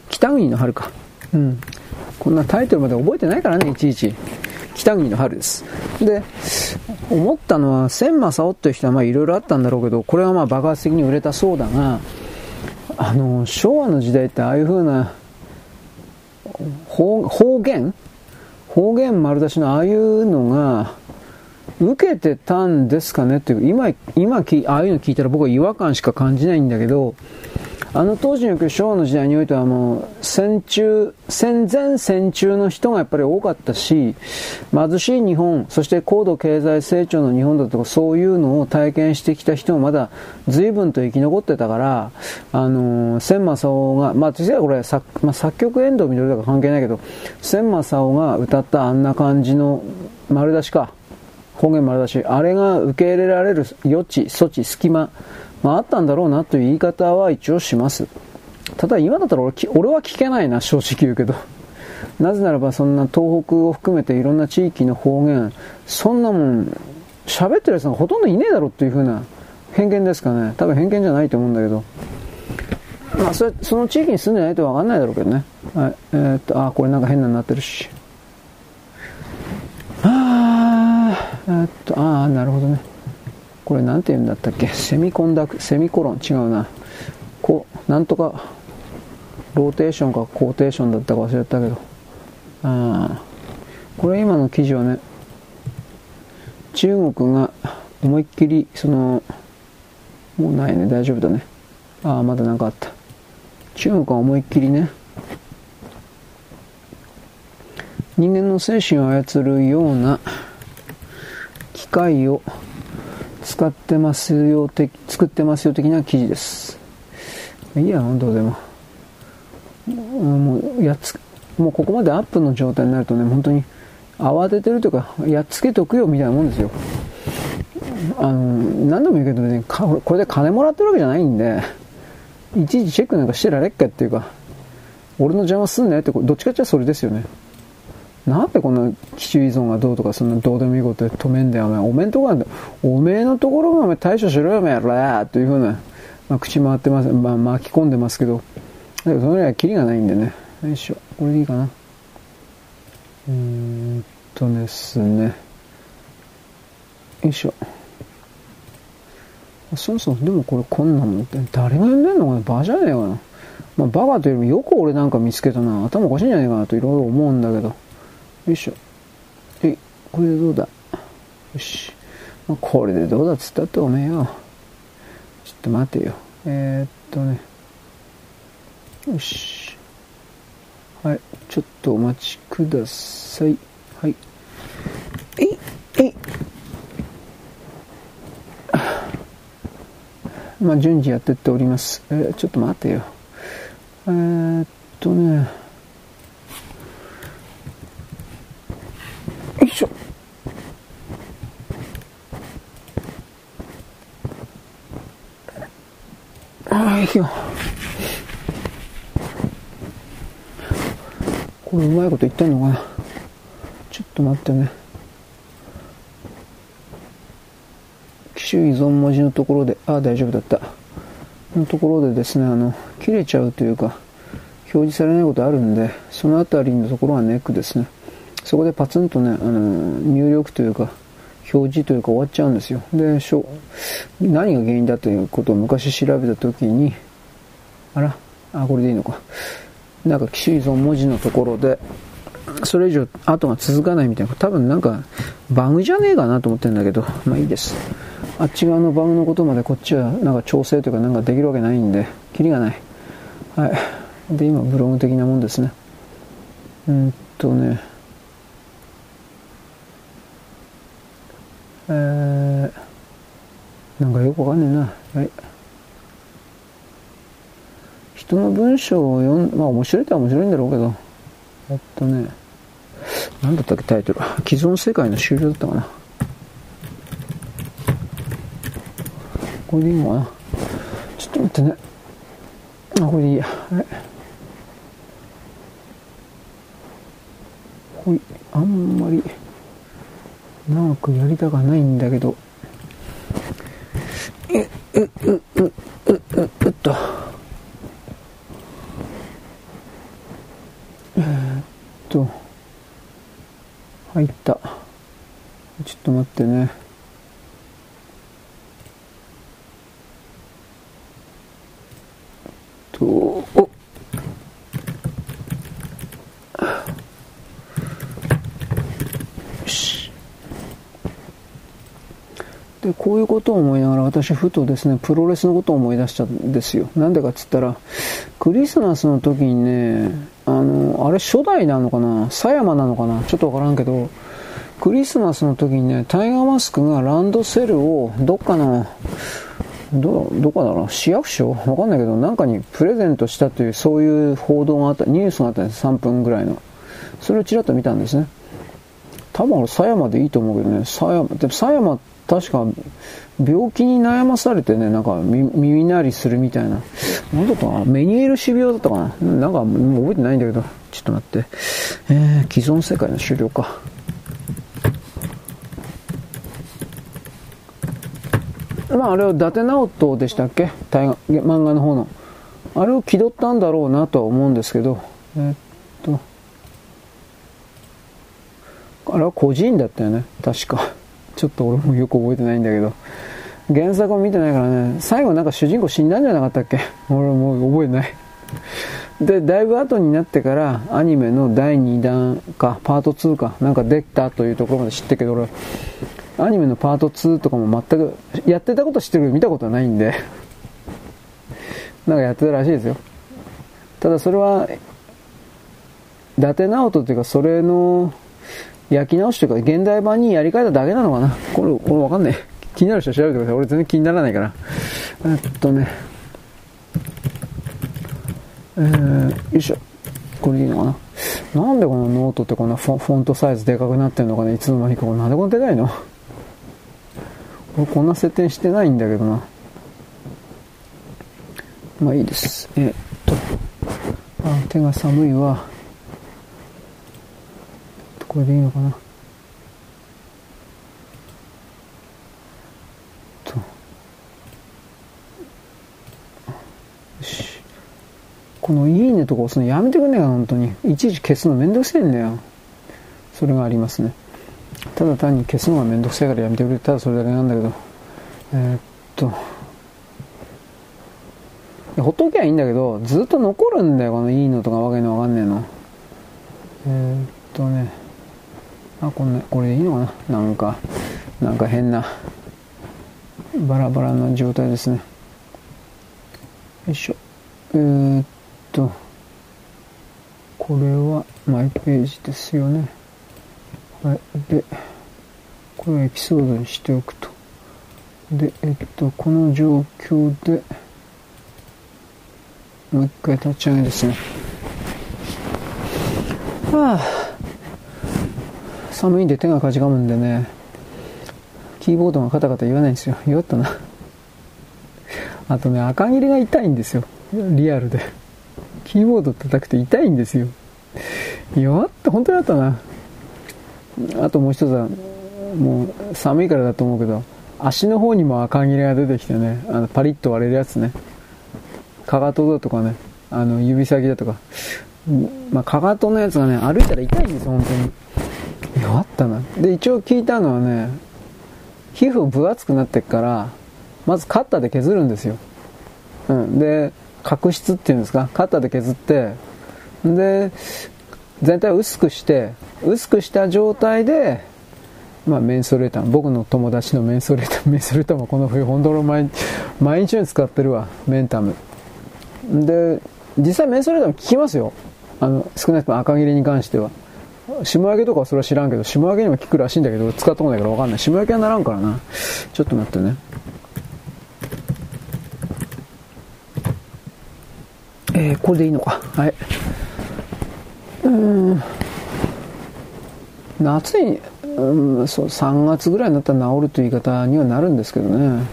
北国の春か。うん。こんなタイトルまで覚えてないからね、いちいち。北国の春です。で、思ったのは、千正夫っていう人はまあいろいろあったんだろうけど、これはまあ爆発的に売れたそうだが、あの、昭和の時代ってああいう風な方言？方言丸出しのああいうのが、受けてたんですかねっていう、今、今、ああいうの聞いたら僕は違和感しか感じないんだけど、あの当時における昭和の時代においてはもう戦中、戦前戦中の人がやっぱり多かったし、貧しい日本、そして高度経済成長の日本だとかそういうのを体験してきた人もまだ随分と生き残ってたから、あのー、千正夫が、まあ実はこれ作,、まあ、作曲遠藤緑とか関係ないけど、千正夫が歌ったあんな感じの丸出しか、方言丸出し、あれが受け入れられる余地、措置、隙間、まあ、あったんだろうなという言い方は一応します。ただ今だったら俺俺は聞けないな、正直言うけど。なぜならばそんな東北を含めていろんな地域の方言、そんなもん、喋ってる奴がほとんどいねえだろっていう風な偏見ですかね。多分偏見じゃないと思うんだけど。まあそれ、その地域に住んでないとわかんないだろうけどね。はい。えー、っと、あ、これなんか変なになってるし。あー、えー、っと、ああ、なるほどね。これなんて言うんだったっけ？セミコンダク、セミコロン？違うな。こう、なんとか、ローテーションかコーテーションだったか忘れたけど。あこれ今の記事はね、中国が思いっきり、その、もうないね、大丈夫だね。ああ、まだなんかあった。中国は思いっきりね、人間の精神を操るような機械を使ってますよ的、作ってますよ的な記事です。いいや、どうでも。もう、やっつ、もうここまでアップの状態になるとね、本当に慌ててるというか、やっつけとくよみたいなもんですよ。あの、何度も言うけどね、これで金もらってるわけじゃないんで、いちいちチェックなんかしてられっかっていうか、俺の邪魔すんねって、どっちかってそれですよね。なんでこんな機種依存がどうとか、そんなどうでもいいことで止めんだよ、お前。おめんとこなんだ。おめえのところがお前対処しろよ、お前らというふうな、まあ、口回ってます、まあ、巻き込んでますけど、だけどそれはキリがないんでね。よいしょ。これでいいかな。うーんとですね。よいしょ。そもそも、でもこれこんなもんって誰が読んでんのかなバじゃねえかな。まあ、バカというよりもよく俺なんか見つけたな。頭おかしいんじゃねえかなといろいろ思うんだけど。よいしょ。え、これでどうだ？よし。まあ、これでどうだっつったっておめえよ。ちょっと待てよ。えー、っとね。よし。はい。ちょっとお待ちください。はい。えい、えい。まあ、順次やってっております。えー、ちょっと待てよ。えー、っとね。いしょはいよ。これうまいこと言ってんのかな？ちょっと待ってね。機種依存文字のところでああ大丈夫だった。のところでですねあの切れちゃうというか表示されないことあるんで、そのあたりのところはネックですね。そこでパツンとね、あの、入力というか、表示というか終わっちゃうんですよ。で、しょ何が原因だということを昔調べたときに、あら、あ、これでいいのか。なんか、機種依存文字のところで、それ以上後が続かないみたいな、多分なんか、バグじゃねえかなと思ってるんだけど、まあいいです。あっち側のバグのことまでこっちはなんか調整というかなんかできるわけないんで、キリがない。はい。で、今、ブログ的なもんですね。うんとね、えー、なんかよくわかんねえな。はい。人の文章を読ん、まあ面白いとは面白いんだろうけど、えっとね、なんだったっけタイトル。既存世界の終了だったかな。これでいいのかな。ちょっと待ってね。あ、これでいいや。はい。ほい。あんまり、長くやりたくないんだけど。う、う、う、う、う、う、うっと。えー、っと。入った。ちょっと待ってね。と、おで、こういうことを思いながら私ふとですね、プロレスのことを思い出したんですよ。なんでかっつったら、クリスマスの時にね、あの、あれ初代なのかな？狭山なのかな？ちょっとわからんけど、クリスマスの時にね、タイガーマスクがランドセルをどっかの、ど、どこだろう？市役所？わかんないけど、なんかにプレゼントしたという、そういう報道があった、ニュースがあったんです。3分ぐらいの。それをちらっと見たんですね。多分俺、狭山でいいと思うけどね、狭山、でも狭山確か病気に悩まされてね、なんか耳鳴りするみたいな。なんだったかな？メニエール種病だったかな？なんか覚えてないんだけど、ちょっと待って。えー、既存世界の終了か。まああれは伊達直人でしたっけ？大河漫画の方の。あれを気取ったんだろうなとは思うんですけど、えー、っと、あれは個人だったよね、確か。ちょっと俺もよく覚えてないんだけど。原作を見てないからね、最後なんか主人公死んだんじゃなかったっけ？俺もう覚えてない。で、だいぶ後になってからアニメの第2弾か、パート2か、なんかできたというところまで知ってけど俺、アニメのパート2とかも全く、やってたこと知ってるけど見たことはないんでなんかやってたらしいですよ。ただそれは、伊達直人っていうか、それの、焼き直しというか、現代版にやり替えただけなのかな？これ、これわかんない。気になる人は調べてください。俺全然気にならないから。えっとね。えー、よいしょ。これでいいのかな？なんでこのノートってこんなフォントサイズでかくなってんのかね？いつの間にか。なんでこんなでかいの？俺こんな設定してないんだけどな。まあいいです。え、っと。あ、手が寒いわ。これでいいのかな？と。よし。この「いいね」とか押すのやめてくんねえか本当に。いちいち消すのめんどくせえんだよ。それがありますね。ただ単に消すのがめんどくせえからやめてくれ。たらそれだけなんだけど。えー、っと。ほっときゃいいんだけどずっと残るんだよこの「いいの」とかわけのわかんねえの。えー、っとね。あこんなこれでいいのかな？なんかなんか変なバラバラな状態ですね。よいしょ。えー、っとこれはマイページですよね。はい。でこれをエピソードにしておくと。でえっとこの状況でもう一回立ち上げですね。はあ。寒いんで手がかじかむんでね、キーボードがカタカタ言わないんですよ。弱ったな。あとね、赤切れが痛いんですよ。リアルで。キーボード叩くと痛いんですよ。弱った、本当にあったな。あともう一つは、もう寒いからだと思うけど、足の方にも赤切れが出てきてね、あのパリッと割れるやつね。かかとだとかね、あの、指先だとか。まあ、かかとのやつがね、歩いたら痛いんですよ、本当に。弱ったな。で、一応聞いたのはね、皮膚分厚くなってっから、まずカッターで削るんですよ。うん。で、角質っていうんですか、カッターで削って、で、全体を薄くして、薄くした状態で、まあ、メンソレーター、僕の友達のメンソレーター、メンソレーターもこの冬、本当の毎毎日に使ってるわ、メンタム。で、実際メンソレーターも効きますよ。あの、少なくとも赤切れに関しては。霜焼けとかはそれは知らんけど、霜焼けにも効くらしいんだけど、使ったことないからわかんない。霜焼けはならんからな。ちょっと待ってね。えー、これでいいのか。はい。うん。夏に、うん、そう、3月ぐらいになったら治るという言い方にはなるんですけどね。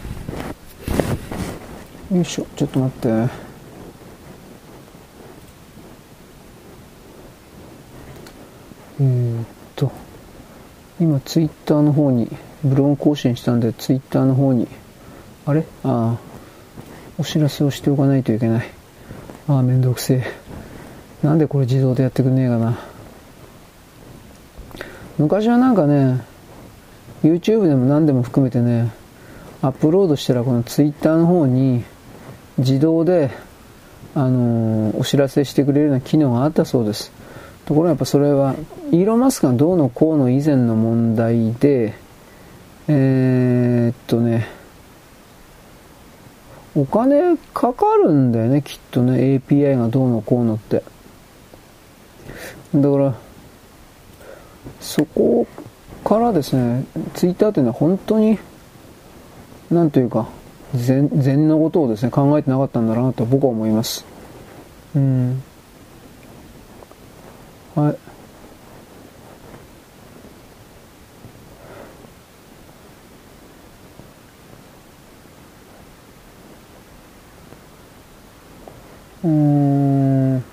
よいしょ、ちょっと待って。えー、っと、今ツイッターの方に、ブログ更新したんで、ツイッターの方に、あれ？ああ、お知らせをしておかないといけない。ああ、めんどくせえ。なんでこれ自動でやってくんねえかな。昔はなんかね、YouTube でも何でも含めてね、アップロードしたらこの Twitter の方に自動で、あのー、お知らせしてくれるような機能があったそうです。ところがやっぱそれは、イーロン・マスクがどうのこうの以前の問題で、えー、っとね、お金かかるんだよね、きっとね、API がどうのこうのって。だから、そこからですね、ツイッターっていうのは本当に、なんというか、禅のことをですね、考えてなかったんだなと僕は思います。うん。はい。うん。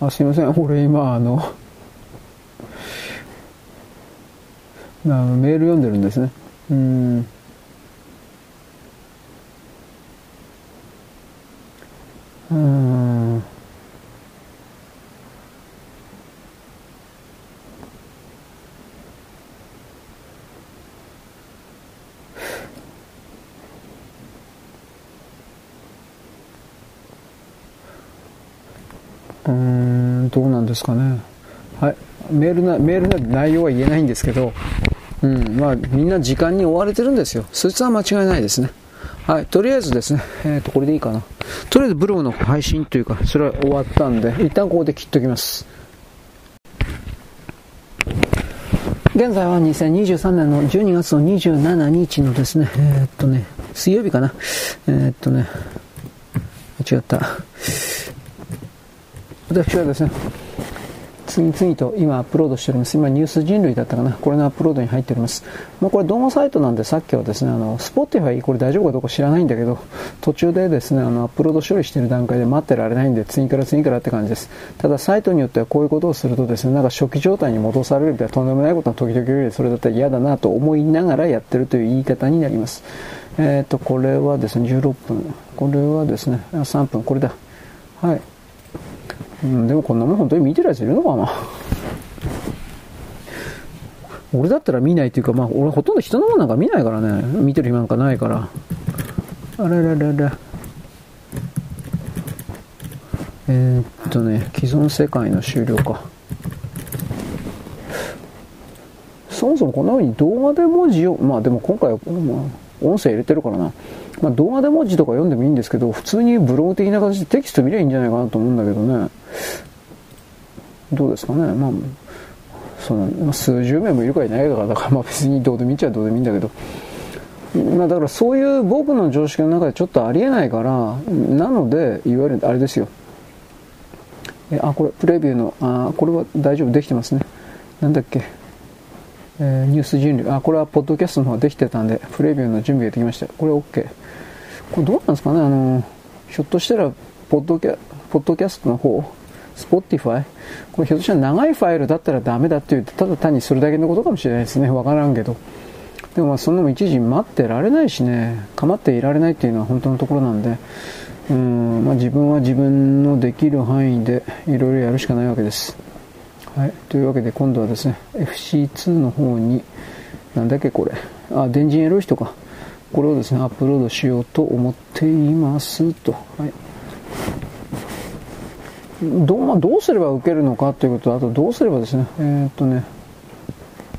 あ、すいません。俺今、あの、あのメール読んでるんですね。うん。うん。うん、どうなんですかね。はい。メールな、メールな内容は言えないんですけど、うん、まあ、みんな時間に追われてるんですよ。そいつは間違いないですね。はい、とりあえずですね、えっ、ー、と、これでいいかな。とりあえずブログの配信というか、それは終わったんで、一旦ここで切っておきます。現在は2023年の12月の27日のですね、えー、っとね、水曜日かな。えー、っとね、違った。私はですね、次々と今アップロードしております。今ニュース人類だったかな。これのアップロードに入っております。まあ、これ動画サイトなんでさっきはですね、あの、スポッティファイこれ大丈夫かどうか知らないんだけど、途中でですね、あの、アップロード処理してる段階で待ってられないんで、次から次からって感じです。ただサイトによってはこういうことをするとですね、なんか初期状態に戻されるみたいなとんでもないことが時々ありそれだったら嫌だなと思いながらやってるという言い方になります。えっ、ー、と、これはですね、16分。これはですね、3分、これだ。はい。うん、でもこんなもん本当に見てるやついるのかな？俺だったら見ないっていうか、まあ、俺ほとんど人のものなんか見ないからね。見てる暇なんかないから。あれれれれ。えー、っとね、既存世界の終了か。そもそもこんな風に動画で文字を、まあでも今回は、まあ、音声入れてるからな。まあ動画で文字とか読んでもいいんですけど、普通にブログ的な形でテキスト見りゃいいんじゃないかなと思うんだけどね。どうですかね。まあ、その、数十名もいるかいないかだから、まあ別にどうでもいいっちゃどうでもいいんだけど、まあだからそういう僕の常識の中でちょっとありえないから、なので、いわゆるあれですよ。え、あ、これ、プレビューの、あ、これは大丈夫、できてますね。なんだっけ。えー、ニュース人類。あ、これはポッドキャストの方ができてたんで、プレビューの準備ができました。これ OK。これどうなんですかねあの、ひょっとしたら、ポッドキャ、ポッドキャストの方、Spotify? これひょっとしたら長いファイルだったらダメだって言って、ただ単にそれだけのことかもしれないですね。わからんけど。でもまあそんなも一時待ってられないしね構っていられないっていうのは本当のところなんでうんまあ、自分は自分のできる範囲でいろいろやるしかないわけです。はい、というわけで今度はですね FC2 の方になんだっけこれあ電人エロい人かこれをですねアップロードしようと思っていますと、はい、ど,、まあ、どうすれば受けるのかということとあとどうすればですねえー、っとね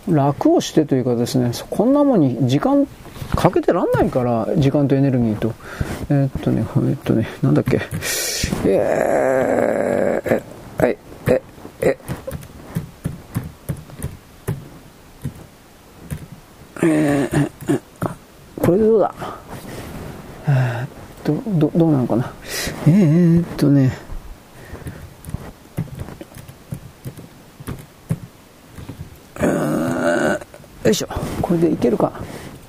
楽をしてというかですねこんなもんに時間かけてらんないから、時間とエネルギーと。えー、っとね、えー、っとね、なんだっけ。えー、え、はい、え、え、えー、これでどうだ？えー、っと、ど、どうなのかな？えー、っとね、よいしょ、これでいけるか。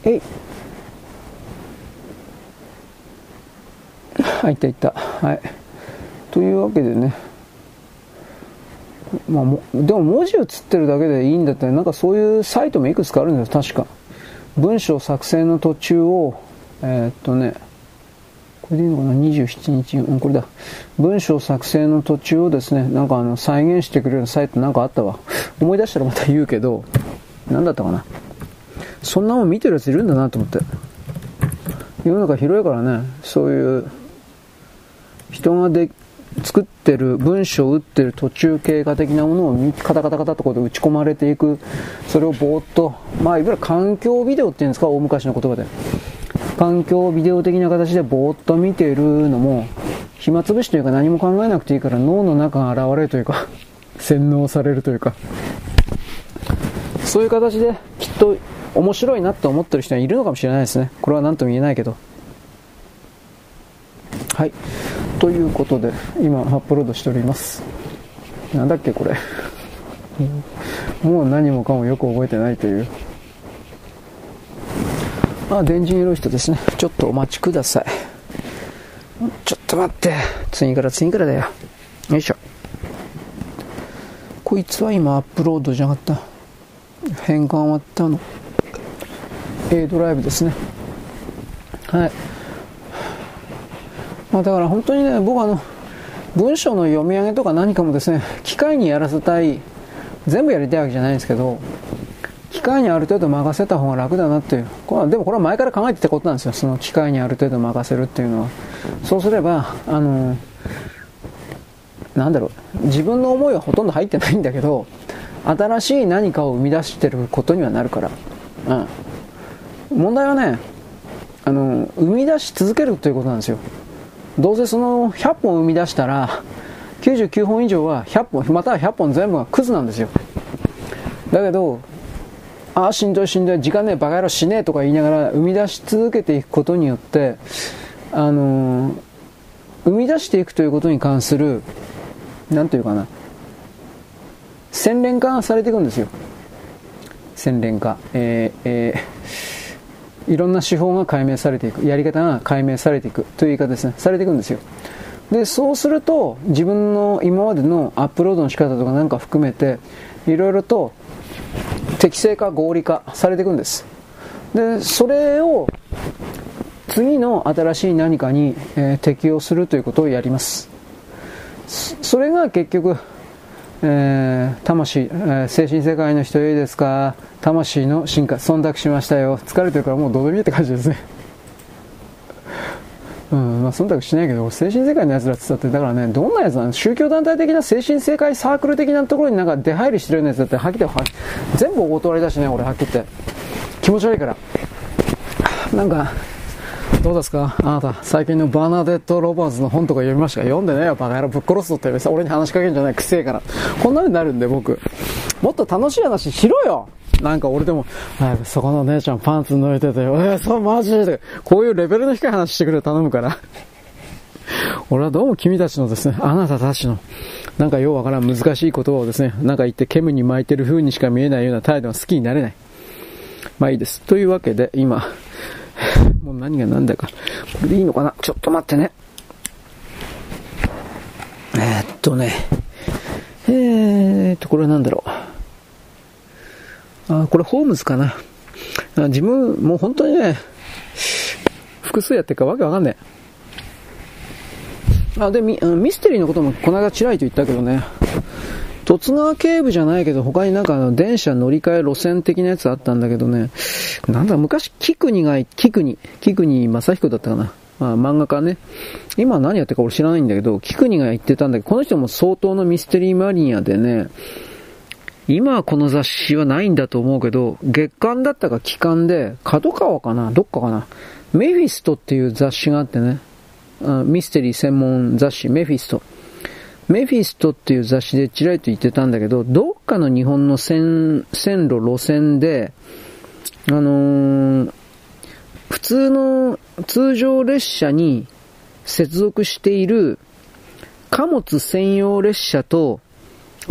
えい。あ、いったいった。はい。というわけでね。まあ、もでも文字映ってるだけでいいんだったら、なんかそういうサイトもいくつかあるんですよ、確か。文章作成の途中を、えー、っとね、これでいいのかな ?27 日、うん、これだ。文章作成の途中をですね、なんかあの、再現してくれるサイトなんかあったわ。思い出したらまた言うけど、なんだったかな。そんなもん見てるやついるんだなと思って。世の中広いからね、そういう人がで作ってる文章を打ってる途中経過的なものをカタカタカタとこで打ち込まれていくそれをぼーっとまあいわゆる環境ビデオっていうんですか大昔の言葉で環境ビデオ的な形でぼーっと見ているのも暇つぶしというか何も考えなくていいから脳の中が現れるというか 洗脳されるというか。そういう形できっと面白いなって思ってる人はいるのかもしれないですね。これは何とも言えないけど。はい。ということで今アップロードしております。なんだっけこれ。もう何もかもよく覚えてないという。あ電人色い人ですね。ちょっとお待ちください。ちょっと待って。次から次からだよ。よいしょ。こいつは今アップロードじゃなかった。変換終わったの。A ドライブですね。はい。まあ、だから本当にね、僕あの、文章の読み上げとか何かもですね、機械にやらせたい、全部やりたいわけじゃないんですけど、機械にある程度任せた方が楽だなっていう。これはでもこれは前から考えてたことなんですよ。その機械にある程度任せるっていうのは。そうすれば、あの、なんだろう、自分の思いはほとんど入ってないんだけど、新しい何かを生み出してることにはなるから。うん。問題はね、あの、生み出し続けるということなんですよ。どうせその100本生み出したら99本以上は100本または100本全部がクズなんですよだけどああしんどいしんどい時間ねえバカ野郎しねえとか言いながら生み出し続けていくことによってあのー、生み出していくということに関する何ていうかな洗練化されていくんですよ。洗練化。えー、えーいろんな手法が解明されていく、やり方が解明されていく。という言い方ですね、されていくんですよ。で、そうすると、自分の今までのアップロードの仕方とかなんか含めて、いろいろと適正化、合理化されていくんです。で、それを次の新しい何かに、えー、適用するということをやります。それが結局、えー、魂、えー、精神世界の人いいですか？魂の進化、忖度しましたよ。疲れてるからもうどうでもいいって感じですね。うん、まあ、忖度しないけど、精神世界のやつらって言ったって、だからね、どんなやつなの？宗教団体的な精神世界サークル的なところになんか出入りしてるようなやつだって、はっきりは全部お断りだしね、俺はっきり言って。気持ち悪いから。なんか、どうですか？あなた、最近のバーナデット・ロバーズの本とか読みましたか？読んでねえよ、バカ野郎ぶっ殺すぞってさ、俺に話しかけるんじゃない、くせえから。こんなになるんで、僕。もっと楽しい話しろよなんか俺でも、そこの姉ちゃんパンツ脱いでて。えー、そう、マジで。こういうレベルの低い話してくれ頼むから。俺はどうも君たちのですね、あなたたちの、なんかようわからん難しい言葉をですね、なんか言って煙に巻いてる風にしか見えないような態度が好きになれない。まあいいです。というわけで、今、もう何が何だか。これでいいのかな？ちょっと待ってね。えー、っとね。えーっと、これなんだろう。あ、これホームズかな。自分、もう本当にね、複数やってるかわけわかんねえ。あ、で、ミミステリーのこともこの間ちらりと言ったけどね、十津川警部じゃないけど、他になんかの、電車乗り換え路線的なやつあったんだけどね、なんだ、昔、菊国が、菊国、菊国正彦だったかな。まあ、漫画家ね。今何やってるか俺知らないんだけど、菊国が言ってたんだけど、この人も相当のミステリーマニアでね、今はこの雑誌はないんだと思うけど、月刊だったか期間で、角川かな？どっかかな？メフィストっていう雑誌があってね、ミステリー専門雑誌、メフィスト。メフィストっていう雑誌でちらりと言ってたんだけど、どっかの日本の線線路、路線で、あのー、普通の通常列車に接続している貨物専用列車と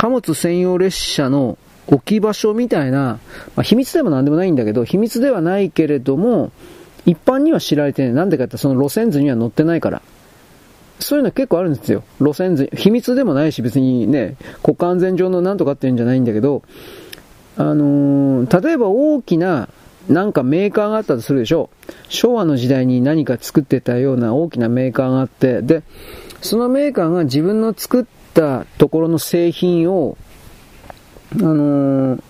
貨物専用列車の置き場所みたいな、まあ、秘密でも何でもないんだけど、秘密ではないけれども、一般には知られてない。なんでかってその路線図には載ってないから。そういうの結構あるんですよ。路線図、秘密でもないし別にね、国家安全上のなんとかっていうんじゃないんだけど、あのー、例えば大きななんかメーカーがあったとするでしょう。昭和の時代に何か作ってたような大きなメーカーがあって、で、そのメーカーが自分の作ったところの製品を、あのー、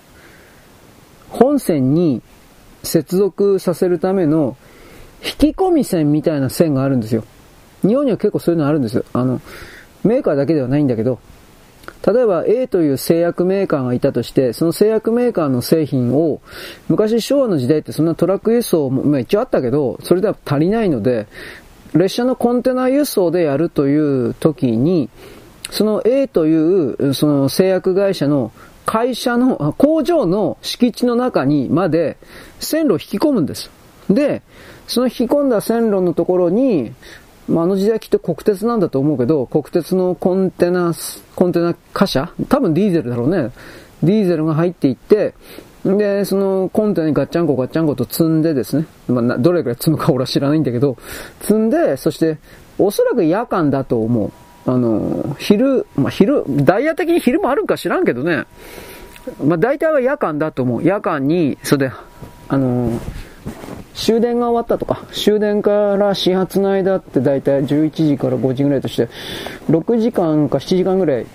本線に接続させるための引き込み線みたいな線があるんですよ。日本には結構そういうのあるんですよ。あの、メーカーだけではないんだけど、例えば A という製薬メーカーがいたとして、その製薬メーカーの製品を、昔昭和の時代ってそんなトラック輸送も、まあ一応あったけど、それでは足りないので、列車のコンテナ輸送でやるという時に、その A というその製薬会社の会社の、工場の敷地の中にまで線路を引き込むんです。で、その引き込んだ線路のところに、まあ、あの時代きっと国鉄なんだと思うけど、国鉄のコンテナ、コンテナ貨車多分ディーゼルだろうね。ディーゼルが入っていって、で、そのコンテナにガッチャンコガッチャンコと積んでですね、まあ、どれくらい積むか俺は知らないんだけど、積んで、そして、おそらく夜間だと思う。あの、昼、まあ、昼、ダイヤ的に昼もあるか知らんけどね、まあ、大体は夜間だと思う。夜間に、それで、あの、終電が終わったとか、終電から始発の間って大体11時から5時ぐらいとして、6時間か7時間ぐらい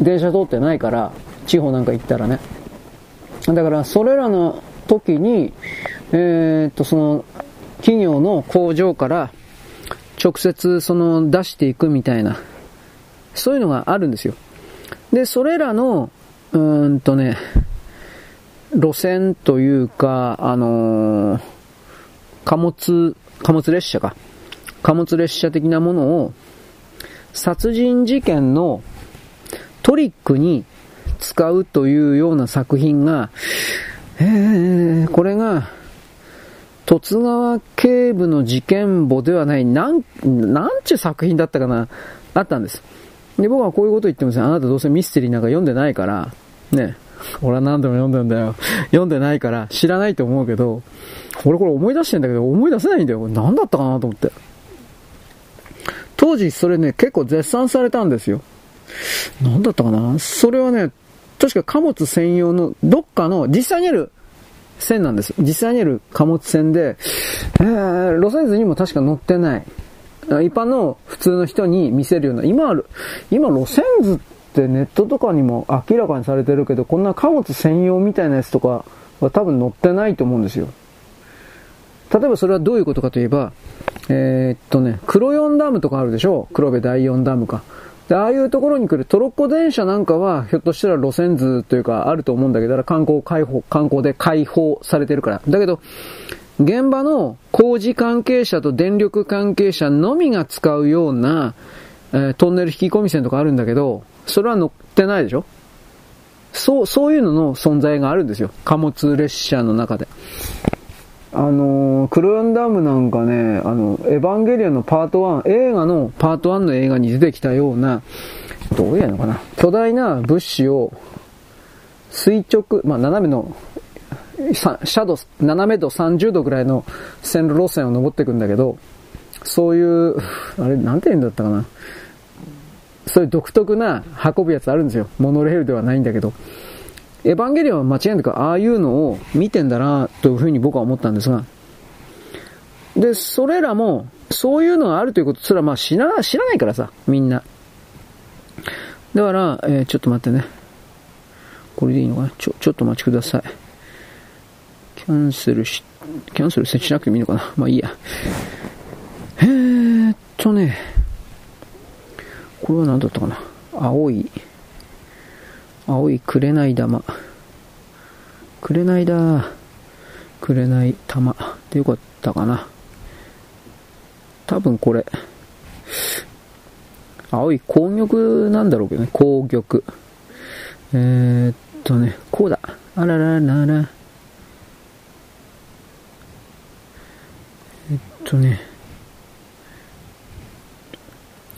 電車通ってないから、地方なんか行ったらね。だから、それらの時に、えー、っと、その、企業の工場から直接その出していくみたいな、そういうのがあるんですよ。で、それらの、うーんとね、路線というか、あのー貨物、貨物列車か。貨物列車的なものを殺人事件のトリックに使うというような作品が、えー、これが、十津川警部の事件簿ではない、なん、なんちゅう作品だったかな、あったんです。で、僕はこういうこと言ってますあなたどうせミステリーなんか読んでないから、ね、俺は何度も読んでんだよ。読んでないから知らないと思うけど、俺これ思い出してんだけど、思い出せないんだよ。これ何だったかなと思って。当時それね、結構絶賛されたんですよ。何だったかな？それはね、確か貨物専用のどっかの実際にある線なんです。実際にある貨物線で、えー、路線図にも確か載ってない。一般の普通の人に見せるような、今ある、今路線図ってネットとかにも明らかにされてるけど、こんな貨物専用みたいなやつとかは多分載ってないと思うんですよ。例えばそれはどういうことかといえば、えー、っとね、黒四ダムとかあるでしょ？黒部第四ダムか。で、ああいうところに来るトロッコ電車なんかは、ひょっとしたら路線図というかあると思うんだけど、だから観光開放、観光で開放されてるから。だけど、現場の工事関係者と電力関係者のみが使うような、えー、トンネル引き込み線とかあるんだけど、それは乗ってないでしょ？そう、そういうのの存在があるんですよ。貨物列車の中で。あのー、クロヨンダムなんかね、あの、エヴァンゲリオンのパート1、映画のパート1の映画に出てきたような、どういうのかな、巨大な物資を垂直、まあ、斜めの、シャドウ、斜め度30度ぐらいの線路路線を登っていくんだけど、そういう、あれ、なんて言うんだったかな。そういう独特な運ぶやつあるんですよ。モノレールではないんだけど。エヴァンゲリオンは間違いなくああいうのを見てんだな、というふうに僕は思ったんですが、で、それらも、そういうのがあるということすら、まあ知ら、知らないからさ、みんな。だから、えー、ちょっと待ってね。これでいいのかな？ちょ、ちょっとお待ちください。キャンセルし、キャンセルしなくてもいいのかな？まあいいや。えーっとね、これは何だったかな？青い、青い紅玉。紅だ。紅玉。でよかったかな。多分これ、青い紅玉なんだろうけどね、紅玉。えー、っとね、こうだ。あらららら。えっとね、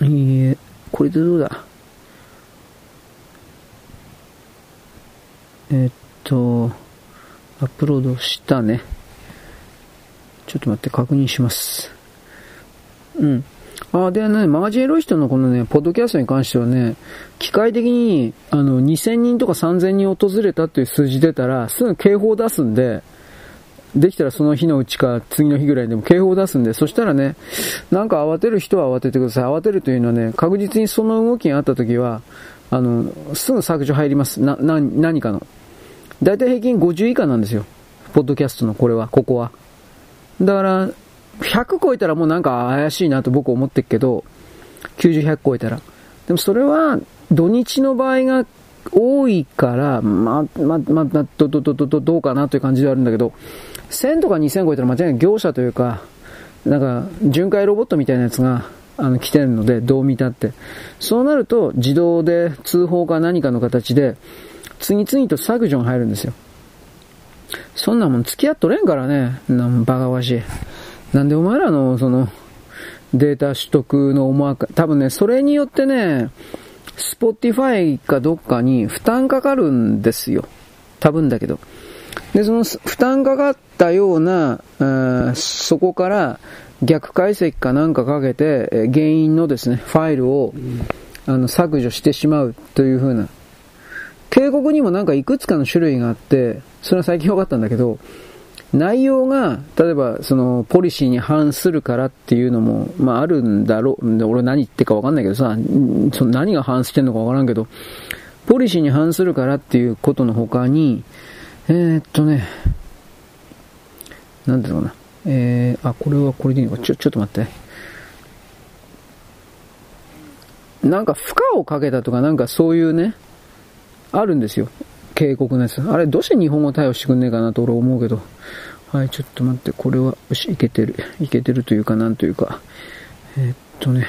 いいえ、これでどうだ？えっと、アップロードしたね。ちょっと待って確認します。うん。あ、でね、マガジンエロイストのこのね、ポッドキャストに関してはね、機械的に、あの、2000人とか3000人訪れたっていう数字出たら、すぐ警報出すんで、できたらその日のうちか次の日ぐらいでも警報を出すんで、そしたらね、なんか慌てる人は慌ててください。慌てるというのはね、確実にその動きがあった時は、あの、すぐ削除入ります。な、な、何かの。だいたい平均50以下なんですよ。ポッドキャストのこれは、ここは。だから、100超えたらもうなんか怪しいなと僕思ってるけど、90、100超えたら。でもそれは、土日の場合が多いから、ま、ま、ま、ど、ど、ど、ど、どうかなという感じではあるんだけど、1000とか2000超えたら間違いない業者というか、なんか、巡回ロボットみたいなやつが、あの、来てるので、どう見たって。そうなると、自動で通報か何かの形で、次々と削除が入るんですよ。そんなもん付き合っとれんからね。なんバカバしい。なんでお前らの、その、データ取得の思惑、多分ね、それによってね、スポティファイかどっかに負担かかるんですよ。多分だけど。で、その負担かかったような、そこから逆解析かなんかかけて、原因のですね、ファイルを、あの、削除してしまうという風な。警告にもなんかいくつかの種類があって、それは最近分かったんだけど、内容が、例えば、その、ポリシーに反するからっていうのも、まあ、あるんだろう。俺何言ってか分かんないけどさ、その何が反してんのか分からんけど、ポリシーに反するからっていうことの他に、えー、っとね、なんだろうな。えー、あ、これはこれでいいのか。ちょ、ちょっと待って。なんか負荷をかけたとかなんかそういうね、あるんですよ。警告のやつ。あれ、どうして日本語対応してくんねえかなと俺思うけど。はい、ちょっと待って、これは、よし、いけてる。いけてるというか、なんというか。えー、っとね。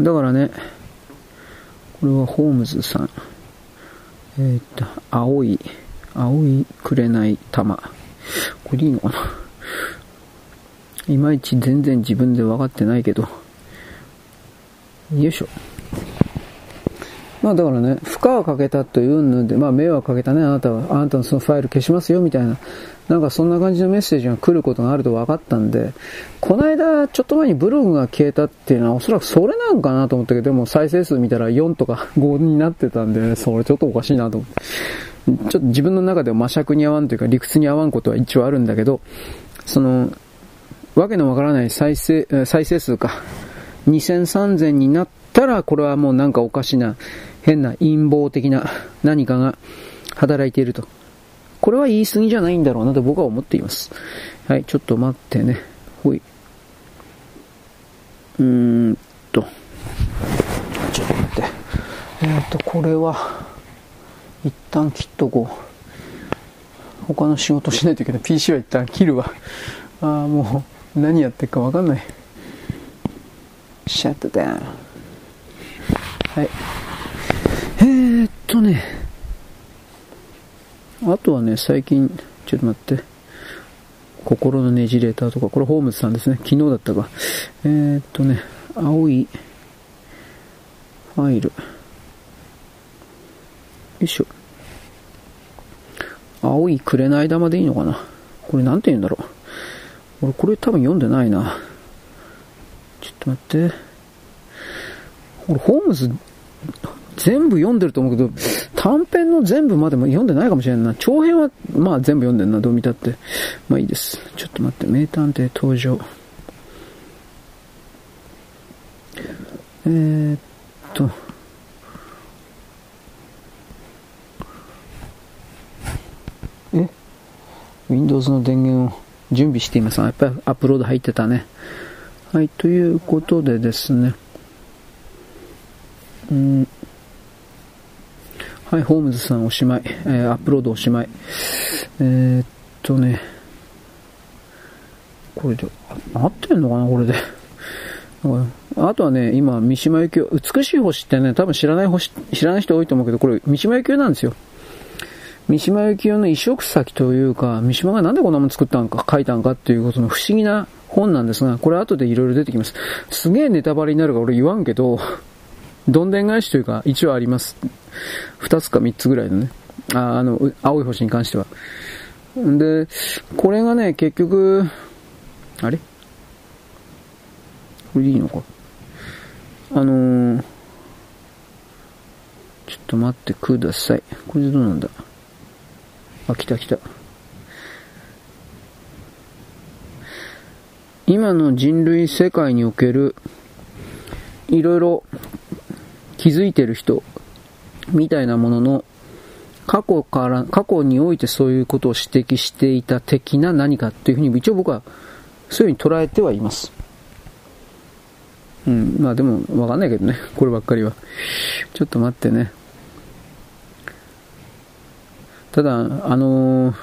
だからね、これはホームズさん。えー、っと、青い、青いくれない玉。これでいいのかな？いまいち全然自分で分かってないけど。よいしょ。まあだからね、負荷をかけたというので、まあ迷惑かけたね、あなたは、あなたのそのファイル消しますよみたいな、なんかそんな感じのメッセージが来ることがあると分かったんで、この間、ちょっと前にブログが消えたっていうのはおそらくそれなんかなと思ったけど、でも再生数見たら4とか5になってたんで、それちょっとおかしいなと思って。ちょっと自分の中では魔尺に合わんというか理屈に合わんことは一応あるんだけど、その、わけのわからない再生、再生数か。2000、3000になったら、これはもうなんかおかしな変な陰謀的な何かが働いていると。これは言い過ぎじゃないんだろうなと僕は思っています。はい、ちょっと待ってね。ほい。うーんと。ちょっと待って。えっ、と、これは、一旦切っとこう。他の仕事しないといけない。PC は一旦切るわ。ああ、もう、何やってるかわかんない。シャットダウン。はい。えー、っとね、あとはね、最近、ちょっと待って、心のねじれたとか、これホームズさんですね。昨日だったか。えー、っとね、青いファイル。よいしょ。青い紅玉でいいのかなこれなんて言うんだろう。俺これ多分読んでないな。ちょっと待って。俺ホームズ全部読んでると思うけど、短編の全部までも読んでないかもしれんな。長編は、まあ全部読んでんな、どう見たって。まあいいです。ちょっと待って、名探偵登場。えー、っと。え ?Windows の電源を準備しています。やっぱりアップロード入ってたね。はい、ということでですね。うん。はい、ホームズさんおしまい。えー、アップロードおしまい。えー、っとね。これで、合ってんのかなこれで。あとはね、今、三島由紀夫、美しい星ってね、多分知らない星、知らない人多いと思うけど、これ、三島由紀夫なんですよ。三島由紀夫の移植先というか、三島がなんでこんなもの作ったんか、書いたんかっていうことの不思議な本なんですが、これ後でいろいろ出てきます。すげえネタバレになるから俺言わんけど、どんでん返しというか、一応あります。二つか三つぐらいのね。あ、あの、青い星に関しては。で、これがね、結局、あれ？これでいいのか？あのー、ちょっと待ってください。これでどうなんだ？あ、来た来た。今の人類世界における、いろいろ気づいてる人、みたいなものの、過去から、過去においてそういうことを指摘していた的な何かっていうふうに一応僕はそういうふうに捉えてはいます。うん、まあでもわかんないけどね、こればっかりは。ちょっと待ってね。ただ、あのー、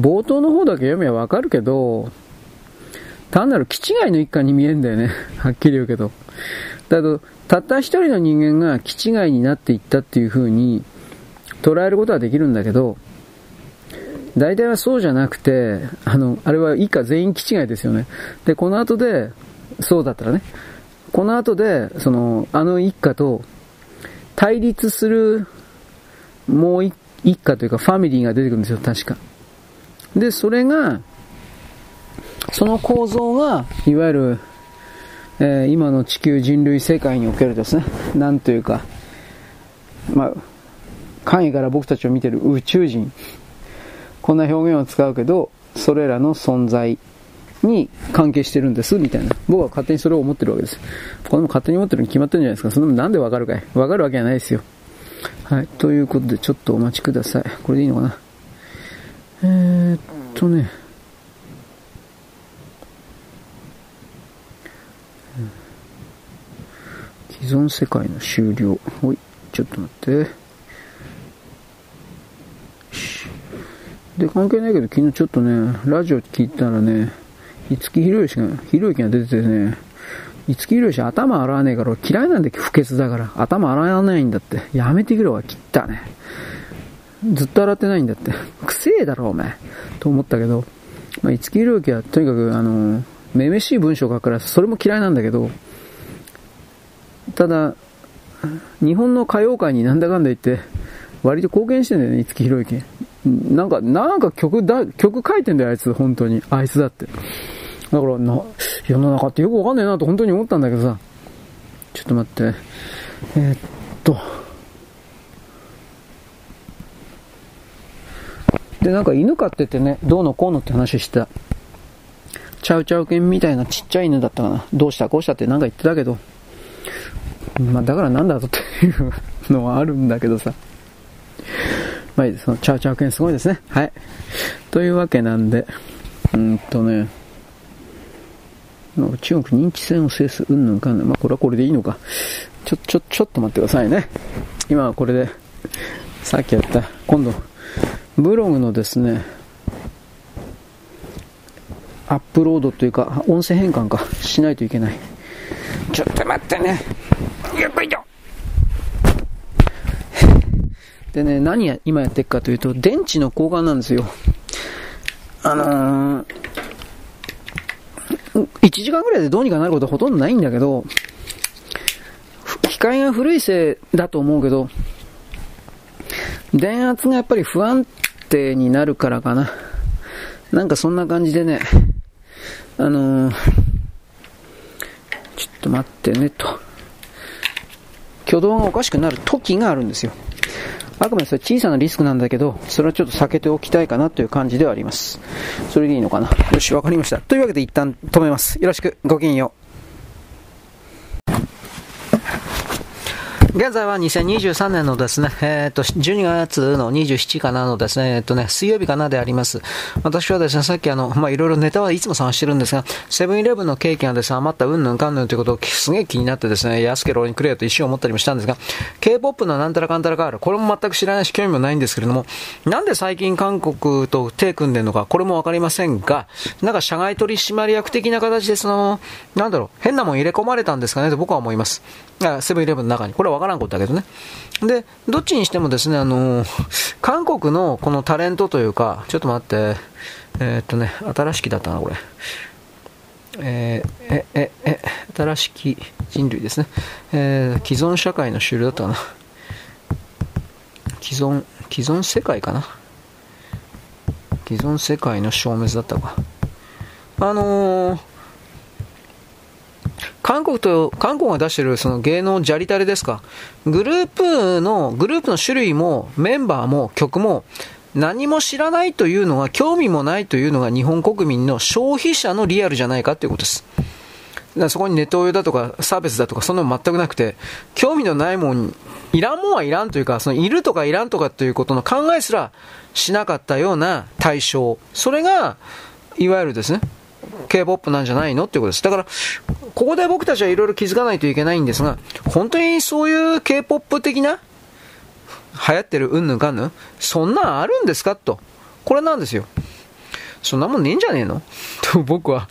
冒頭の方だけ読めばわかるけど、単なる気違いの一家に見えるんだよね。はっきり言うけど。だけど、たった一人の人間が気違いになっていったっていう風に捉えることはできるんだけど、大体はそうじゃなくて、あの、あれは一家全員気違いですよね。で、この後で、そうだったらね、この後で、その、あの一家と対立するもう一一家というかファミリーが出てくるんですよ、確か。で、それが、その構造が、いわゆる、えー、今の地球人類世界におけるですね、なんというか、まあ、簡易から僕たちを見てる宇宙人、こんな表現を使うけど、それらの存在に関係してるんです、みたいな。僕は勝手にそれを思ってるわけです。これも勝手に思ってるに決まってるんじゃないですか。そんなのなんでわかるかいわかるわけはないですよ。はい。ということで、ちょっとお待ちください。これでいいのかなえー、っとね。既存世界の終了。ほい。ちょっと待って。で、関係ないけど、昨日ちょっとね、ラジオ聞いたらね、五木ひろゆきが、ひろゆきが出ててね、五木ひろゆき頭洗わねえから嫌いなんだけど、不潔だから。頭洗わないんだって。やめてくれわ、切ったね。ずっと洗ってないんだって。くせえだろ、お前。と思ったけど、まあ、五木ひろゆきはとにかく、あの、めめしい文章を書くから、それも嫌いなんだけど、ただ、日本の歌謡界になんだかんだ言って、割と貢献してんだよね、五木ひろゆき。なんか、なんか曲だ、曲書いてんだよ、あいつ、本当に。あいつだって。だからな、世の中ってよくわかんないなと本当に思ったんだけどさ。ちょっと待って。えー、っと。で、なんか犬飼っててね、どうのこうのって話してた。チャウチャウ犬みたいなちっちゃい犬だったかな。どうしたこうしたってなんか言ってたけど。まあだからなんだとっていうのはあるんだけどさ。まあいいです。そのチャウチャウ犬すごいですね。はい。というわけなんで、うんとね、中国認知戦を制す、うんぬんかんぬん。まあ、これはこれでいいのか。ちょ、ちょ、ちょっと待ってくださいね。今はこれで、さっきやった、今度、ブログのですね、アップロードというか、音声変換か、しないといけない。ちょっと待ってね。やっぱりだでね、何や、今やってるかというと、電池の交換なんですよ。あのー、1時間ぐらいでどうにかなることはほとんどないんだけど、機械が古いせいだと思うけど、電圧がやっぱり不安定になるからかな。なんかそんな感じでね、あのー、と待ってねと。挙動がおかしくなる時があるんですよ。あくまでそれ小さなリスクなんだけど、それはちょっと避けておきたいかなという感じではあります。それでいいのかなよし、わかりました。というわけで一旦止めます。よろしく、ごきげんよう。現在は2023年のですね、えっ、と、12月の27かなのですね、えっ、とね、水曜日かなであります。私はですね、さっきあの、まあ、いろいろネタはいつも探してるんですが、セブンイレブンのケーキがですね、余ったうんぬんかんぬんということをすげえ気になってですね、安けろにくれよと一瞬思ったりもしたんですが、K-POP のなんたらかんたらがある。これも全く知らないし興味もないんですけれども、なんで最近韓国と手組んでるのか、これもわかりませんが、なんか社外取締役的な形でその、なんだろう、変なもん入れ込まれたんですかねと僕は思います。セブンイレブンの中に。これはわからんことだけどね。で、どっちにしてもですね、あの 韓国のこのタレントというか、ちょっと待って、えー、っとね、新しきだったな、これ。えー、え、え、え、新しき人類ですね。えー、既存社会の終了だったかな。既存、既存世界かな。既存世界の消滅だったか。あのー、韓国と、韓国が出してるその芸能ジャリタレですか？グループの、グループの種類もメンバーも曲も何も知らないというのが、興味もないというのが日本国民の消費者のリアルじゃないかということです。だそこにネット用だとかサービスだとかそんなの全くなくて、興味のないもん、いらんもんはいらんというか、そのいるとかいらんとかということの考えすらしなかったような対象。それが、いわゆるですね、K-POP なんじゃないの？っていうことです。だから、ここで僕たちはいろいろ気づかないといけないんですが、本当にそういう K-POP 的な流行ってるうんぬんかんぬん？そんなんあるんですか？と。これなんですよ。そんなもんねえんじゃねえの？と僕は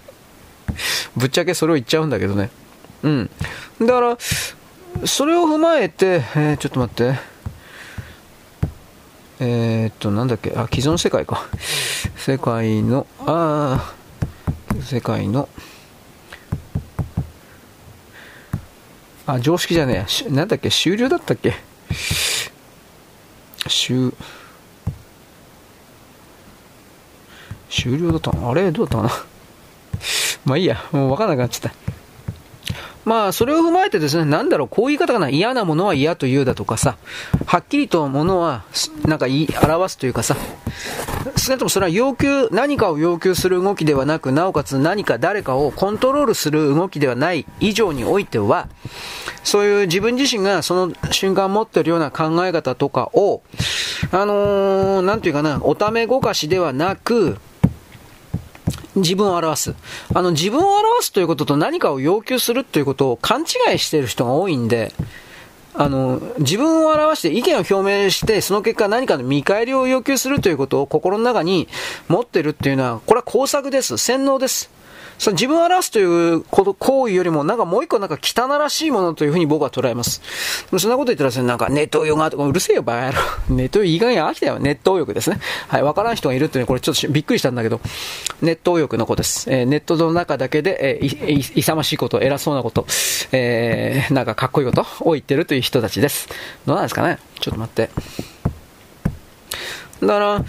ぶっちゃけそれを言っちゃうんだけどね。うん。だから、それを踏まえて、えー、ちょっと待って。えー、っと、なんだっけ、あ、既存世界か。世界の、ああ、世界の、あ、常識じゃねえ。なんだっけ？終了だったっけ？終、終了だったあれ？どうだったかな まあいいや。もう分かんなくなっちゃった。まあ、それを踏まえてですね、なんだろう、こういう言い方かな、嫌なものは嫌というだとかさ、はっきりとものは、なんか言い表すというかさ、少なくともそれは要求、何かを要求する動きではなく、なおかつ何か誰かをコントロールする動きではない以上においては、そういう自分自身がその瞬間持ってるような考え方とかを、あのー、なんていうかな、おためごかしではなく、自分を表す。あの、自分を表すということと何かを要求するということを勘違いしている人が多いんで、あの、自分を表して意見を表明して、その結果何かの見返りを要求するということを心の中に持ってるっていうのは、これは工作です。洗脳です。その自分を表すということ行為よりも、なんかもう一個なんか汚らしいものというふうに僕は捉えます。そんなこと言ったらですね、なんかネット用がとか、うるせえよ、バカ野郎。ネットいい加減飽きたよ。ネット右翼ですね。はい、わからん人がいるっていうのは、これちょっとびっくりしたんだけど、ネット右翼の子です。えー、ネットの中だけで、えー、い、い、勇ましいこと、偉そうなこと、えー、なんかかっこいいことを言ってるという人たちです。どうなんですかねちょっと待って。だから、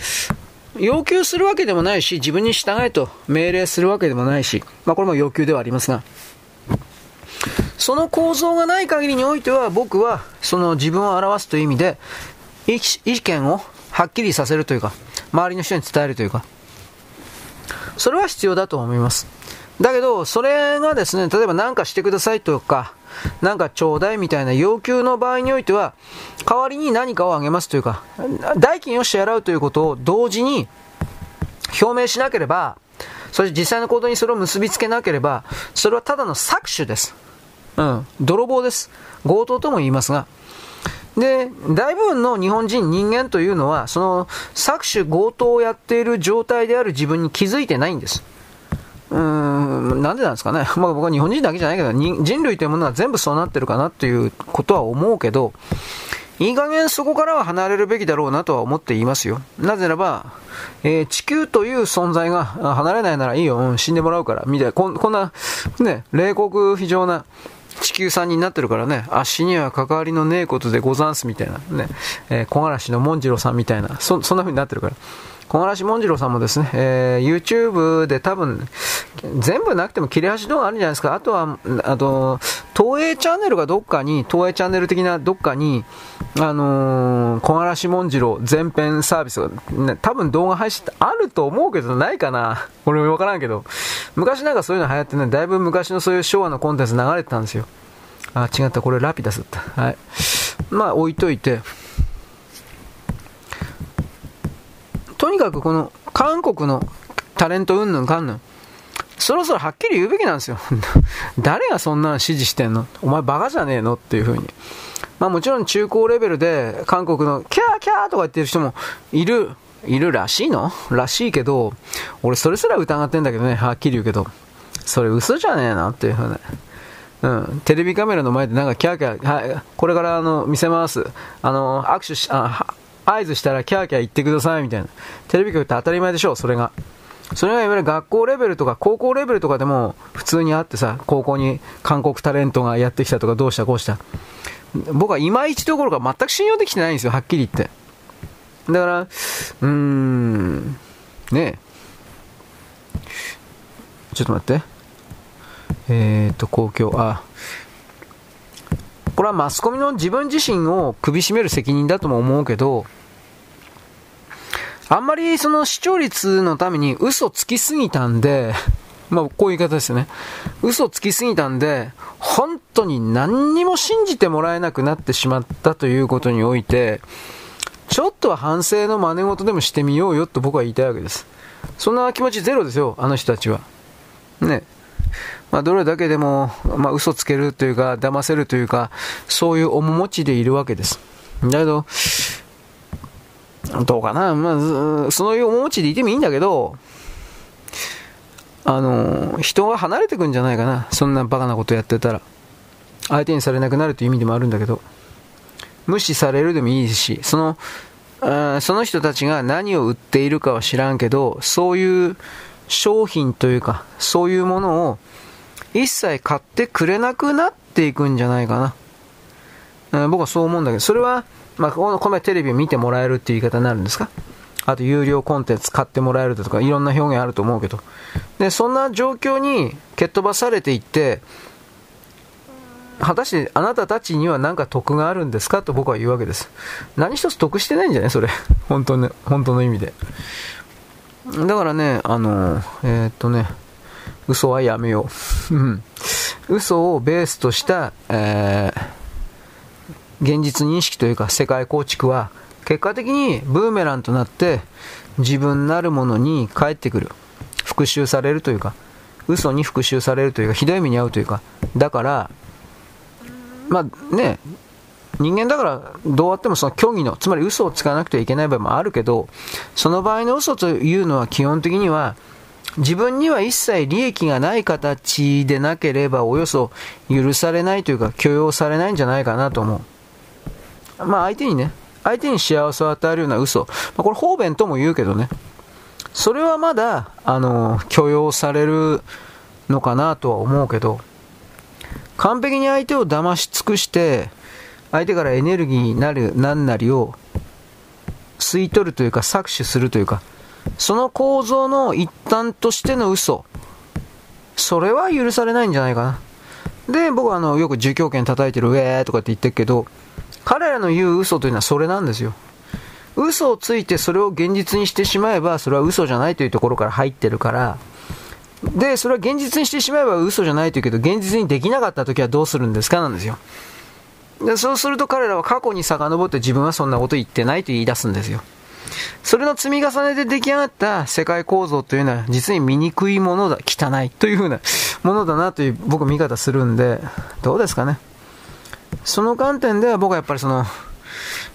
要求するわけでもないし、自分に従えと命令するわけでもないし、まあこれも要求ではありますが、その構造がない限りにおいては、僕はその自分を表すという意味で、意見をはっきりさせるというか、周りの人に伝えるというか、それは必要だと思います。だけど、それがですね、例えば何かしてくださいとか、なんかちょうだいみたいな要求の場合においては、代わりに何かをあげますというか、代金を支払うということを同時に表明しなければ、そして実際の行動にそれを結びつけなければ、それはただの搾取です。うん。泥棒です。強盗とも言いますが。で、大部分の日本人、人間というのは、その搾取、強盗をやっている状態である自分に気づいてないんです。うん、なんでなんですかね。まあ僕は日本人だけじゃないけど、人類というものは全部そうなってるかなということは思うけど、いい加減そこからは離れるべきだろうなとは思っていますよ。なぜならば、えー、地球という存在が離れないならいいよ、うん、死んでもらうから、みたいな、こんな、ね、冷酷非常な地球さんになってるからね、足には関わりのねえことでござんすみたいなね、えー、小柄しの紋次郎さんみたいな、そ、そんな風になってるから。小柄し紋次郎さんもですね、えー、YouTube で多分、全部なくても切れ端動画あるんじゃないですか。あとは、あと、東映チャンネルがどっかに、東映チャンネル的などっかに、あのー、小柄志文次郎全編サービスが、ね、多分動画配信ってあると思うけど、ないかな。俺もわからんけど。昔なんかそういうの流行ってね、だいぶ昔のそういう昭和のコンテンツ流れてたんですよ。あ、違った、これラピダスだった。はい。まあ置いといて、とにかくこの韓国のタレントうんぬんかんぬん、そろそろはっきり言うべきなんですよ。誰がそんなの支持してんの？お前バカじゃねえの？っていう風に。まあもちろん中高レベルで韓国のキャーキャーとか言ってる人もいる、いるらしいの？らしいけど、俺それすら疑ってんだけどね、はっきり言うけど。それ嘘じゃねえなっていう風な。うん、テレビカメラの前でなんかキャーキャー、はい、これからあの見せます。あの、握手し、あ、合図したらキャーキャー言ってくださいみたいな。テレビ局って当たり前でしょ、それが。それがいわゆる学校レベルとか高校レベルとかでも普通にあってさ、高校に韓国タレントがやってきたとかどうしたこうした。僕はいまいちどころか全く信用できてないんですよ、はっきり言って。だから、うーん、ねえちょっと待って。えーと、公共、あ、これはマスコミの自分自身を首絞める責任だとも思うけど、あんまりその視聴率のために嘘つきすぎたんで、まあこういう言い方ですよね。嘘つきすぎたんで、本当に何にも信じてもらえなくなってしまったということにおいて、ちょっとは反省の真似事でもしてみようよと僕は言いたいわけです。そんな気持ちゼロですよ、あの人たちは。ね。まあ、どれだけでも、まあ、嘘つけるというか、騙せるというか、そういう面持ちでいるわけです。だけど、どうかな、まあ、そういう面持ちでいてもいいんだけど、あの、人は離れてくんじゃないかな。そんなバカなことやってたら。相手にされなくなるという意味でもあるんだけど。無視されるでもいいし、その、あその人たちが何を売っているかは知らんけど、そういう商品というか、そういうものを一切買ってくれなくなっていくんじゃないかな。僕はそう思うんだけど、それは、まあ、この、このテレビを見てもらえるっていう言い方になるんですか？あと、有料コンテンツ買ってもらえるとか、いろんな表現あると思うけど。で、そんな状況に蹴っ飛ばされていって、果たしてあなたたちには何か得があるんですか？と僕は言うわけです。何一つ得してないんじゃないそれ？本当ね、本当の意味で。だからね、あの、えー、っとね、嘘はやめよう。嘘をベースとした、えー、現実認識というか世界構築は、結果的にブーメランとなって自分なるものに返ってくる。復讐されるというか、嘘に復讐されるというか、ひどい目に遭うというか、だから、まあね、人間だからどうあってもその虚偽の、つまり嘘をつかなくてはいけない場合もあるけど、その場合の嘘というのは基本的には、自分には一切利益がない形でなければおよそ許されないというか許容されないんじゃないかなと思う。まあ相手にね、相手に幸せを与えるような嘘。まあ、これ方便とも言うけどね。それはまだ、あの、許容されるのかなとは思うけど、完璧に相手を騙し尽くして、相手からエネルギーになる何なりを吸い取るというか搾取するというか、その構造の一端としての嘘。それは許されないんじゃないかな。で、僕はあの、よく儒教権叩いてる、ウェーとかって言ってるけど、彼らの言う嘘というのはそれなんですよ。嘘をついてそれを現実にしてしまえば、それは嘘じゃないというところから入ってるから、で、それは現実にしてしまえば嘘じゃないというけど、現実にできなかった時はどうするんですかなんですよ。でそうすると彼らは過去に遡って自分はそんなこと言ってないと言い出すんですよ。それの積み重ねで出来上がった世界構造というのは実に醜いものだ、汚いというふうなものだなという僕は見方するんで、どうですかね。その観点では僕はやっぱりその、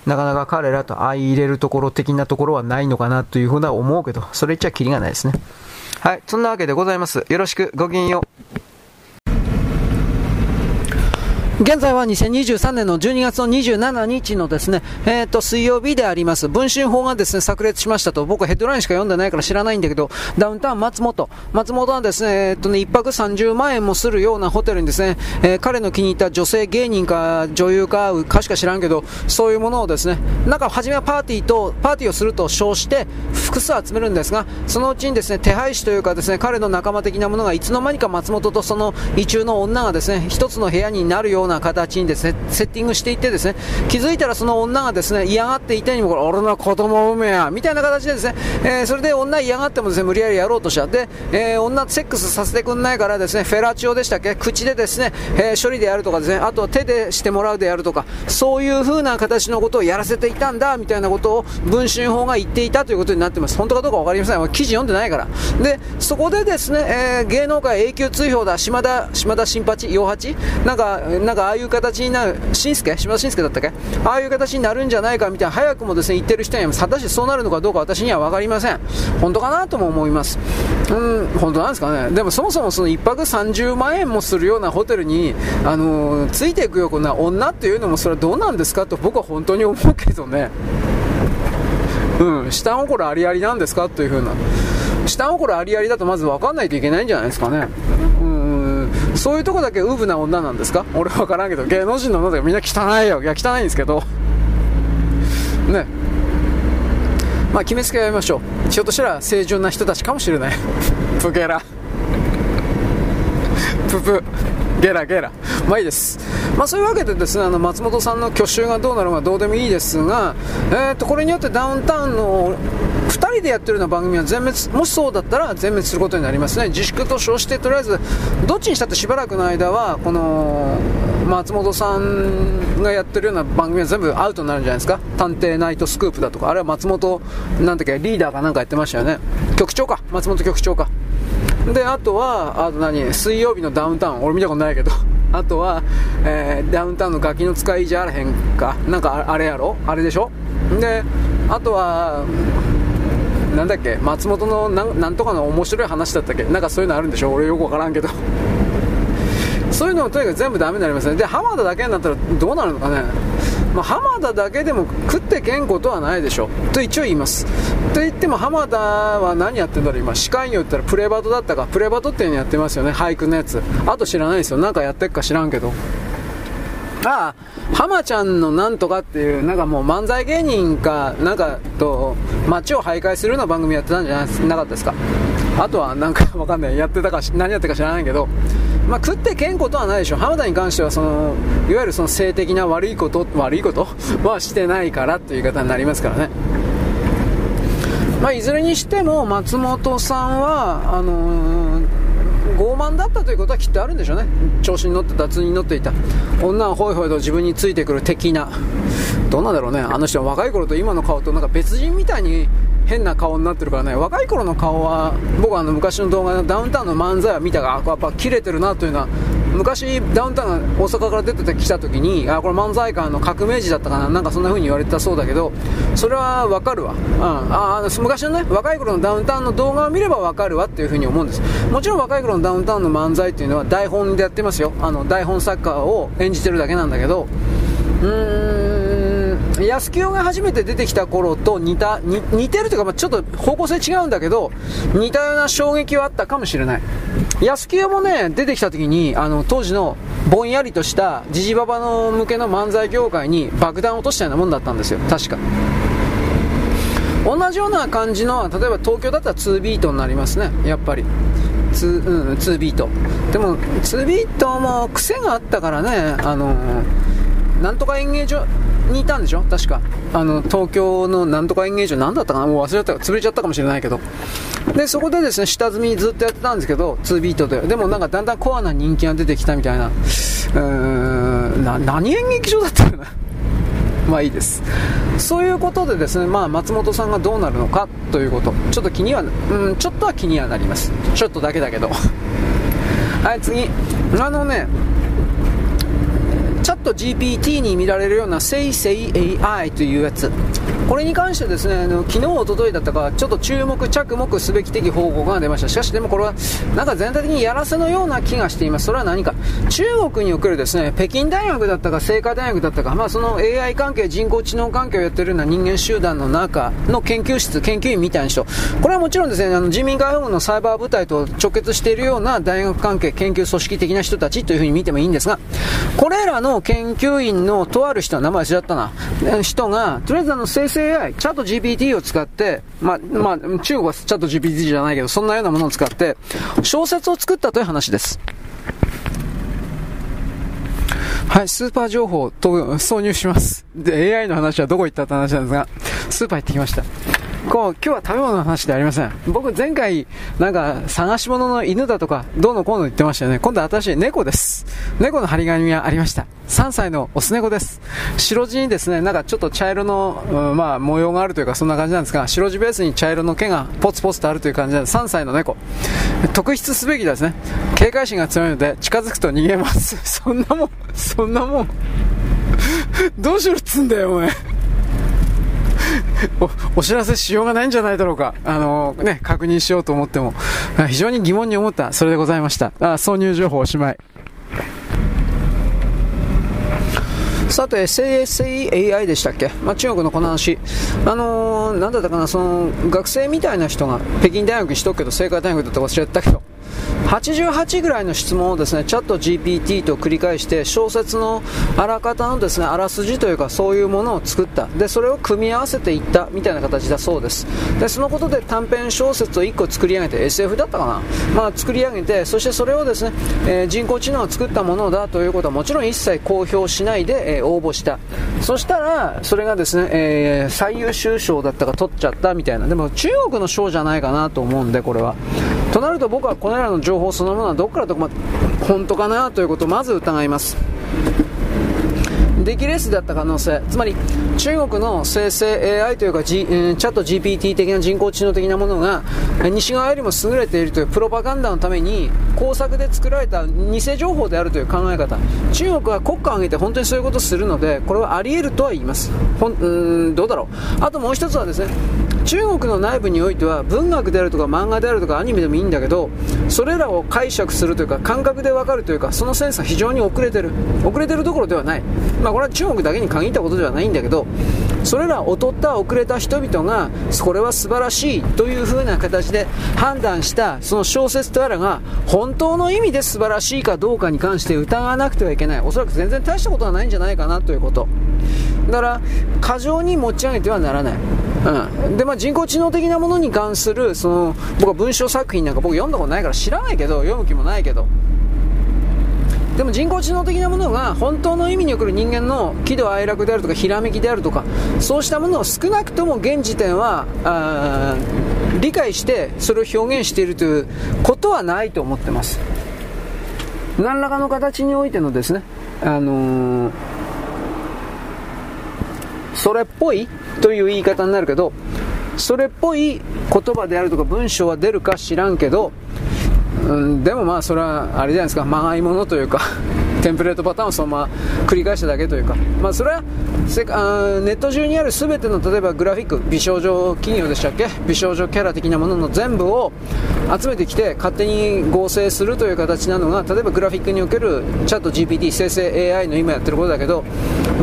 なかなか彼らと相入れるところ的なところはないのかなというふうな思うけど、それ言っちゃキリがないですね。はい、そんなわけでございます。よろしく、ごきげんよう。現在は2023年の12月の27日のですね、えっ、ー、と、水曜日であります。文春法がですね、炸裂しましたと、僕ヘッドラインしか読んでないから知らないんだけど、ダウンタウン松本。松本はですね、えっ、ー、とね、1泊30万円もするようなホテルにですね、えー、彼の気に入った女性芸人か女優か歌手か知らんけど、そういうものをですね、なんか初めはパーティーと、パーティーをすると称して、複数集めるんですが、そのうちにですね、手配師というかですね、彼の仲間的なものがいつの間にか松本とその意中の女がですね、一つの部屋になるようなな形にですね、セッティングしていってですね、気づいたらその女がですね、嫌がっていたにも、俺の子供を産めや、みたいな形でですね、えー、それで女嫌がってもですね、無理やりやろうとした。で、えー、女セックスさせてくんないからですね、フェラチオでしたっけ？口でですね、えー、処理でやるとかですね、あとは手でしてもらうでやるとか、そういう風な形のことをやらせていたんだ、みたいなことを文春法が言っていたということになってます。本当かどうかわかりません。記事読んでないから。で、そこでですね、えー、芸能界永久追放だ、島田、島田新八、洋八？なんか、なんかああいう形になる、新助？島田紳介だったっけ？ああいう形になるんじゃないかみたいな、早くもですね、言ってる人には、果たしてそうなるのかどうか私には分かりません。本当かなとも思います。うん、本当なんですかね。でもそもそもその1泊30万円もするようなホテルに、あのー、ついていくような女っていうのもそれはどうなんですかと僕は本当に思うけどね。うん、下心ありありなんですかというふうな。下心ありありだとまず分かんないといけないんじゃないですかね。そういうとこだけウブな女なんですか？俺分からんけど、芸能人の女とかみんな汚いよ。いや、汚いんですけど。ね。まあ、決めつけやめましょう。ひょっとしたら清純な人たちかもしれない。プゲラ。ププ。ゲラゲラ。まあいいです。まあそういうわけでですね、あの松本さんの去就がどうなるかどうでもいいですが、えー、っと、これによってダウンタウンの2人でやってるような番組は全滅、もしそうだったら全滅することになりますね。自粛と称して、とりあえず、どっちにしたってしばらくの間は、この、松本さんがやってるような番組は全部アウトになるんじゃないですか。探偵ナイトスクープだとか、あれは松本、なんだっけ、リーダーかなんかやってましたよね。局長か、松本局長か。で、あとは、あと何、水曜日のダウンタウン、俺見たことないけど、あとは、えー、ダウンタウンのガキの使いじゃあらへんか、なんかあれやろ？あれでしょ？で、あとは、なんだっけ、松本のなんとかの面白い話だったっけ？なんかそういうのあるんでしょ？俺よくわからんけど。そういうのもとにかく全部ダメになりますね。で、浜田だけになったらどうなるのかね？まあ、浜田だけでも食ってけんことはないでしょ。と一応言います。と言っても浜田は何やってんだろう。今司会によったらプレバトだったか。プレバトっていうのやってますよね。俳句のやつ。あと知らないですよ。なんかやってっか知らんけど。ああ浜ちゃんのなんとかっていうなんかもう漫才芸人かなんかと街を徘徊するような番組やってたんじゃなかったですか。あとはなんかわかんない。やってたか何やってるか知らないけど。まあ、食ってけんことはないでしょ。浜田に関してはそのいわゆるその性的な悪いこと悪いこと？はしてないからという言い方になりますからね。まあ、いずれにしても松本さんはあのー、傲慢だったということはきっとあるんでしょうね。調子に乗って脱に乗っていた。女はホイホイと自分についてくる的な。どうなんだろうね。あの人は若い頃と今の顔となんか別人みたいに変な顔になってるからね、若い頃の顔は、僕はあの昔の動画でダウンタウンの漫才は見たが、やっぱ切れてるなというのは、昔ダウンタウンが大阪から出てきた時に、あ、これ漫才界の革命児だったかな、なんかそんな風に言われてたそうだけど、それはわかるわ。うん。あ昔のね、若い頃のダウンタウンの動画を見ればわかるわっていう風に思うんです。もちろん若い頃のダウンタウンの漫才っていうのは台本でやってますよ。あの、台本作家を演じてるだけなんだけど、うーん、安清が初めて出てきた頃と似た、似てるというか、まあ、ちょっと方向性違うんだけど、似たような衝撃はあったかもしれない。安清もね、出てきた時に、あの、当時のぼんやりとしたジジババの向けの漫才業界に爆弾を落としたようなもんだったんですよ、確か。同じような感じの、例えば東京だったら2ビートになりますね、やっぱり。2, うん、2ビート。でも、2ビートも癖があったからね、あのなんとか演芸場、にいたんでしょ？確か。あの、東京のなんとか演芸場、なんだったかな？もう忘れちゃった、潰れちゃったかもしれないけど。で、そこでですね、下積みずっとやってたんですけど、2ビートで。でもなんかだんだんコアな人気が出てきたみたいな。うーん、な、何演劇場だったかな？まあいいです。そういうことでですね、まあ松本さんがどうなるのかということ。ちょっと気には、うん、ちょっとは気にはなります。ちょっとだけだけど。はい、次。あのね、ット GPT に見られるような生成 AI というやつ。これに関してですね、昨日、おとといだったか、ちょっと注目、着目すべき的報告が出ました。しかし、でもこれは、なんか全体的にやらせのような気がしています。それは何か。中国におけるですね、北京大学だったか、清華大学だったか、まあその AI 関係、人工知能関係をやっているような人間集団の中の研究室、研究員みたいな人。これはもちろんですね、あの人民解放軍のサイバー部隊と直結しているような大学関係、研究組織的な人たちというふうに見てもいいんですが、これらの研究員のとある人、名前知っったな、人が、とりあえずあの生成 AI、チャット GPT を使って、まあ、まあ、中国はチャット GPT じゃないけど、そんなようなものを使って、小説を作ったという話です。はい、スーパー情報と挿入します。で、AI の話はどこ行ったって話なんですが、スーパー行ってきました。こう、今日は食べ物の話ではありません。僕前回、なんか、探し物の犬だとか、どうのこうの言ってましたよね。今度は私、猫です。猫の張り紙がありました。3歳のオス猫です。白地にですね、なんかちょっと茶色の、うん、まあ、模様があるというか、そんな感じなんですが、白地ベースに茶色の毛がポツポツとあるという感じで、3歳の猫。特筆すべきですね。警戒心が強いので、近づくと逃げます。そんなもん、そんなもん。どうしろっつんだよ、お前。お お知らせしようがないんじゃないだろうか。あのー、ね、確認しようと思っても、非常に疑問に思った、それでございました。あ挿入情報おしまい。さて、SASAI でしたっけ、まあ、中国のこの話、あのー、なんだったかな、その学生みたいな人が北京大学にしとくけど、清華大学だったか忘れたけど、88ぐらいの質問をですねチャット GPT と繰り返して小説のあらかたのですねあらすじというかそういうものを作った。でそれを組み合わせていったみたいな形だそうです。でそのことで短編小説を1個作り上げて SF だったかな、まあ、作り上げてそしてそれをですね、えー、人工知能を作ったものだということはもちろん一切公表しないで、えー、応募した。そしたらそれがですね、えー、最優秀賞だったか取っちゃったみたいな。でも中国の賞じゃないかなと思うんでこれは。となると僕はこのらの情報そのものはどこからどこまで本当かなということをまず疑います。出来レースだった可能性。つまり中国の生成 AI というか、G、チャット GPT 的な人工知能的なものが西側よりも優れているというプロパガンダのために工作で作られた偽情報であるという考え方。中国は国家を挙げて本当にそういうことをするのでこれはあり得るとは言います。ほんうんどうだろう。あともう一つはですね中国の内部においては文学であるとか漫画であるとかアニメでもいいんだけどそれらを解釈するというか感覚で分かるというかそのセンスは非常に遅れてる。遅れてるどころではない、まあ、これは中国だけに限ったことではないんだけどそれら劣った遅れた人々がこれは素晴らしいという風な形で判断したその小説とやらが本当の意味で素晴らしいかどうかに関して疑わなくてはいけない。おそらく全然大したことはないんじゃないかなということ。だから過剰に持ち上げてはならない。うん、でまあ、人工知能的なものに関するその僕は文章作品なんか僕読んだことないから知らないけど読む気もないけど。でも人工知能的なものが本当の意味に送る人間の喜怒哀楽であるとかひらめきであるとかそうしたものを少なくとも現時点は理解してそれを表現しているということはないと思ってます。何らかの形においてのですね、あのー、それっぽいという言い方になるけどそれっぽい言葉であるとか文章は出るか知らんけど、うん、でもまあそれはあれじゃないですかまがいものというか。テンプレートパターンをそのまま繰り返しただけというか、まあ、それはせあネット中にある全ての例えばグラフィック美少女企業でしたっけ？美少女キャラ的なものの全部を集めてきて勝手に合成するという形なのが例えばグラフィックにおけるチャット GPT 生成 AI の今やってることだけど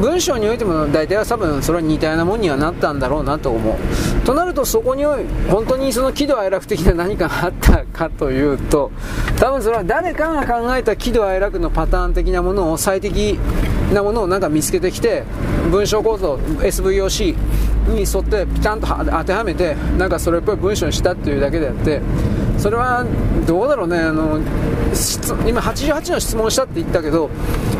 文章においても大体は多分それは似たようなもんにはなったんだろうなと思う。となるとそこに本当にその喜怒哀楽的な何かがあったかというと多分それは誰かが考えた喜怒哀楽のパターン的なものを最適なものをなんか見つけてきて文章構造 SVOC に沿ってピタンと当てはめてなんかそれっぽい文章にしたっていうだけであってそれはどうだろうね。あの今88の質問したって言ったけど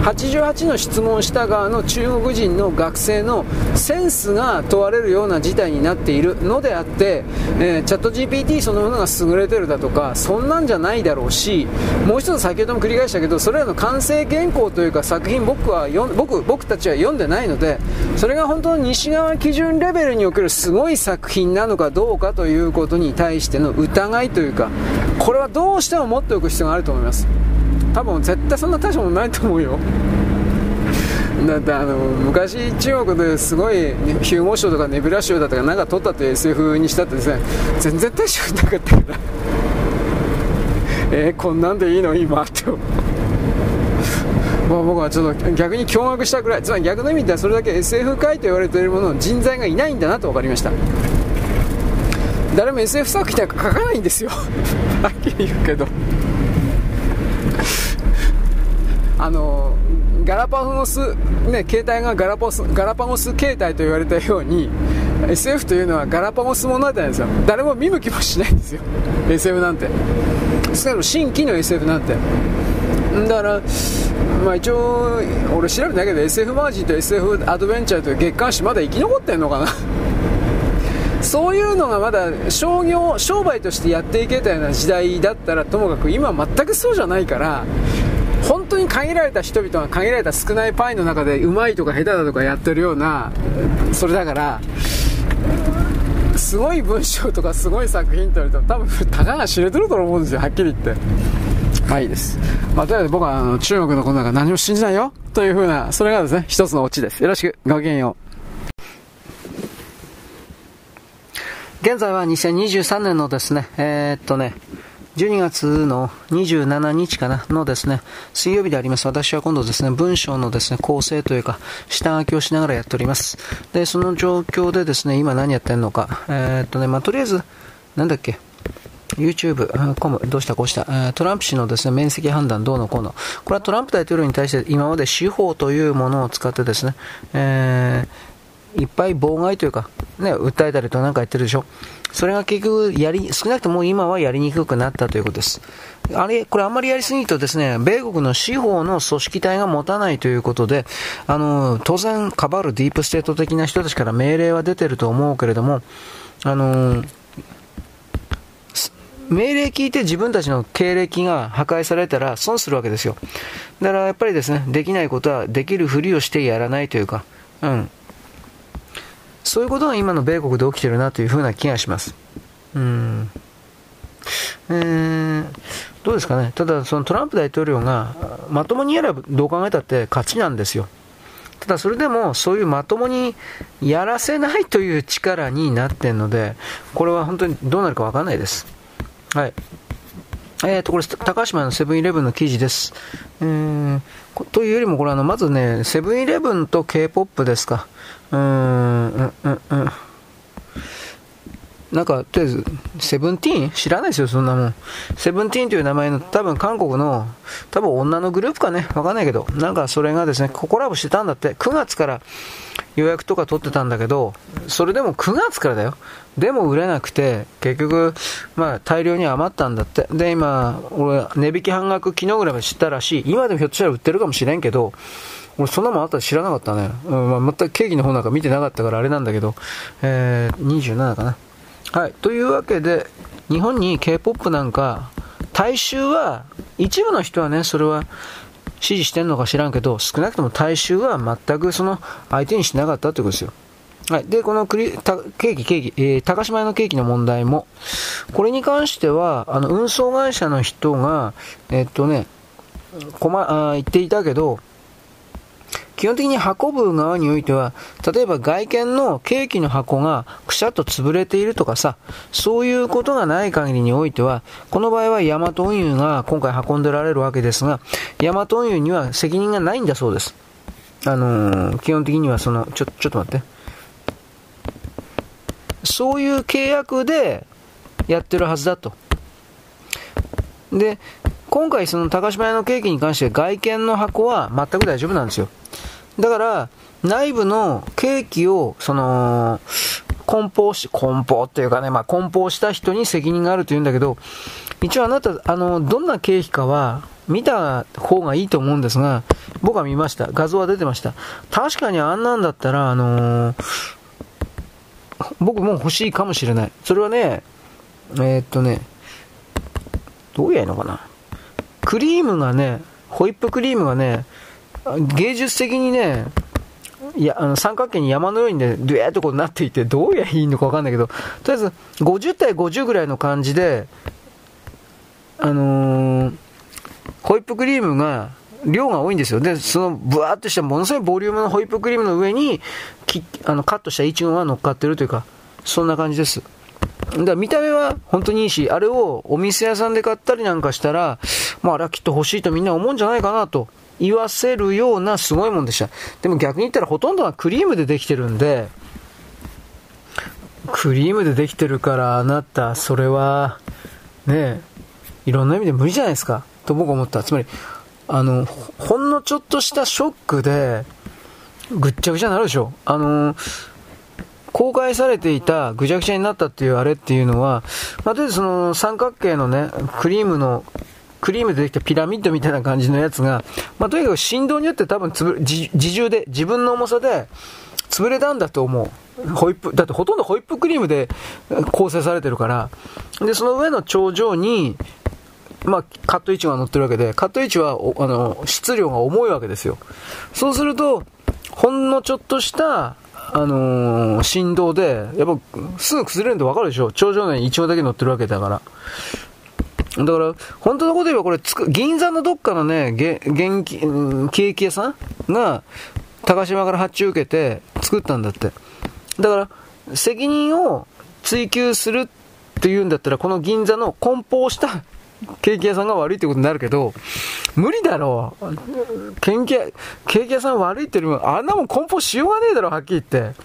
88の質問した側の中国人の学生のセンスが問われるような事態になっているのであって、えー、チャット GPT そのものが優れてるだとかそんなんじゃないだろうしもう一つ先ほども繰り返したけどそれらの完成原稿というか作品僕は僕僕たちは読んでないのでそれが本当に西側基準レベルにおけるすごい作品なのかどうかということに対しての疑いというかこれはどうしても持っておく必要があると思います。多分絶対そんな大したもないと思うよ。だってあの昔中国ですごいヒューモー賞とかネブラ賞だとかなんか取ったって SF にしたってですね全然大したなかったからえー、こんなんでいいの今って。まあ、僕はちょっと逆に驚愕したくらい。つまり逆の意味ではそれだけ SF 界と言われているものの人材がいないんだなと分かりました。誰も SF 作品なんか書かないんですよ。はっきり言うけど。あのガラパゴス、ね、携帯がガラパスガラパゴス携帯と言われたように SF というのはガラパゴス物語なんですよ。誰も見向きもしないんですよ。SF なんて。しかも新規の SF なんて。だからまあ一応俺調べてないけど SF マージンと SF アドベンチャーという月刊誌まだ生き残ってんのかな。そういうのがまだ商業商売としてやっていけたような時代だったらともかく今全くそうじゃないから本当に限られた人々が限られた少ないパイの中でうまいとか下手だとかやってるようなそれだからすごい文章とかすごい作品と言われても多分たかが知れてると思うんですよはっきり言ってまあいいです。まあ、とりあえず僕はあの中国のことなんか何も信じないよというふうな、それがですね、一つのオチです。よろしく、ごきげんよう。現在は2023年のですね、えー、っとね、12月の27日かなのですね、水曜日であります。私は今度ですね、文章のですね、構成というか、下書きをしながらやっております。で、その状況でですね、今何やってんのか、えー、っとね、まあ、とりあえず、なんだっけ、YouTube、コム、どうしたこうした、トランプ氏のですね、面積判断どうのこうの。これはトランプ大統領に対して今まで司法というものを使ってですね、えー、いっぱい妨害というか、ね、訴えたりとなんか言ってるでしょ。それが結局、やり、少なくとも今はやりにくくなったということです。あれ、これあんまりやりすぎるとですね、米国の司法の組織体が持たないということで、あの、当然、かばるディープステート的な人たちから命令は出てると思うけれども、あの、命令聞いて自分たちの経歴が破壊されたら損するわけですよ。だからやっぱりですね、できないことはできるふりをしてやらないというか、うん。そういうことが今の米国で起きてるなというふうな気がします。うん。えー、どうですかね。ただ、そのトランプ大統領がまともにやればどう考えたって勝ちなんですよ。ただそれでもそういうまともにやらせないという力になってるので、これは本当にどうなるかわかんないです。はい。えーと、これ、高島のセブンイレブンの記事です。えー、というよりも、これあの、まずね、セブンイレブンと K-POP ですか。うーん、うん、うん、なんか、とりあえず、セブンティーン？知らないですよ、そんなもん。セブンティーンという名前の、多分韓国の、多分女のグループかね、わかんないけど、なんかそれがですね、コラボしてたんだって、9月から予約とか取ってたんだけど、それでも9月からだよ。でも売れなくて、結局、まあ大量に余ったんだって。で、今、俺、値引き半額昨日ぐらいまで知ったらしい。今でもひょっとしたら売ってるかもしれんけど、俺そんなもんあったら知らなかったね。うん、まあ、全くケーキの方なんか見てなかったからあれなんだけど、えー、27かな。はい。というわけで、日本に K-POP なんか、大衆は、一部の人はね、それは支持してんのか知らんけど、少なくとも大衆は全くその相手にしてなかったってことですよ。はい。で、このクリたケーキ、ケーキ、えー、高島屋のケーキの問題も、これに関しては、あの、運送会社の人が、えっとね、こま、あ言っていたけど、基本的に運ぶ側においては、例えば外見のケーキの箱がくしゃっと潰れているとかさ、そういうことがない限りにおいては、この場合はヤマト運輸が今回運んでられるわけですが、ヤマト運輸には責任がないんだそうです。あのー、基本的にはその、ちょ、ちょっと待って。そういう契約でやってるはずだと。で、今回その高島屋のケーキに関して外見の箱は全く大丈夫なんですよ。だから、内部のケーキを、その、梱包し、梱包っていうかね、まあ、梱包した人に責任があると言うんだけど、一応あなた、あの、どんなケーキかは、見た方がいいと思うんですが、僕は見ました。画像は出てました。確かにあんなんだったら、あのー、僕も欲しいかもしれない。それはね、えー、っとね、どうやいのかな。クリームがね、ホイップクリームがね、芸術的にね、いや、あの、三角形に山のようにね、ドゥエーっとこうなっていて、どうやいいのかわかんないけど、とりあえず、50対50ぐらいの感じで、あのー、ホイップクリームが、量が多いんですよ。で、そのブワーっとしたものすごいボリュームのホイップクリームの上に、きあのカットしたイチゴが乗っかってるというか、そんな感じです。だから見た目は本当にいいし、あれをお店屋さんで買ったりなんかしたら、まあ、あれはきっと欲しいとみんな思うんじゃないかなと言わせるようなすごいもんでした。でも逆に言ったらほとんどはクリームでできてるんで、クリームでできてるからあなた、それは、ねいろんな意味で無理じゃないですか。と僕は思った。つまり、あの、ほんのちょっとしたショックで、ぐっちゃぐちゃになるでしょ。あの公開されていたぐちゃぐちゃになったっていうあれっていうのは、まあ、とりあえずその三角形のね、クリームの、クリームでできたピラミッドみたいな感じのやつが、まあ、とにかく振動によって多分つぶ自重で、自分の重さで潰れたんだと思う。ホイップ、だってほとんどホイップクリームで構成されてるから、で、その上の頂上に、まあ、カット位置が乗ってるわけで、カット位置は、あの、質量が重いわけですよ。そうすると、ほんのちょっとしたあのー、振動で、やっぱすぐ崩れるんでわかるでしょ？頂上に一応だけ乗ってるわけだから。だから、本当のこと言えばこれ、銀座のどっかのね、現金、ケーキ屋さんが、高島から発注受けて作ったんだって。だから、責任を追求するっていうんだったら、この銀座の梱包したケーキ屋さんが悪いってことになるけど、無理だろう。ケーキ屋、ケーキ屋さん悪いっていうあんなもん梱包しようがねえだろ、はっきり言って。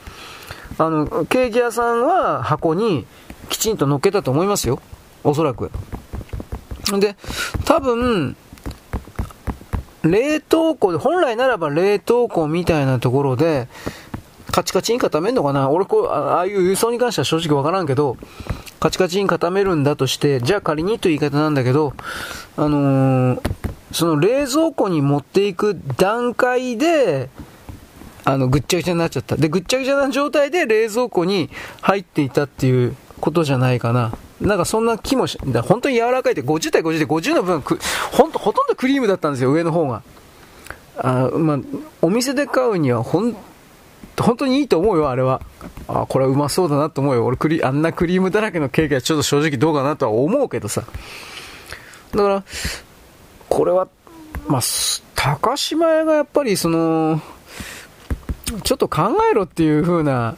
あの、ケーキ屋さんは箱にきちんと乗っけたと思いますよ。おそらく。で、多分、冷凍庫で、本来ならば冷凍庫みたいなところで、カチカチに固めんのかな？俺こう、ああいう輸送に関しては正直わからんけど、カチカチに固めるんだとして、じゃあ仮にという言い方なんだけど、あのー、その冷蔵庫に持っていく段階で、あの、ぐっちゃぐちゃになっちゃった。で、ぐっちゃぐちゃな状態で冷蔵庫に入っていたっていうことじゃないかな。なんかそんな気もし、だ本当に柔らかいって50対50で50の分く、ほんと、ほとんどクリームだったんですよ、上の方が。あまあ、お店で買うにはほん本当にいいと思うよ、あれは。あ、これはうまそうだなと思うよ。俺クリ、あんなクリームだらけのケーキはちょっと正直どうかなとは思うけどさ。だから、これは、まあ、高島屋がやっぱりその、ちょっと考えろっていう風な、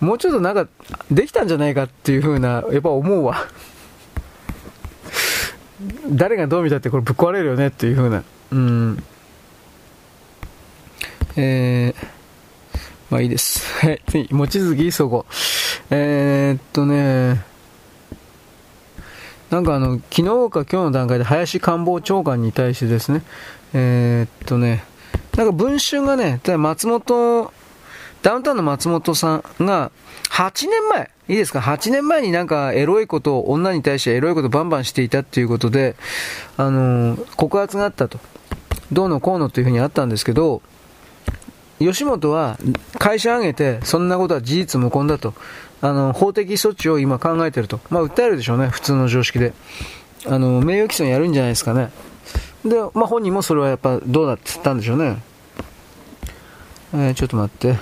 もうちょっとなんか、できたんじゃないかっていう風な、やっぱ思うわ。誰がどう見たってこれぶっ壊れるよねっていう風な。うん。えー、まあいいです。はい。次、望月そこ。えー、っとね、なんかあの、昨日か今日の段階で林官房長官に対してですね、えー、っとね、なんか文春がね、松本、ダウンタウンの松本さんが、8年前、いいですか ?8 年前になんかエロいことを、女に対してエロいことバンバンしていたっていうことで、あのー、告発があったと。どうのこうのというふうにあったんですけど、吉本は会社挙げて、そんなことは事実無根だと、あの、法的措置を今考えてると。まあ、訴えるでしょうね、普通の常識で。あの、名誉毀損やるんじゃないですかね。で、まあ、本人もそれはやっぱどうだって言ったんでしょうね。えー、ちょっと待って。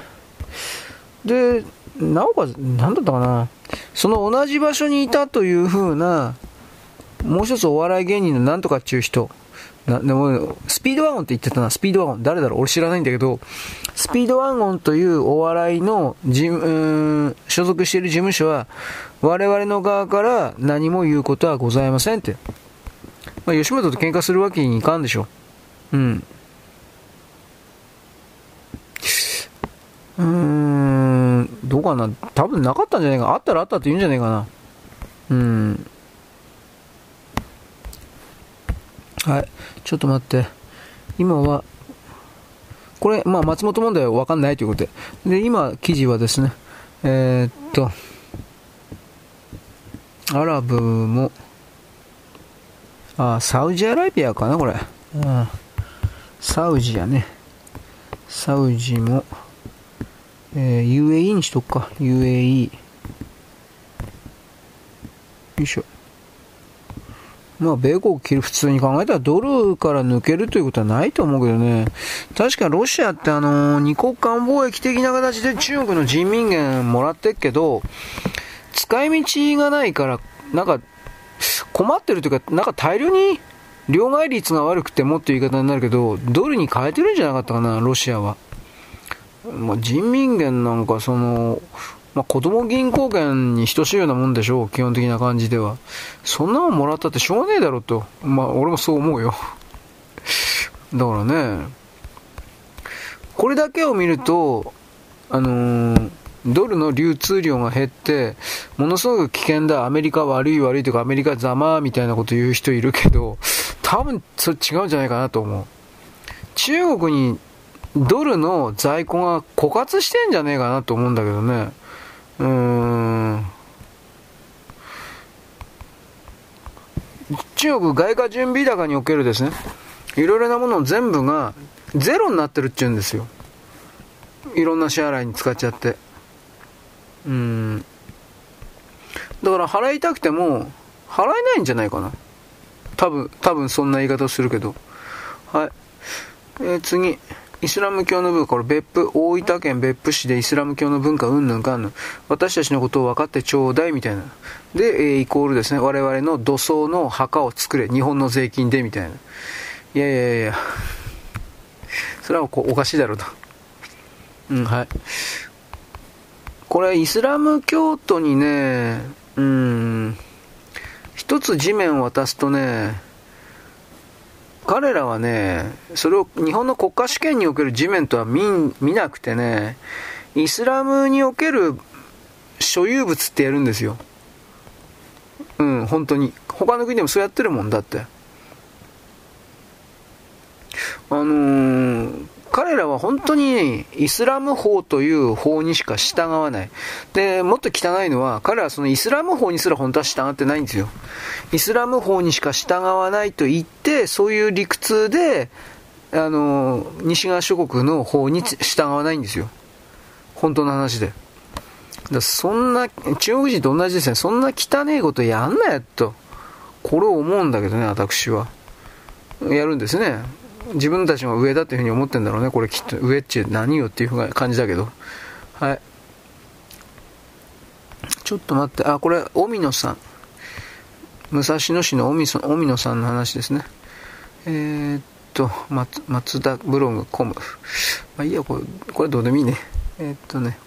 で、なおかつ、なんだったかな。その同じ場所にいたというふうな、もう一つお笑い芸人のなんとかっていう人、なでも、スピードワゴンって言ってたな、スピードワゴン。誰だろう？俺知らないんだけど、スピードワゴンというお笑いの事務、所属している事務所は、我々の側から何も言うことはございませんって。まあ、吉本と喧嘩するわけにいかんでしょ。うん。うーん、どうかな多分なかったんじゃないか。あったらあったって言うんじゃないかな。うん。はい。ちょっと待って。今は、これ、まあ、松本問題はわかんないということで。で、今、記事はですね、えー、っと、アラブも、あ、サウジアラビアかな、これ。うん、サウジやね。サウジも、えー、UAE にしとくか。UAE。よいしょ。まあ、米国切る普通に考えたらドルから抜けるということはないと思うけどね。確かロシアってあの、二国間貿易的な形で中国の人民元もらってっけど、使い道がないから、なんか、困ってるというか、なんか大量に両替率が悪くてもっていう言い方になるけど、ドルに変えてるんじゃなかったかな、ロシアは。まあ、人民元なんかその、まあ、子供銀行券に等しいようなもんでしょう、基本的な感じでは。そんなもんもらったってしょうがねえだろと。まあ、俺もそう思うよ。だからね、これだけを見ると、あのー、ドルの流通量が減って、ものすごく危険だ、アメリカ悪い悪いとか、アメリカざまみたいなこと言う人いるけど、多分それ違うんじゃないかなと思う。中国にドルの在庫が枯渇してんじゃねえかなと思うんだけどね。うーん。中国外貨準備高におけるですね、いろいろなもの全部がゼロになってるって言うんですよ。いろんな支払いに使っちゃって。うん。だから払いたくても、払えないんじゃないかな。多分、多分そんな言い方をするけど。はい。えー、次。イスラム教の文化、これ別府、大分県別府市でイスラム教の文化、うんぬんかんぬん。私たちのことを分かってちょうだい、みたいな。で、えー、イコールですね、我々の土葬の墓を作れ、日本の税金で、みたいな。いやいやいや、それはこうおかしいだろうと。うん、はい。これ、イスラム教徒にね、うん、一つ地面を渡すとね、彼らはね、それを日本の国家主権における地面とは見見なくてね、イスラムにおける所有物ってやるんですよ。うん、本当に。他の国でもそうやってるもんだって。あのー、彼らは本当にイスラム法という法にしか従わない。で、もっと汚いのは、彼らはそのイスラム法にすら本当は従ってないんですよ。イスラム法にしか従わないと言って、そういう理屈で、あの、西側諸国の法に従わないんですよ。本当の話で。だそんな、中国人と同じですね。そんな汚いことやんなよと。これを思うんだけどね、私は。やるんですね。自分たちが上だっていうふうに思ってんだろうね。これきっと上っちゅう何よっていう感じだけど。はい。ちょっと待って。あ、これ、荻野さん。武蔵野市の荻野さんの話ですね。えー、っと、松松田ブログコム。まあいいや、これ、これどうでもいいね。えー、っとね。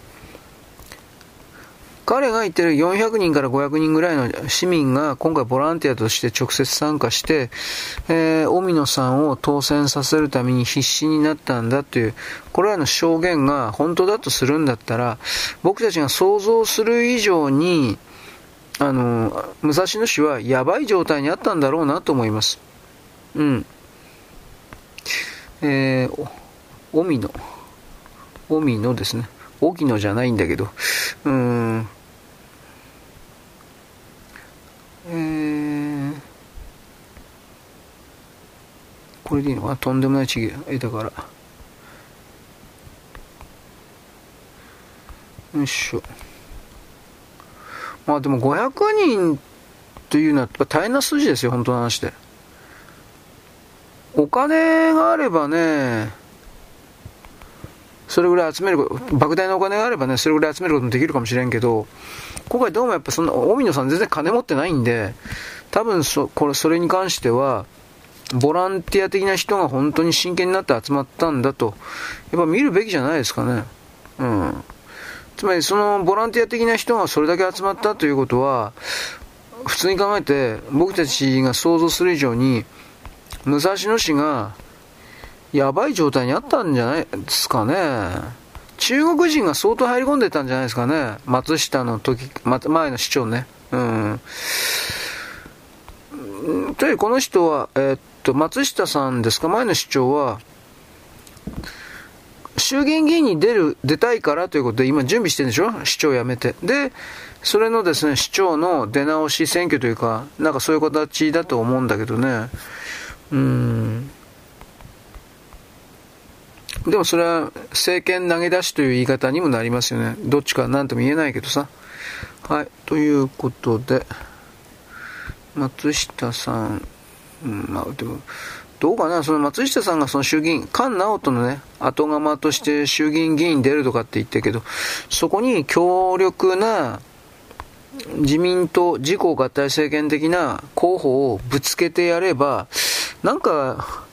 彼が言ってる400人から500人ぐらいの市民が今回ボランティアとして直接参加して、えー、荻野さんを当選させるために必死になったんだという、これらの証言が本当だとするんだったら、僕たちが想像する以上に、あの、武蔵野市はやばい状態にあったんだろうなと思います。うん。えー、荻野。荻野ですね。荻野じゃないんだけど、うーん。えー、これでいいのかな？とんでもないちぎえだから。よいしょ。まあでも500人というのは大変な数字ですよ、本当の話で。お金があればね、それぐらい集める、莫大なお金があればね、それぐらい集めることもできるかもしれんけど、今回どうもやっぱそんな、大野さん全然金持ってないんで、多分そ、これ、それに関しては、ボランティア的な人が本当に真剣になって集まったんだと、やっぱ見るべきじゃないですかね。うん。つまりそのボランティア的な人がそれだけ集まったということは、普通に考えて僕たちが想像する以上に、武蔵野市がやばい状態にあったんじゃないですかね。中国人が相当入り込んでたんじゃないですかね。松下の時、ま前の市長ね。うん。というこの人は、えー、っと、松下さんですか、前の市長は、衆議院議員に出る、出たいからということで今準備してるんでしょ？市長辞めて。で、それのですね、市長の出直し選挙というか、なんかそういう形だと思うんだけどね。うん。でもそれは政権投げ出しという言い方にもなりますよね。どっちか何とも言えないけどさ。はい。ということで、松下さん、うん、まあでも、どうかな、その松下さんがその衆議院、菅直人のね、後釜として衆議院議員出るとかって言ってけど、そこに強力な自民党自公合体政権的な候補をぶつけてやれば、なんか、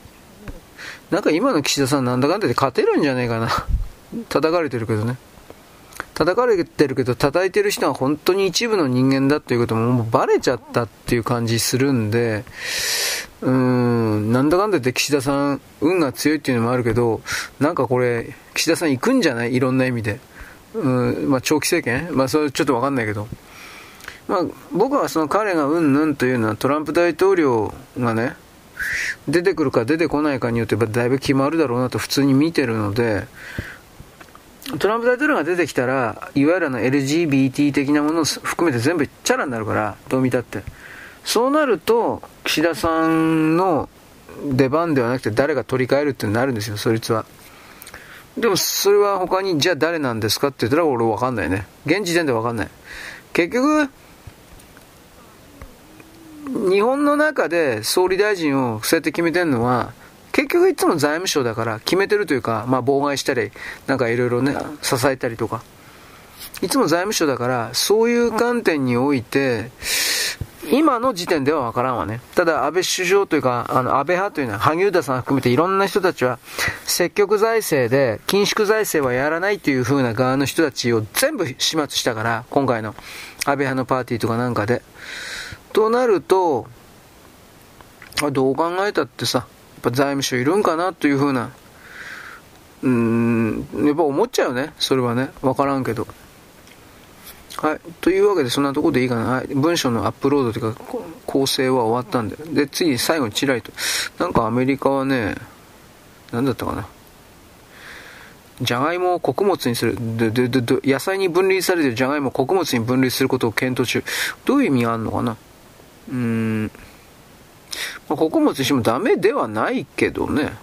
なんか今の岸田さんなんだかんだで勝てるんじゃねえかな。叩かれてるけどね。叩かれてるけど、叩いてる人は本当に一部の人間だっていうことももうバレちゃったっていう感じするんで、うーん、なんだかんだで岸田さん、運が強いっていうのもあるけど、なんかこれ、岸田さん行くんじゃない？いろんな意味で。うん、まあ長期政権？まあそれちょっとわかんないけど。まあ僕はその彼がうんぬんというのはトランプ大統領がね、出てくるか出てこないかによってだいぶ決まるだろうなと普通に見てるので、トランプ大統領が出てきたら、いわゆるの LGBT 的なものを含めて全部チャラになるから、どう見たって。そうなると、岸田さんの出番ではなくて誰が取り替えるってなるんですよ、そいつは。でも、それは他に、じゃあ誰なんですかって言ったら俺わかんないね。現時点でわかんない。結局、日本の中で総理大臣をそうやって決めてるのは、結局いつも財務省だから決めてるというか、まあ妨害したり、なんかいろいろね、支えたりとか。いつも財務省だから、そういう観点において、今の時点ではわからんわね。ただ、安倍首相というか、あの、安倍派というのは、萩生田さん含めていろんな人たちは、積極財政で、緊縮財政はやらないという風な側の人たちを全部始末したから、今回の安倍派のパーティーとかなんかで。となると、どう考えたってさ、やっぱ財務省いるんかなというふうな、うーん、やっぱ思っちゃうよね、それはね。わからんけど。はい。というわけで、そんなとこでいいかな。はい。文章のアップロードというか、構成は終わったんで。で、次に、最後にチラリと。なんかアメリカはね、なんだったかな。じゃがいもを穀物にする。で、で、で、野菜に分離されてるじゃがいもを穀物に分離することを検討中。どういう意味があるのかなうん、まあ、穀物にしてもダメではないけどね。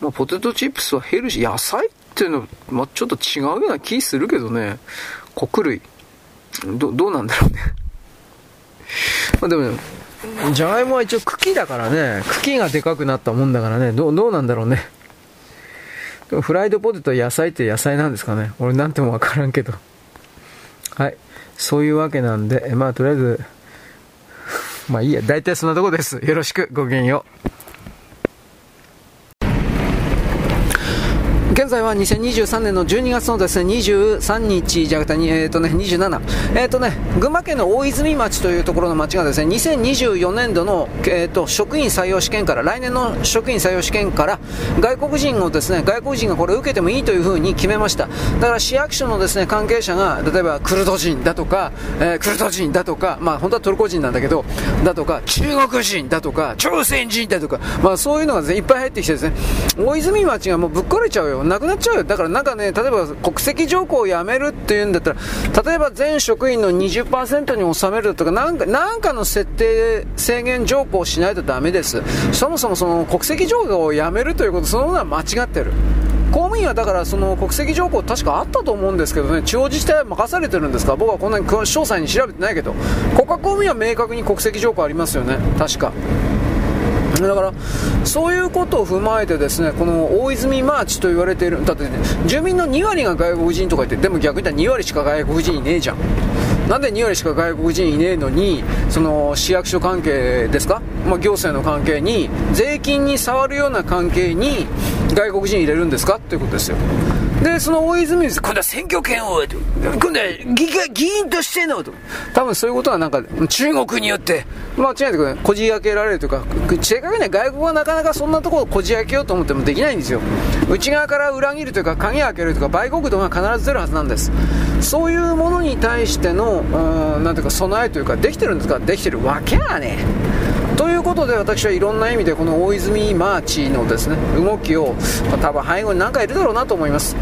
まあ、ポテトチップスはヘルシー、野菜っていうのは、まあ、ちょっと違うような気するけどね。穀類。ど、どうなんだろうね。まあでもね、じゃがいもは一応茎だからね、茎がでかくなったもんだからね、どう、どうなんだろうね。フライドポテトは野菜って野菜なんですかね俺なんてもわからんけど。はい。そういうわけなんで、まあとりあえず、まあいいや、大体そんなとこです。よろしく、ごきげんよう。現在は2023年の12月のですね、23日じゃなくて、えっ、ー、とね、27。えっ、ー、とね、群馬県の大泉町というところの町がですね、2024年度の、え、ー、と、職員採用試験から、来年の職員採用試験から、外国人をですね、外国人がこれ受けてもいいというふうに決めました。だから市役所のですね、関係者が、例えばクルド人だとか、えクルド人だとか、まあ本当はトルコ人なんだけど、だとか、中国人だとか、朝鮮人だとか、まあそういうのが、ね、いっぱい入ってきてですね、大泉町がもうぶっ壊れちゃうよ。なくなっちゃうよ。だからなんかね、例えば国籍条項をやめるっていうんだったら、例えば全職員の20%に収めるとか、なんか、なんかの設定、制限条項をしないとダメです。そもそもその国籍条項をやめるということ、そのものは間違ってる。公務員はだからその国籍条項確かあったと思うんですけどね、地方自治体は任されてるんですか？僕はこんなに詳細に調べてないけど、国家公務員は明確に国籍条項ありますよね、確か。だから、そういうことを踏まえてですね、この大泉マーチと言われている、だって、ね、住民の2割が外国人とか言って、でも逆に言ったら2割しか外国人いねえじゃん。なんで2割しか外国人いねえのに、その市役所関係ですか、まあ、行政の関係に、税金に触るような関係に外国人入れるんですか？っていうことですよ。で、その大泉です。今度は選挙権を、今度は議議員としての、と。多分そういうことはなんか、中国によって、間違えてください。こじ開けられるというか、正確には外国はなかなかそんなところをこじ開けようと思ってもできないんですよ。内側から裏切るというか、鍵開けるとか、売国度が必ず出るはずなんです。そういうものに対しての、うん、なんていうか、備えというか、できてるんですか？できてるわけやね。ということで私はいろんな意味でこの大泉マーチのですね動きを、まあ、多分背後に何かいるだろうなと思います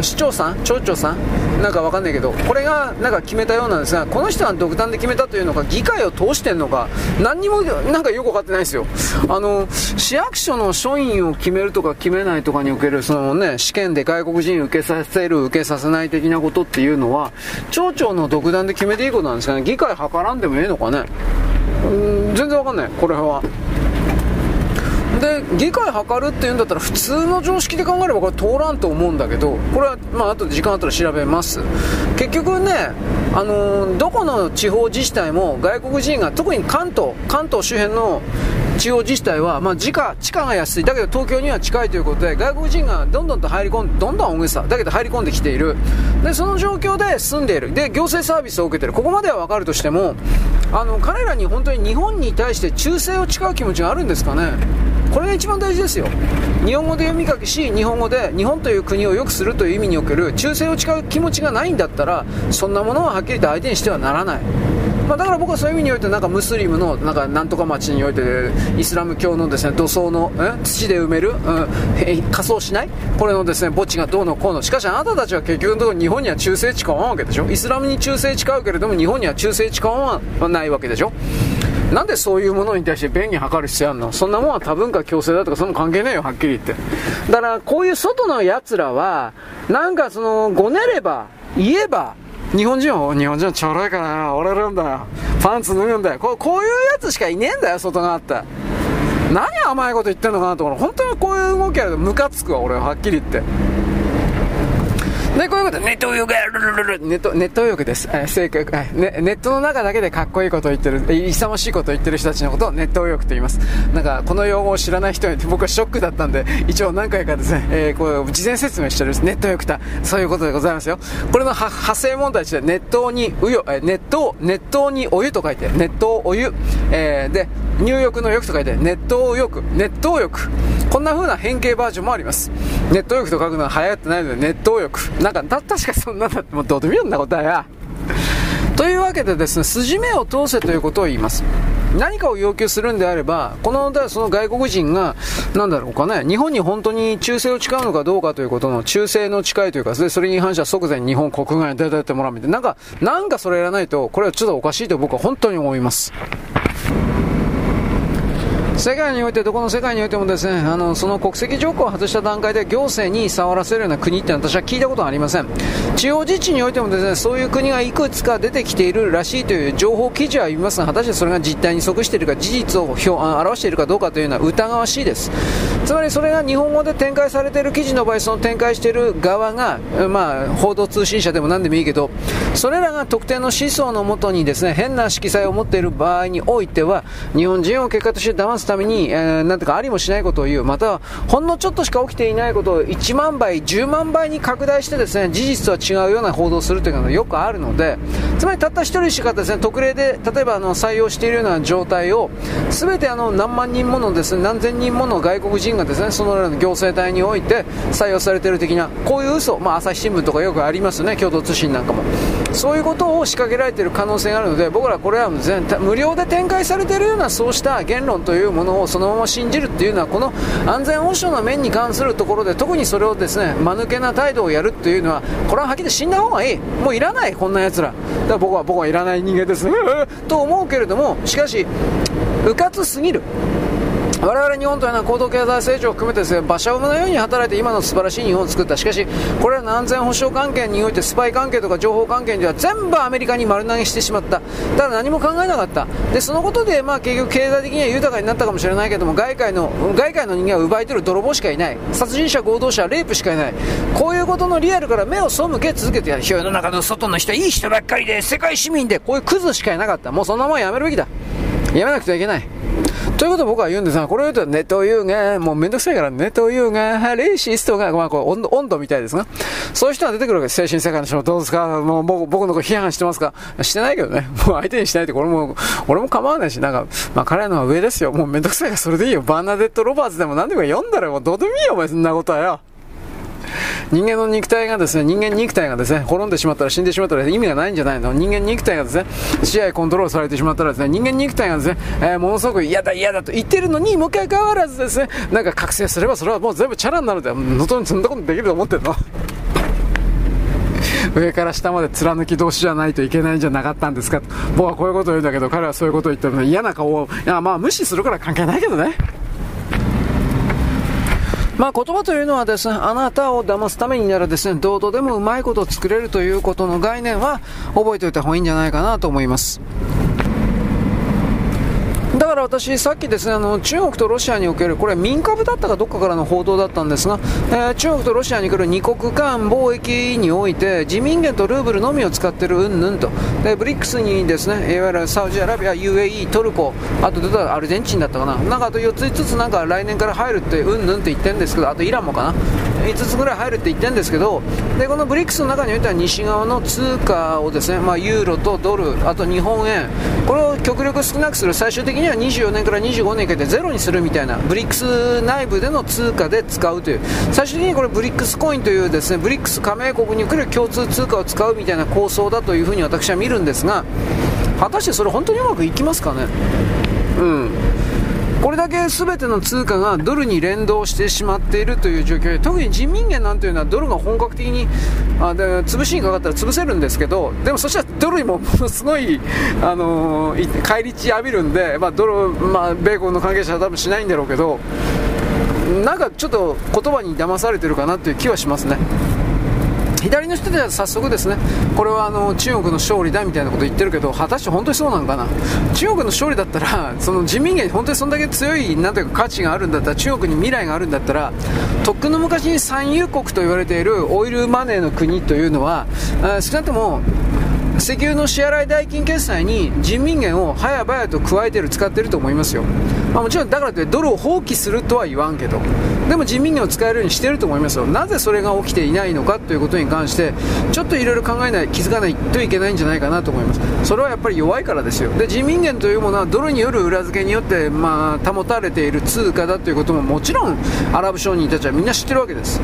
市長さん、町長さん、なんかわかんないけど、これがなんか決めたようなんですが、この人が独断で決めたというのか、議会を通してるのか、何にもなんかよく分かってないですよ。あの、市役所の署員を決めるとか決めないとかにおける、そのね、試験で外国人受けさせる、受けさせない的なことっていうのは、町長の独断で決めていいことなんですかね？議会図らんでもええのかね？うん、全然わかんない、これは。で議会図るっていうんだったら普通の常識で考えればこれ通らんと思うんだけどこれはまあ後で時間あったら調べます結局ねあのー、どこの地方自治体も外国人が特に関東関東周辺の地方自治体は、まあ、地価、地価が安い、だけど東京には近いということで、外国人がどんどんと入り込んで、どんどん大げさ、だけど入り込んできている。で、その状況で住んでいる。で、行政サービスを受けている。ここまではわかるとしても、あの、彼らに本当に日本に対して忠誠を誓う気持ちがあるんですかね。これが一番大事ですよ日本語で読み書きし日本語で日本という国を良くするという意味における忠誠を誓う気持ちがないんだったらそんなものははっきりと相手にしてはならないまあ、だから僕はそういう意味においてなんかムスリムのなんかなんとか町においてイスラム教のですね土葬の土で埋める、うん、仮装しない？これのですね墓地がどうのこうの。しかしあなたたちは結局のところ日本には忠誠誓わんわけでしょ？イスラムに忠誠誓うけれども日本には忠誠誓わないわけでしょ？なんでそういうものに対して便宜図る必要あるの？そんなもんは多文化共生だとかその関係ねえよ、はっきり言って。だからこういう外の奴らは、なんかその、ごねれば、言えば、日本人は、日本人はちょろいからな、折れるんだよ。パンツ脱ぐんだよ。こうこういうやつしかいねえんだよ、外側って。何甘いこと言ってんのかなと思う。本当にこういう動きやるとムカつくわ、俺ははっきり言って。で、こういうことネット泳ぐ、ネット、ネット泳ぐです。えー、正確、え、ね、ネットの中だけでかっこいいことを言ってる、勇ましいことを言ってる人たちのことをネット泳ぐと言います。なんか、この用語を知らない人に僕はショックだったんで、一応何回かですね、えー、こう、事前説明してるネット泳ぐた、そういうことでございますよ。これの派生問題として、熱湯にうよ、えー、熱湯、熱湯にお湯と書いて、熱湯お湯、えー、で、入浴の浴と書いて、熱湯浴、熱湯浴。こんな風な変形バージョンもあります。ネット浴と書くのは流行ってないので、ネット浴。なんか、確かそんなだってもうどうでもいいよんな答えは。というわけでですね、筋目を通せということを言います。何かを要求するんであれば、この、その外国人が、なんだろうかね、日本に本当に忠誠を誓うのかどうかということの忠誠の誓いというか、それに反しては即座に日本国外に出てってもらうみたいな、なんか、なんかそれやらないと、これはちょっとおかしいと僕は本当に思います。世界において、どこの世界においてもですね、あの、その国籍条項を外した段階で行政に触らせるような国って私は聞いたことはありません。地方自治においてもですね、そういう国がいくつか出てきているらしいという情報記事は言いますが、果たしてそれが実態に即しているか、事実を表表しているかどうかというのは疑わしいです。つまりそれが日本語で展開されている記事の場合、その展開している側が、まあ、報道通信社でも何でもいいけど、それらが特定の思想のもとにですね、変な色彩を持っている場合においては、日本人を結果として騙すために、えー、なんてかありもしないことを言う、またはほんのちょっとしか起きていないことを1万倍、10万倍に拡大してですね、事実とは違うような報道をするというのがよくあるので、つまりたった1人しかですね、特例で、例えばあの採用しているような状態を、全てあの何万人ものですね、何千人もの外国人がですね、そのような行政体において採用されている的な、こういう嘘、まあ朝日新聞とかよくありますね、共同通信なんかも。そういうことを仕掛けられている可能性があるので、僕らこれは全無料で展開されているようなそうした言論というものをそのまま信じるっていうのはこの安全保障の面に関するところで特にそれをですね間抜けな態度をやるっていうのはこれははっきり死んだ方がいい。もういらないこんな奴らだから僕は僕はいらない人間ですねと思うけれどもしかしうかつすぎる我々日本というのは高度経済成長を含めてですね馬車馬のように働いて今の素晴らしい日本を作った。しかしこれらの安全保障関係においてスパイ関係とか情報関係では全部アメリカに丸投げしてしまった。ただ何も考えなかった。でそのことでまあ結局経済的には豊かになったかもしれないけども外界の外界の人間は奪い取る泥棒しかいない。殺人者強盗者レイプしかいない。こういうことのリアルから目を背け続けてやる世の中の外の人いい人ばっかりで世界市民でこういうクズしかいなかった。もうそんなもんやめるべきだ。やめなくてはいけない。ということを僕は言うんですが、これを言うと、ネトウユが、もうめんどくさいから、ネトウユが、レイシストが、まあ、こう温度、温度みたいですが、そういう人が出てくるわけです。精神世界の人もどうですかもう僕の子批判してますかしてないけどね。もう相手にしないって、これも、俺も構わないし、なんか、まあ彼のは上ですよ。もうめんどくさいからそれでいいよ。バーナデット・ロバーツでも何でも読んだらもうどうでもいいよ、お前そんなことはよ。人間の肉体がですね、人間肉体がですね、滅んでしまったら死んでしまったら意味がないんじゃないの？人間肉体がですね、試合コントロールされてしまったらですね、人間肉体がですね、えー、ものすごく嫌だ嫌だと言ってるのにもかかわらずですね、なんか覚醒すればそれはもう全部チャラになるんだよ。のとにそんなことできると思ってんの？上から下まで貫き通しじゃないといけないんじゃなかったんですか？と僕はこういうことを言うんだけど彼はそういうことを言ってるの。嫌な顔をいやまあ無視するから関係ないけどね。まあ、言葉というのはですね、あなたを騙すためにならですね、どうとでもうまいことを作れるということの概念は覚えておいた方がいいんじゃないかなと思います。だから私、さっきですねあの中国とロシアにおける、これ民株だったかどっかからの報道だったんですが、えー、中国とロシアに来る2国間貿易において、人民元とルーブルのみを使っているうんぬんと、でブリックスにですねいわゆるサウジアラビア、UAE、トルコ、あと出たアルゼンチンだったかな、なんかあと4つ、5つなんか来年から入るって、うんぬんって言ってるんですけど、あとイランもかな、5つぐらい入るって言ってるんですけど、でこのブリックスの中においては西側の通貨をですね、まあ、ユーロとドル、あと日本円、これを極力少なくする、最終的には24年から25年かけてゼロにするみたいな、ブリックス内部での通貨で使うという、最終的にこれ、ブリックスコインというですねブリックス加盟国に来る共通通貨を使うみたいな構想だというふうに私は見るんですが、果たしてそれ、本当にうまくいきますかね？うんこれだけ全ての通貨がドルに連動してしまっているという状況で特に人民元なんていうのはドルが本格的にあで潰しにかかったら潰せるんですけどでもそしたらドルにもものすごい、あのー、返り血浴びるんで、まあ、ドル、まあ、米国の関係者は多分しないんだろうけどなんかちょっと言葉に騙されてるかなという気はしますね。左の人では早速ですねこれはあの中国の勝利だみたいなこと言ってるけど果たして本当にそうなのかな？中国の勝利だったらその人民元に本当にそんだけ強いなんていうか価値があるんだったら中国に未来があるんだったらとっくの昔に産油国と言われているオイルマネーの国というのは少なくとも石油の支払い代金決済に人民元を早々と加えてる使ってると思いますよ、まあ、もちろんだからといってドルを放棄するとは言わんけど。でも人民元を使えるようにしてると思いますよ。なぜそれが起きていないのかということに関してちょっといろいろ考えない気づかないといけないんじゃないかなと思います。それはやっぱり弱いからですよ。で人民元というものはドルによる裏付けによって、まあ、保たれている通貨だということももちろんアラブ商人たちはみんな知ってるわけです。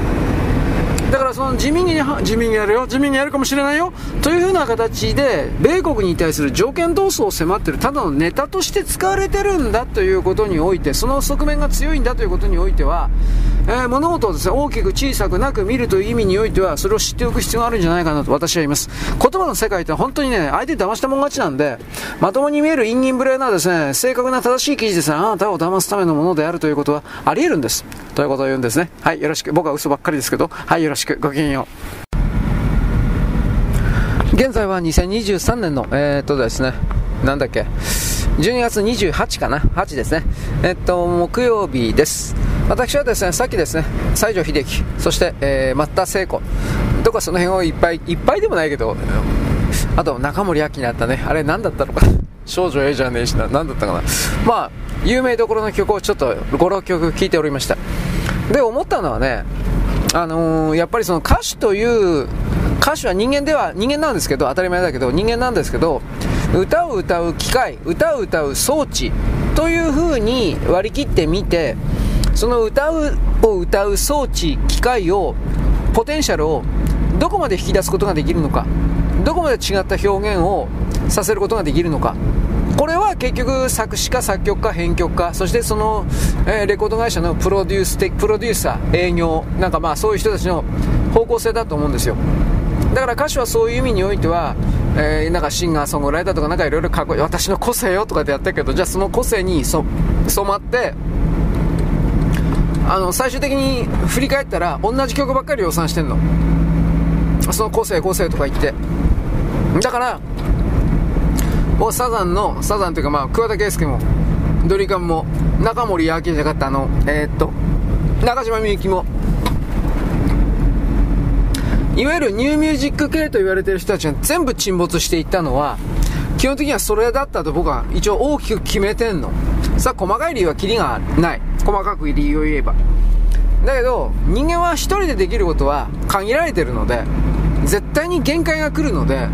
だからその地味に地味にやるよ地味にやるかもしれないよというふうな形で米国に対する条件闘争を迫っているただのネタとして使われてるんだということにおいてその側面が強いんだということにおいてはえー、物事をですね、大きく小さくなく見るという意味においては、それを知っておく必要があるんじゃないかなと私は言います。言葉の世界って本当にね、相手騙したもん勝ちなんで、まともに見える陰陰無礼なですね、正確な正しい記事ですね、あなたを騙すためのものであるということはあり得るんです。ということを言うんですね。はい、よろしく。僕は嘘ばっかりですけど、はい、よろしく。ごきげんよう。現在は2023年の、えー、っとですね、なんだっけ、12月28かな、8ですね。えっと、木曜日です。私はですね、さっきですね、西城秀樹、そして、えー、松田聖子、とかその辺をいっぱい、いっぱいでもないけど、あと中森明菜だったね、あれ何だったのかな、少女 A じゃねえしな、何だったかな？まあ、有名どころの曲をちょっと5、6曲聴いておりました。で、思ったのはね、あのー、やっぱりその歌手という歌手は人間では人間なんですけど当たり前だけど人間なんですけど歌を歌う機械歌を歌う装置という風に割り切ってみてその歌うを歌う装置機械をポテンシャルをどこまで引き出すことができるのかどこまで違った表現をさせることができるのか。これは結局作詞家作曲家編曲家そしてその、えー、レコード会社のプロデュースプロデューサー営業なんかまあそういう人たちの方向性だと思うんですよ。だから歌手はそういう意味においては、えー、なんかシンガーソングライターとかなんかいろいろかっこいい私の個性よとかってやったけどじゃあその個性に染まってあの最終的に振り返ったら同じ曲ばっかり量産してんの。その個性個性とか言って。だからもうサザンのサザンというかまあ桑田佳祐もドリカンも中森明菜じゃなかったあのえー、っと中島みゆきもいわゆるニューミュージック系と言われてる人たちが全部沈没していったのは基本的にはそれだったと僕は一応大きく決めてんの。さあ細かい理由はキリがない。細かく理由を言えば。だけど人間は1人でできることは限られてるので絶対に限界が来るので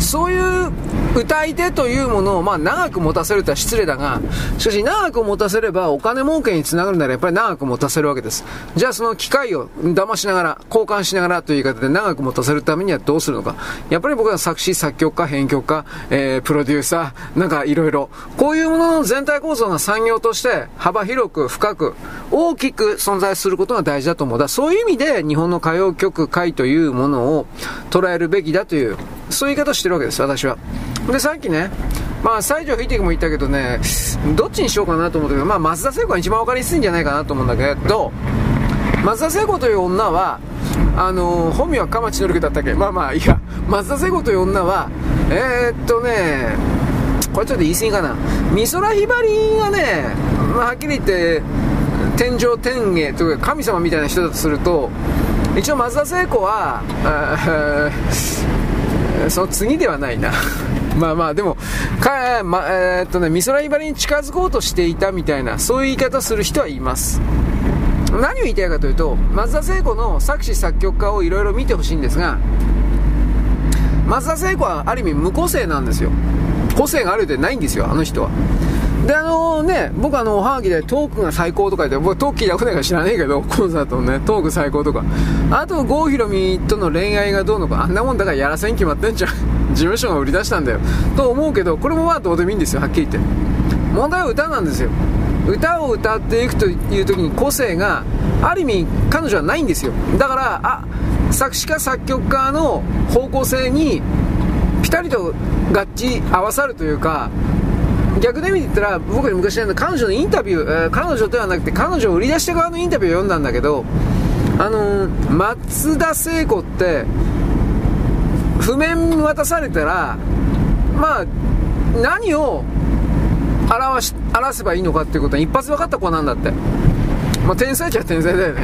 そういう歌い手というものを、まあ、長く持たせるとは失礼だが、しかし長く持たせればお金儲けにつながるならやっぱり長く持たせるわけです。じゃあその機械を騙しながら、交換しながらという言い方で長く持たせるためにはどうするのか。やっぱり僕は作詞、作曲家、編曲家、えー、プロデューサー、なんかいろいろ、こういうものの全体構造が産業として幅広く深く大きく存在することが大事だと思う。だそういう意味で日本の歌謡曲界というものを捉えるべきだというそういう言い方をしてるわけです、私は。で、さっきね、まあ、西条吹いても言ったけどね、どっちにしようかなと思ったけど、まあ、松田聖子が一番分かりやすいんじゃないかなと思うんだけど、松田聖子という女は、あのー、本名は鎌地のりだったっけ？まあまあ、いや、松田聖子という女は、えー、っとね、これちょっと言い過ぎかな。美空ひばりがね、まあ、はっきり言って天上天下というか神様みたいな人だとすると一応松田聖子はその次ではないな。まあまあでもか、まえー、っとね美空ひばりに近づこうとしていたみたいなそういう言い方する人はいます。何を言いたいかというと松田聖子の作詞作曲家をいろいろ見てほしいんですが松田聖子はある意味無個性なんですよ。個性があるでないんですよあの人は。であのね僕あのおはがきでトークが最高とか言って僕トーク聞いたことないから知らねえけどコンサートのねトーク最高とか。あと郷ひろみとの恋愛がどうのかあんなもんだからやらせに決まってんじゃん。事務所が売り出したんだよ。と思うけどこれもまあどうでもいいんですよはっきり言って。問題は歌なんですよ。歌を歌っていくという時に個性がある意味彼女はないんですよ。だからあ作詞家作曲家の方向性にピタリと合致合わさるというか逆で見て言ったら僕に昔の彼女のインタビュー、えー、彼女ではなくて彼女を売り出した側のインタビューを読んだんだけどあのー、松田聖子って譜面渡されたらまあ何を表し表せばいいのかっていうことは一発分かった子なんだって、まあ、天才っちゃ天才だよね。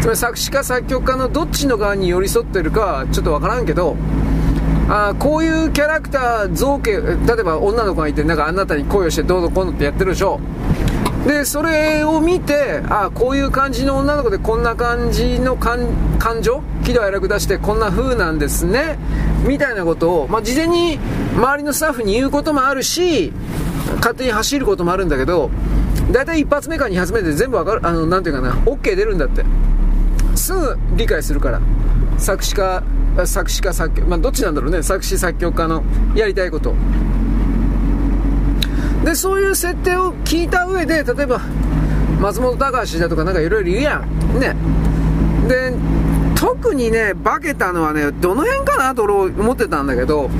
つまり作詞家作曲家のどっちの側に寄り添ってるかはちょっと分からんけどあこういうキャラクター造形例えば女の子がいてなんかあなたに恋をしてどうのこうのってやってるでしょ。でそれを見てあこういう感じの女の子でこんな感じの感情喜怒哀楽出してこんな風なんですね。みたいなことを、まあ、事前に周りのスタッフに言うこともあるし勝手に走ることもあるんだけど大体一発目か二発目で全部わかるあのなんていうかな OK 出るんだって。すぐ理解するから。作詞家作詞家作曲まあどっちなんだろうね。作詞作曲家のやりたいこと。でそういう設定を聞いた上で例えば松本隆だとかなんかいろいろ言うやん。ね。で特にね化けたのはねどの辺かなと思ってたんだけど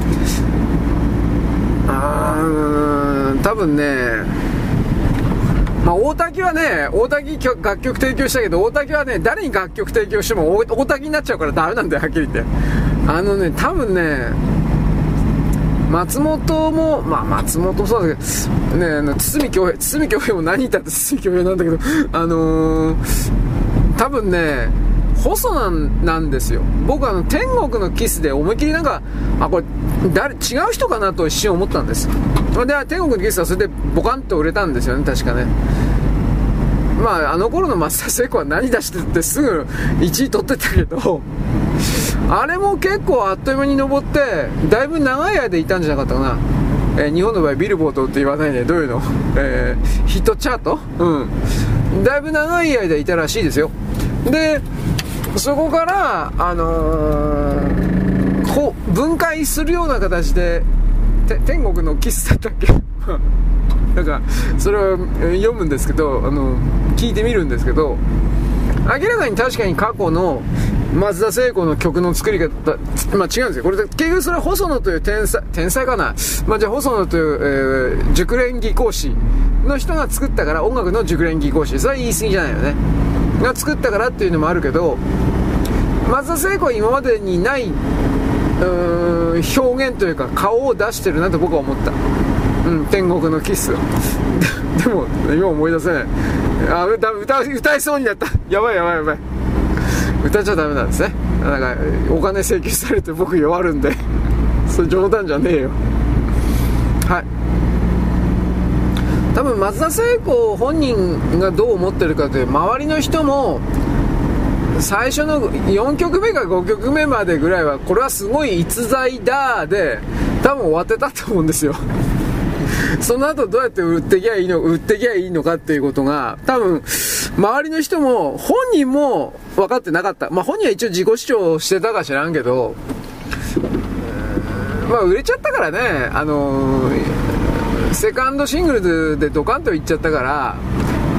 あー多分ねまあ、大滝はね、大滝楽曲提供したけど、大滝はね、誰に楽曲提供しても大滝になっちゃうからダメなんだよ、はっきり言って。あのね、多分ね、松本も、まあ松本そうだけど、ね、あの堤恭平、堤恭平も何言ったって堤恭平なんだけど、あのー、多分ね、細なんなんですよ。僕あの、天国のキスで思いっきりなんか、あ、これ、誰、違う人かなと一瞬思ったんです。で、天国のキストはそれでボカンと売れたんですよね、確かね。まあ、あの頃の松田聖子は何出してってすぐ1位取ってたけど、あれも結構あっという間に登って、だいぶ長い間いたんじゃなかったかな。えー、日本の場合ビルボードって言わないね。どういうの？えー、ヒットチャート？うん。だいぶ長い間いたらしいですよ。で、そこから、あのー、こ、分解するような形で、天国のキスだっけ なんか、それを読むんですけど、あの、聞いてみるんですけど、明らかに確かに過去の松田聖子の曲の作り方、まあ違うんですよ。これ、結局それは細野という天才、天才かなまあじゃあ細野という、えー、熟練技講師の人が作ったから、音楽の熟練技講師。それは言い過ぎじゃないよね。が作ったからっていうのもあるけど、松田聖子は今までにない、表現というか顔を出してるなと僕は思った。うん、天国のキス。でも今思い出せない。あ歌歌歌いそうになった。やばいやばいやばい。歌っちゃダメなんですね。なんかお金請求されて僕弱るんで。それ冗談じゃねえよ。はい。多分松田聖子本人がどう思ってるかという周りの人も最初の4曲目か5曲目までぐらいはこれはすごい逸材だで多分終わってたと思うんですよ。その後どうやって売ってきゃいいの、売ってきゃいいのかっていうことが、多分、周りの人も、本人も分かってなかった。まあ本人は一応自己主張してたか知らんけど、まあ売れちゃったからね、あのー、セカンドシングルでドカンといっちゃったから、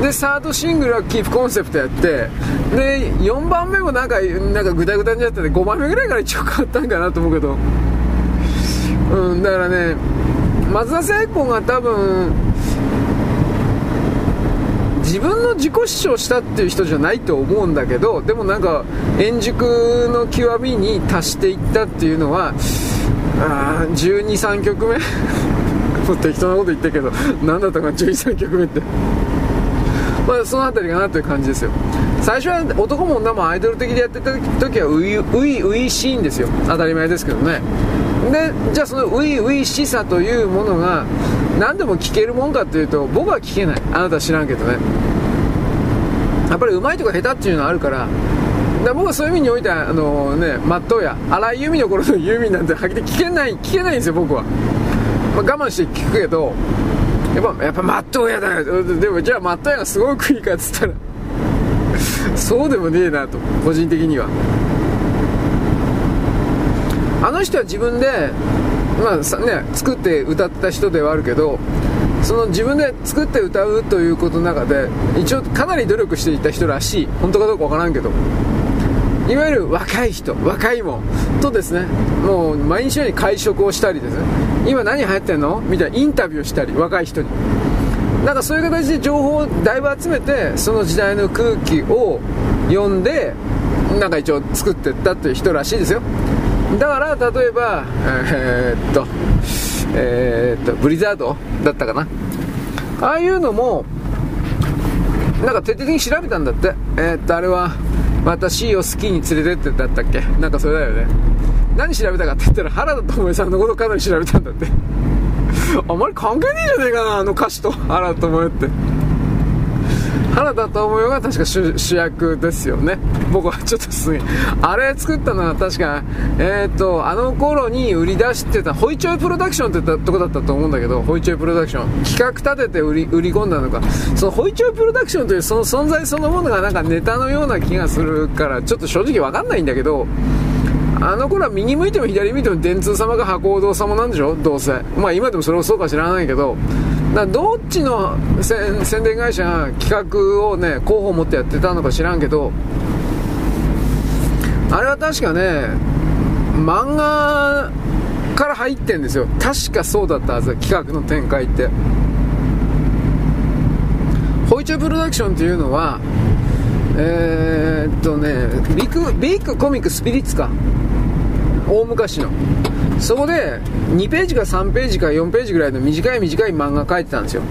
で、サードシングルはキープコンセプトやって、で、4番目もなんか、なんかグダグダになってて、5番目ぐらいから一応変わったんかなと思うけど、うん、だからね、松田聖子が多分自分の自己主張したっていう人じゃないと思うんだけどでもなんか円熟の極みに達していったっていうのはあ1 2 3曲目。もう適当なこと言ってるけど何だったかな13曲目って。まあその辺りかなという感じですよ。最初は男も女もアイドル的でやってた時は初々初々しいんですよ。当たり前ですけどね。でじゃあその初々しさというものが何でも聞けるもんかというと僕は聞けない。あなた知らんけどね。やっぱり上手いとか下手っていうのはあるから。だ僕はそういう意味においてはあのねまっとうや荒井由実の頃のユーミンなんてはっきり聞けない聞けないんですよ僕は、まあ、我慢して聞くけどやっぱやっぱまっとうやだよでもじゃあまっとうやがすごくいいかっつったら。そうでもねえなと。個人的には。あの人は自分で、まあね、作って歌った人ではあるけどその自分で作って歌うということの中で一応かなり努力していた人らしい。本当かどうかわからんけど。いわゆる若い人若いもんとですね。もう毎日のように会食をしたりですね。今何流行ってんの？みたいなインタビューしたり若い人に。なんかそういう形で情報をだいぶ集めてその時代の空気を読んでなんか一応作ってったっていう人らしいですよ。だから例えばえー、っとえー、っとブリザードだったかな。ああいうのもなんか徹底的に調べたんだって。えー、っとあれは私をスキーに連れてってだったっけ？なんかそれだよね。何調べたかって言ったら原田知世さんのことかなり調べたんだって。あんまり関係ねえじゃねえかなあの歌詞と。原田知世って。原田知世が確か主役ですよね。僕はちょっとすげえあれ作ったのは確かえっ、ー、とあの頃に売り出してたホイチョイプロダクションってとこだったと思うんだけどホイチョイプロダクション。企画立てて売り売り込んだのか。そのホイチョイプロダクションというその存在そのものがなんかネタのような気がするからちょっと正直わかんないんだけどあの頃は右向いても左向いても電通様が博報堂様なんでしょどうせ。まあ今でもそれもそうか知らないけど。だどっちの宣伝会社が企画をね候補を持ってやってたのか知らんけど。あれは確かね漫画から入ってんですよ。確かそうだったはず企画の展開って。ホイチョプロダクションっていうのはえ、っとねビッグビッグコミックスピリッツか。大昔の。そこで2ページか3ページか4ページぐらいの短い短い漫画描いてたんですよ。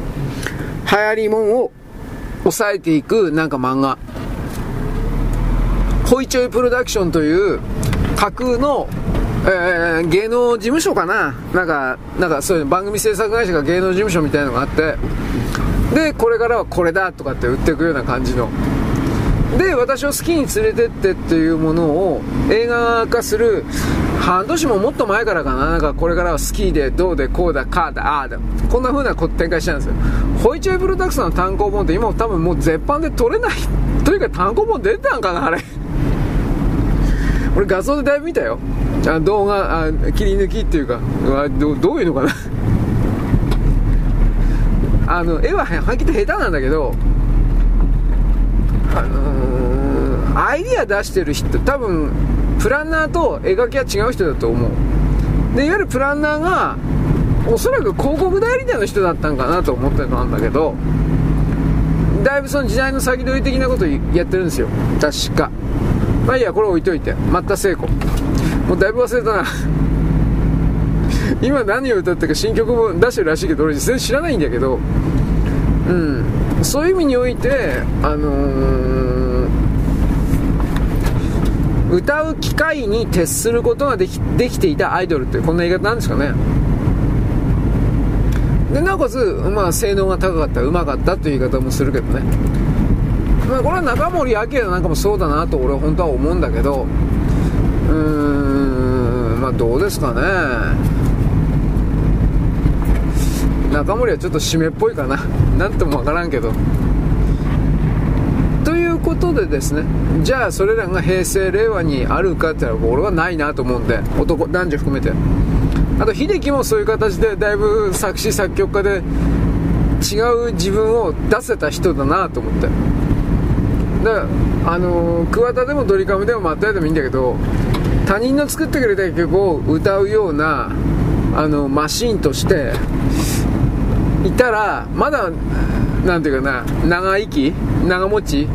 流行りもんを抑えていくなんか漫画。ホイチョイプロダクションという架空の、えー、芸能事務所かな。なんかなんかそういう番組制作会社が芸能事務所みたいなのがあって。でこれからはこれだとかって売っていくような感じの。で私を好きに連れてってっていうものを映画化する半年ももっと前からかな。なんかこれからは好きでどうでこうだかだああだ。こんな風な展開したんですよ。ホイチョイプロダクションの単行本って今多分もう絶版で取れない。というか単行本出てたんかなあれ。俺画像でだいぶ見たよ。あ動画あ切り抜きっていうかどどういうのかな。あの絵ははっきり下手なんだけどあのー、アイディア出してる人多分プランナーと絵描きは違う人だと思う。でいわゆるプランナーがおそらく広告代理店の人だったんかなと思ってたんだけどだいぶその時代の先取り的なことやってるんですよ。確か。まあいいやこれ置いといて。松田聖子もうだいぶ忘れたな。今何を歌ったか新曲も出してるらしいけど俺全然知らないんだけど。うん。そういう意味において、あのー、歌う機会に徹することができできていたアイドルってこんな言い方なんですかね。でなおかつ、まあ、性能が高かったうまかったという言い方もするけどね、まあ、これは中森明菜なんかもそうだなと俺は本当は思うんだけどうーんまあどうですかね。中森はちょっと締めっぽいかな。何とも分からんけど。ということでですねじゃあそれらが平成令和にあるかって言ったら俺はないなと思うんで男男女含めて。あと秀樹もそういう形でだいぶ作詞作曲家で違う自分を出せた人だなと思って。であのー、桑田でもドリカムでも松屋でもいいんだけど他人の作ってくれた曲を歌うようなあのマシンとしていたらまだなんていうかな長生き長持ち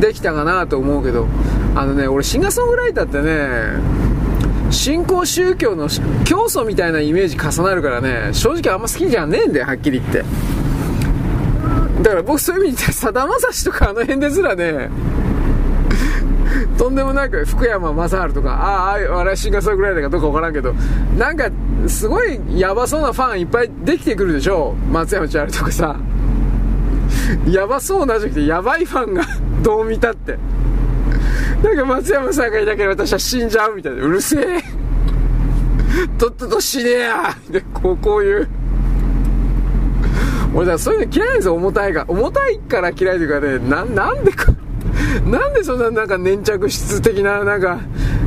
できたかなと思うけどあのね俺シンガーソングライターってね新興宗教の教祖みたいなイメージ重なるからね、正直あんま好きじゃねえんだよ、はっきり言って。だから僕そういう意味でさだまさしとかあの辺ですらね、とんでもなく福山雅治とか、ああ、あれシンガーソングライターかどうかわからんけど、なんか、すごいヤバそうなファンいっぱいできてくるでしょ松山千春とかさ。やばそうなじゃなくて、やばいファンが どう見たって。なんか松山さんがいなければ私は死んじゃうみたいな。うるせえ。とっとと死ねえやで、こう、こういう。俺だそういうの嫌いですよ、重たいが。重たいから嫌いというかね、な、なんでか、なんでそんななんか粘着質的な、なんか、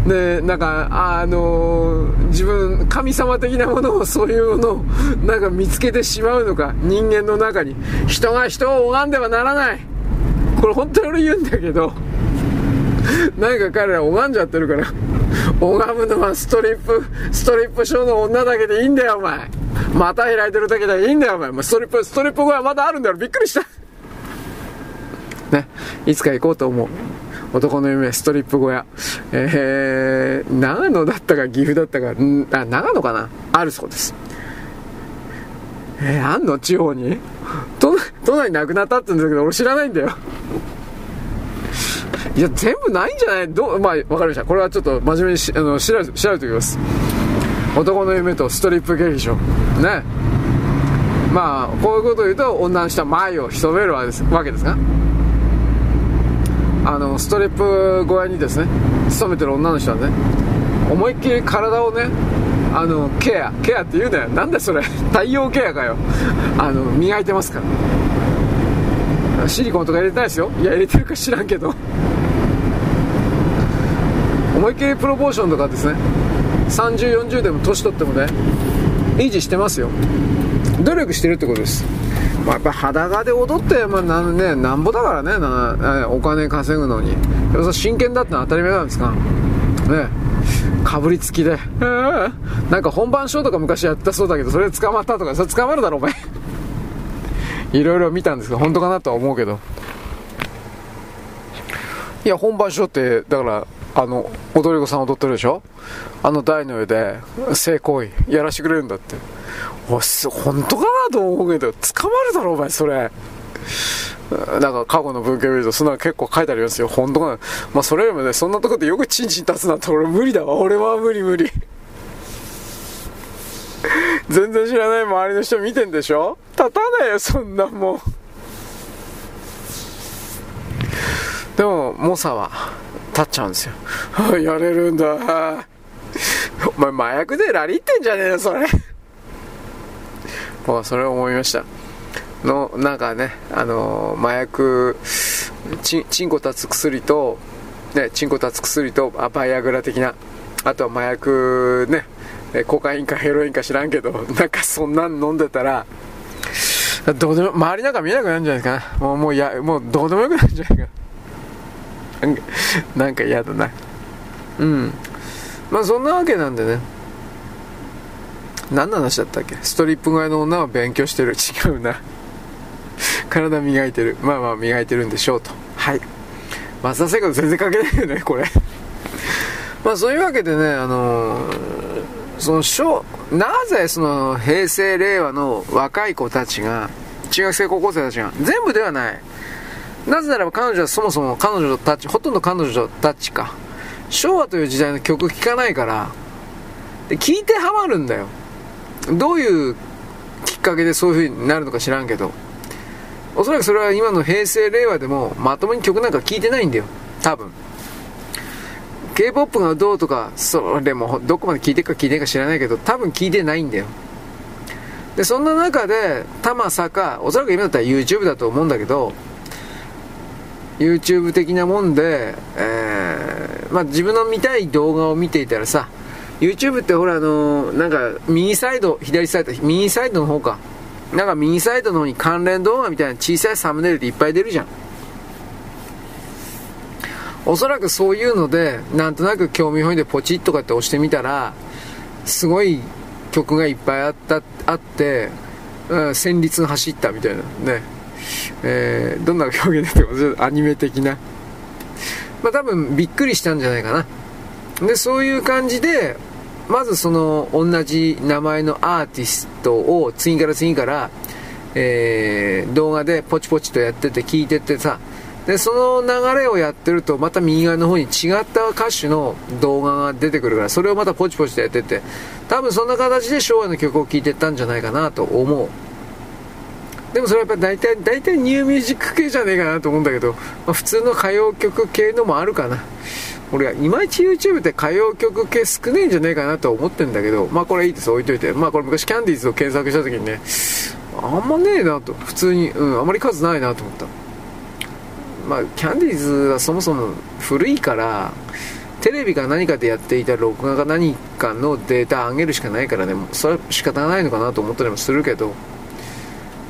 ね、なんか、あのー、自分、神様的なものを、そういうのを、なんか見つけてしまうのか、人間の中に。人が人を拝んではならない。これ本当に俺言うんだけど、なんか彼ら拝んじゃってるから、拝むのはストリップ、ストリップショーの女だけでいいんだよ、お前。股開いてるだけでいいんだよ、お前。ストリップ、ストリップ後はまだあるんだよ、びっくりした。ね、いつか行こうと思う。男の夢、ストリップ小屋。えー、長野だったか岐阜だったか、んあ、長野かな？あるそうです。えー、あんの地方に？都都内なくなったって言うんだけど、俺知らないんだよ。いや、全部ないんじゃない？どう、まあ、わかりました。これはちょっと真面目にあの調べ、調べておきます。男の夢とストリップ劇場。ね。まあ、こういうことを言うと、女の人は前を潜めるわけですわけですが。あのストリップ小屋にですね勤めてる女の人はね思いっきり体をねあのケアケアって言うなよ。なんでそれ。太陽ケアかよ。あの磨いてますから。シリコンとか入れてないですよ。いや入れてるか知らんけど。思いっきりプロポーションとかですね3040でも年取ってもね維持してますよ。努力してるってことです。まあ、やっぱ裸で踊って、まあなんね、なんぼだからねな、お金稼ぐのに。でも真剣だってのは当たり前なんですか？ね。かぶりつきで。なんか本番ショーとか昔やったそうだけど、それ捕まったとか、それ捕まるだろ、お前。いろいろ見たんですけど、本当かなとは思うけど。いや、本番ショーって、だから、あの、踊り子さん踊ってるでしょ？あの台の上で、性行為やらしてくれるんだって。お本当かなと思うけど、捕まるだろ、お前、それ。なんか過去の文献見るとそんなの結構書いてありますよ。本当かな。まあそれよりもね、そんなとこでよくチンチン立つなんて俺無理だわ。俺は無理無理。全然知らない周りの人見てんでしょ？立たないよ、そんなもん。でも、猛者は立っちゃうんですよ。やれるんだ。お前麻薬でラリってんじゃねえよ、それ。僕はそれを思いました。のなんかねあの麻薬チンコ立つ薬とねチンコ立つ薬とあバイアグラ的なあとは麻薬ねコカインかヘロインか知らんけどなんかそんなん飲んでたらどうでも周りなんか見えなくなるんじゃないですかなもうもうやもうどうでもよくなるんじゃないかなんか嫌だな。うん。まあそんなわけなんでね。何の話だったっけ？ストリップ街の女は勉強してる。違うな。体磨いてる。まあまあ磨いてるんでしょうと。はい。松田聖子と全然関係ないよねこれ。まあそういうわけでねあのー、その小なぜその平成令和の若い子たちが中学生高校生たちが全部ではない。なぜならば彼女はそもそも彼女たちほとんど彼女たちか。昭和という時代の曲聴かないからで聞いてハマるんだよ。どういうきっかけでそういう風になるのか知らんけど、おそらくそれは今の平成、令和でもまともに曲なんか聴いてないんだよ。多分。K-POP がどうとか、それもどこまで聴いてるか聴いてるか知らないけど、多分聴いてないんだよ。で、そんな中で、たまさか、おそらく今だったら YouTube だと思うんだけど、YouTube 的なもんで、えー、まあ自分の見たい動画を見ていたらさ、YouTube ってほらあのー、なんか右サイド、左サイド、右サイドの方か。なんか右サイドの方に関連動画みたいな小さいサムネイルでいっぱい出るじゃん。おそらくそういうので、なんとなく興味本位でポチッとかって押してみたら、すごい曲がいっぱいあったあって、うん、旋律が走ったみたいなね。えー、どんな表現だってアニメ的な。まあ多分びっくりしたんじゃないかな。で、そういう感じで、まずその同じ名前のアーティストを次から次から、えー、動画でポチポチとやってて聞いててさでその流れをやってるとまた右側の方に違った歌手の動画が出てくるからそれをまたポチポチとやってて多分そんな形で昭和の曲を聴いてったんじゃないかなと思う。でもそれはやっぱ大体大体ニューミュージック系じゃねえかなと思うんだけど、まあ、普通の歌謡曲系のもあるかな。俺はいまいち YouTube って歌謡曲系少ねえんじゃねえかなと思ってんだけどまあこれいいです。置いといて。まあこれ昔キャンディーズを検索した時にねあんまねえなと。普通にうんあまり数ないなと思った。まあキャンディーズはそもそも古いからテレビか何かでやっていた録画か何かのデータ上げるしかないからね。それは仕方ないのかなと思ったりもするけど。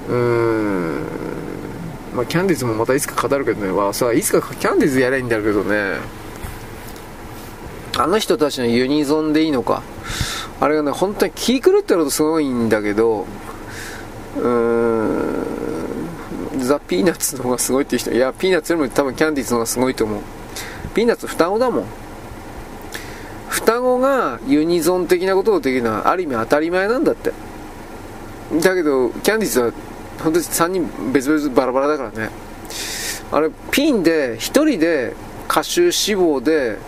うーん。まあキャンディーズもまたいつか語るけどね。わさあいつかキャンディーズやりゃいいんだけどね。あの人たちのユニゾンでいいのか。あれがね本当に気狂ってるとすごいんだけどうーんザ・ピーナッツの方がすごいっていう人いやピーナッツよりも多分キャンディーズの方がすごいと思う。ピーナッツ双子だもん。双子がユニゾン的なことをできるのはある意味当たり前なんだって。だけどキャンディーズは本当に3人別々バラバラだからね。あれピンで1人で歌手志望で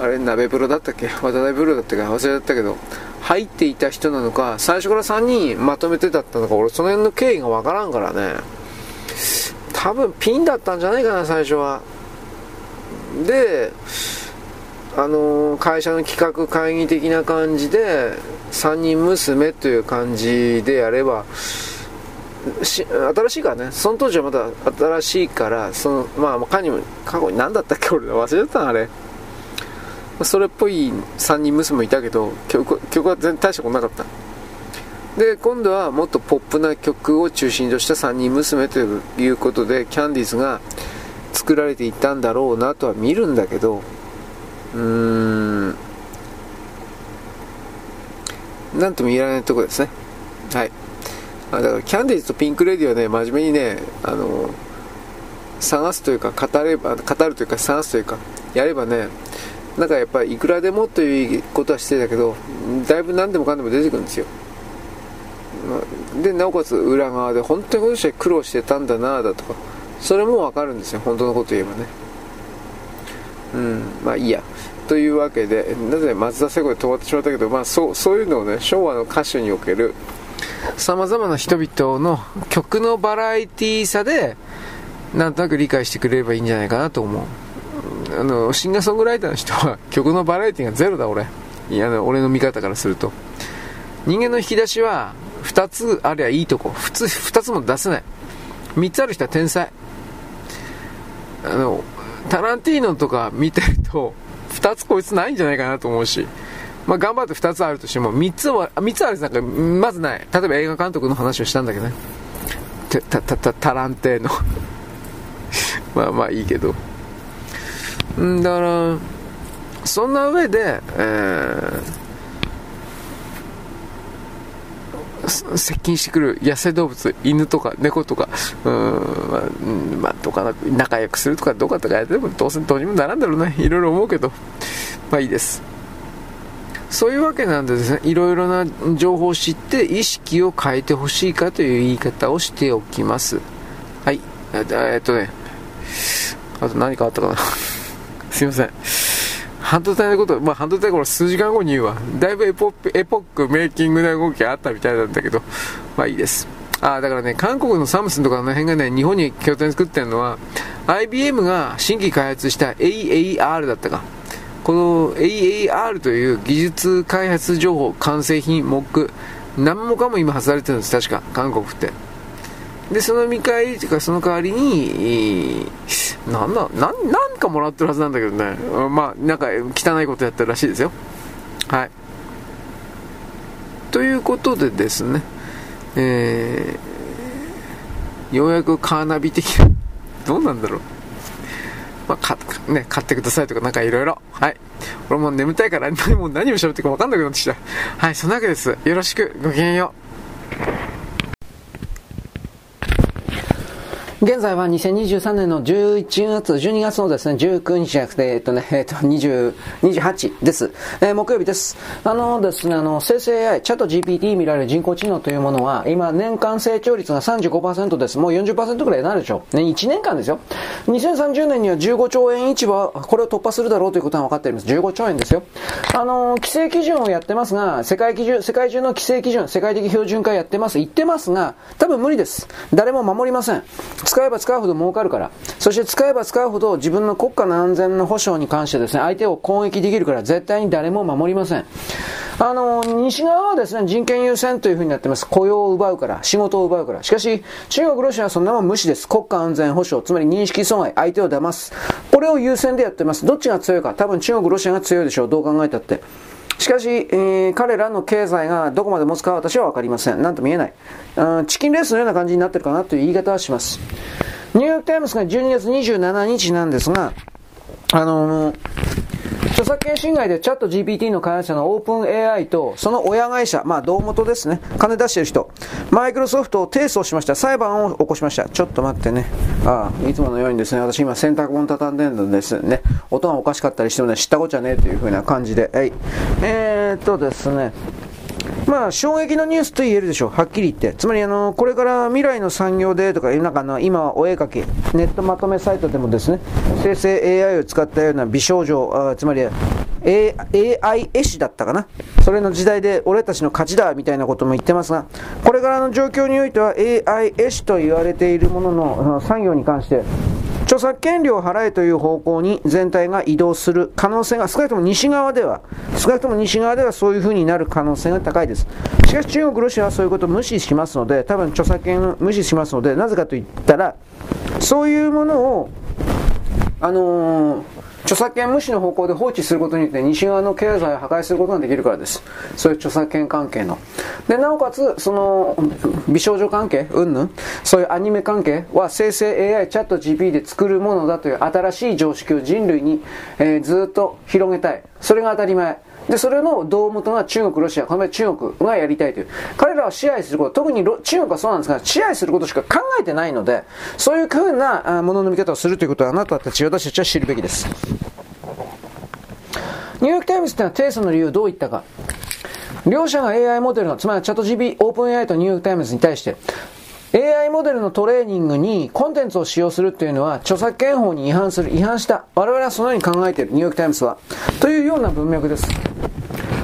あれ鍋風呂だったっけ？渡辺風呂だったか忘れちゃったけど。入っていた人なのか最初から3人まとめてだったのか俺その辺の経緯がわからんからね。多分ピンだったんじゃないかな最初は。であのー、会社の企画会議的な感じで3人娘という感じでやればし新しいからね。その当時はまだ新しいからそのまあかにも過去に何だったっけ？俺忘れちゃったあれ。それっぽい3人娘もいたけど曲曲は全然大したことなかった。で今度はもっとポップな曲を中心とした3人娘ということでキャンディーズが作られていったんだろうなとは見るんだけどうーん。なんとも言えないとこですね。はい。だからキャンディーズとピンク・レディはね真面目にねあの探すというか語れば語るというか探すというかやればねなんかやっぱりいくらでもということはしてたけどだいぶ何でもかんでも出てくるんですよ。でなおかつ裏側で本当にこの人は苦労してたんだなだとかそれもわかるんですよ。本当のこと言えばね。うん。まあいいや。というわけでなぜ松田聖子で止まってしまったけど、まあ、そうそういうのをね昭和の歌手におけるさまざまな人々の曲のバラエティーさでなんとなく理解してくれればいいんじゃないかなと思う。あのシンガーソングライターの人は曲のバラエティがゼロだ俺。いや俺の見方からすると。人間の引き出しは2つありゃいいとこ。普通2つも出せない。3つある人は天才。あのタランティーノとか見てると2つこいつないんじゃないかなと思うし。まあ、頑張って2つあるとしても3つは3つあるなんかまずない。例えば映画監督の話をしたんだけどね。タタタタランテーノ。まあまあいいけど。だからそんな上で、えー、接近してくる野生動物犬とか猫とかうん、まあ、とか仲良くするとかどうかとかやってもどうせどうにもならんだろうねいろいろ思うけどまあいいです。そういうわけなんでですね。いろいろな情報を知って意識を変えてほしいかという言い方をしておきます。はい。えっとね。あと何かあったかな。すいません。半導体のこと、まあ、半導体これ数時間後に言うわ。だいぶエポエポックメイキングな動きがあったみたいなんだけど、まあいいです。あだからね、韓国のサムスンとかの辺がね、日本に拠点作ってるのは、IBM が新規開発した AAR だったか。この AAR という技術開発情報、完成品、モック、何もかも今発されてるんです、確か、韓国って。で、その見返りというか、その代わりに、なんだ、なん、なんかもらってるはずなんだけどね。まあ、なんか汚いことやってるらしいですよ。はい。ということでですね、えー、ようやくカーナビ的な、どうなんだろう。まあ、か、ね、買ってくださいとかなんかいろいろ。はい。俺も眠たいから何も何を喋ってるか分かんなくなってきた。はい、そんなわけです。よろしく、ごきげんよう。現在は2023年の11月、12月のですね、19日じゃなくて、えっとね、えっと、20、28です。えー、木曜日です。あのですね、あの、生成 AI、チャット GPT 見られる人工知能というものは、今、年間成長率が35%です。もう40%くらいになるでしょう。ね、1年間ですよ。2030年には15兆円市場、これを突破するだろうということが分かっています。15兆円ですよ。あの、規制基準をやってますが、世界基準、世界中の規制基準、世界的標準化やってます。言ってますが、多分無理です。誰も守りません。使えば使うほど儲かるから。そして使えば使うほど自分の国家の安全の保障に関してですね、相手を攻撃できるから絶対に誰も守りません。あの、西側はですね、人権優先というふうになってます。雇用を奪うから、仕事を奪うから。しかし、中国、ロシアはそんなもん無視です。国家安全保障、つまり認識損害、相手を騙す。これを優先でやってます。どっちが強いか。多分中国、ロシアが強いでしょう。どう考えたって。しかし、えー、彼らの経済がどこまで持つかは私は分かりません。なんと見えない。うん、チキンレースのような感じになってるかなという言い方はします。ニューヨークタイムズが12月27日なんですが、あの、著作権侵害でチャット GPT の開発者のオープン AI とその親会社、まあ同元ですね、金出してる人、マイクロソフトを提訴しました。裁判を起こしました。ちょっと待ってね。ああ、いつものようにですね、私今洗濯物畳んでるんですね。音がおかしかったりしてもね、知ったこっちゃねえという風な感じで。はい。えー、っとですね、まあ、衝撃のニュースと言えるでしょう。はっきり言って。つまり、あの、これから未来の産業でとか、なんかの、今はお絵描き、ネットまとめサイトでもですね、生成 AI を使ったような美少女、あつまり、A、AI 絵師だったかな。それの時代で俺たちの勝ちだみたいなことも言ってますが、これからの状況においては AI 絵師と言われているものの産業に関して、著作権料を払えという方向に全体が移動する可能性が少なくとも西側では少なくとも西側ではそういうふうになる可能性が高いです。しかし中国ロシアはそういうことを無視しますので多分著作権を無視しますのでなぜかといったらそういうものをあのー著作権無視の方向で放置することによって西側の経済を破壊することができるからです。そういう著作権関係の。で、なおかつ、その、美少女関係、うんぬん、そういうアニメ関係は生成 AI チャット GP で作るものだという新しい常識を人類に、えー、ずっと広げたい。それが当たり前。で、それの胴元が中国、ロシア、この中国がやりたいという。彼らは支配すること、特に中国はそうなんですが、支配することしか考えてないので、そういうふうなものの見方をするということはあなたたち、私たちは知るべきです。ニューヨークタイムズってのは提訴の理由をどう言ったか。両者が AI モデルの、つまりチャット GB、オープン AI とニューヨークタイムズに対して、AI モデルのトレーニングにコンテンツを使用するっていうのは著作権法に違反する、違反した。我々はそのように考えている、ニューヨークタイムズは。というような文脈です。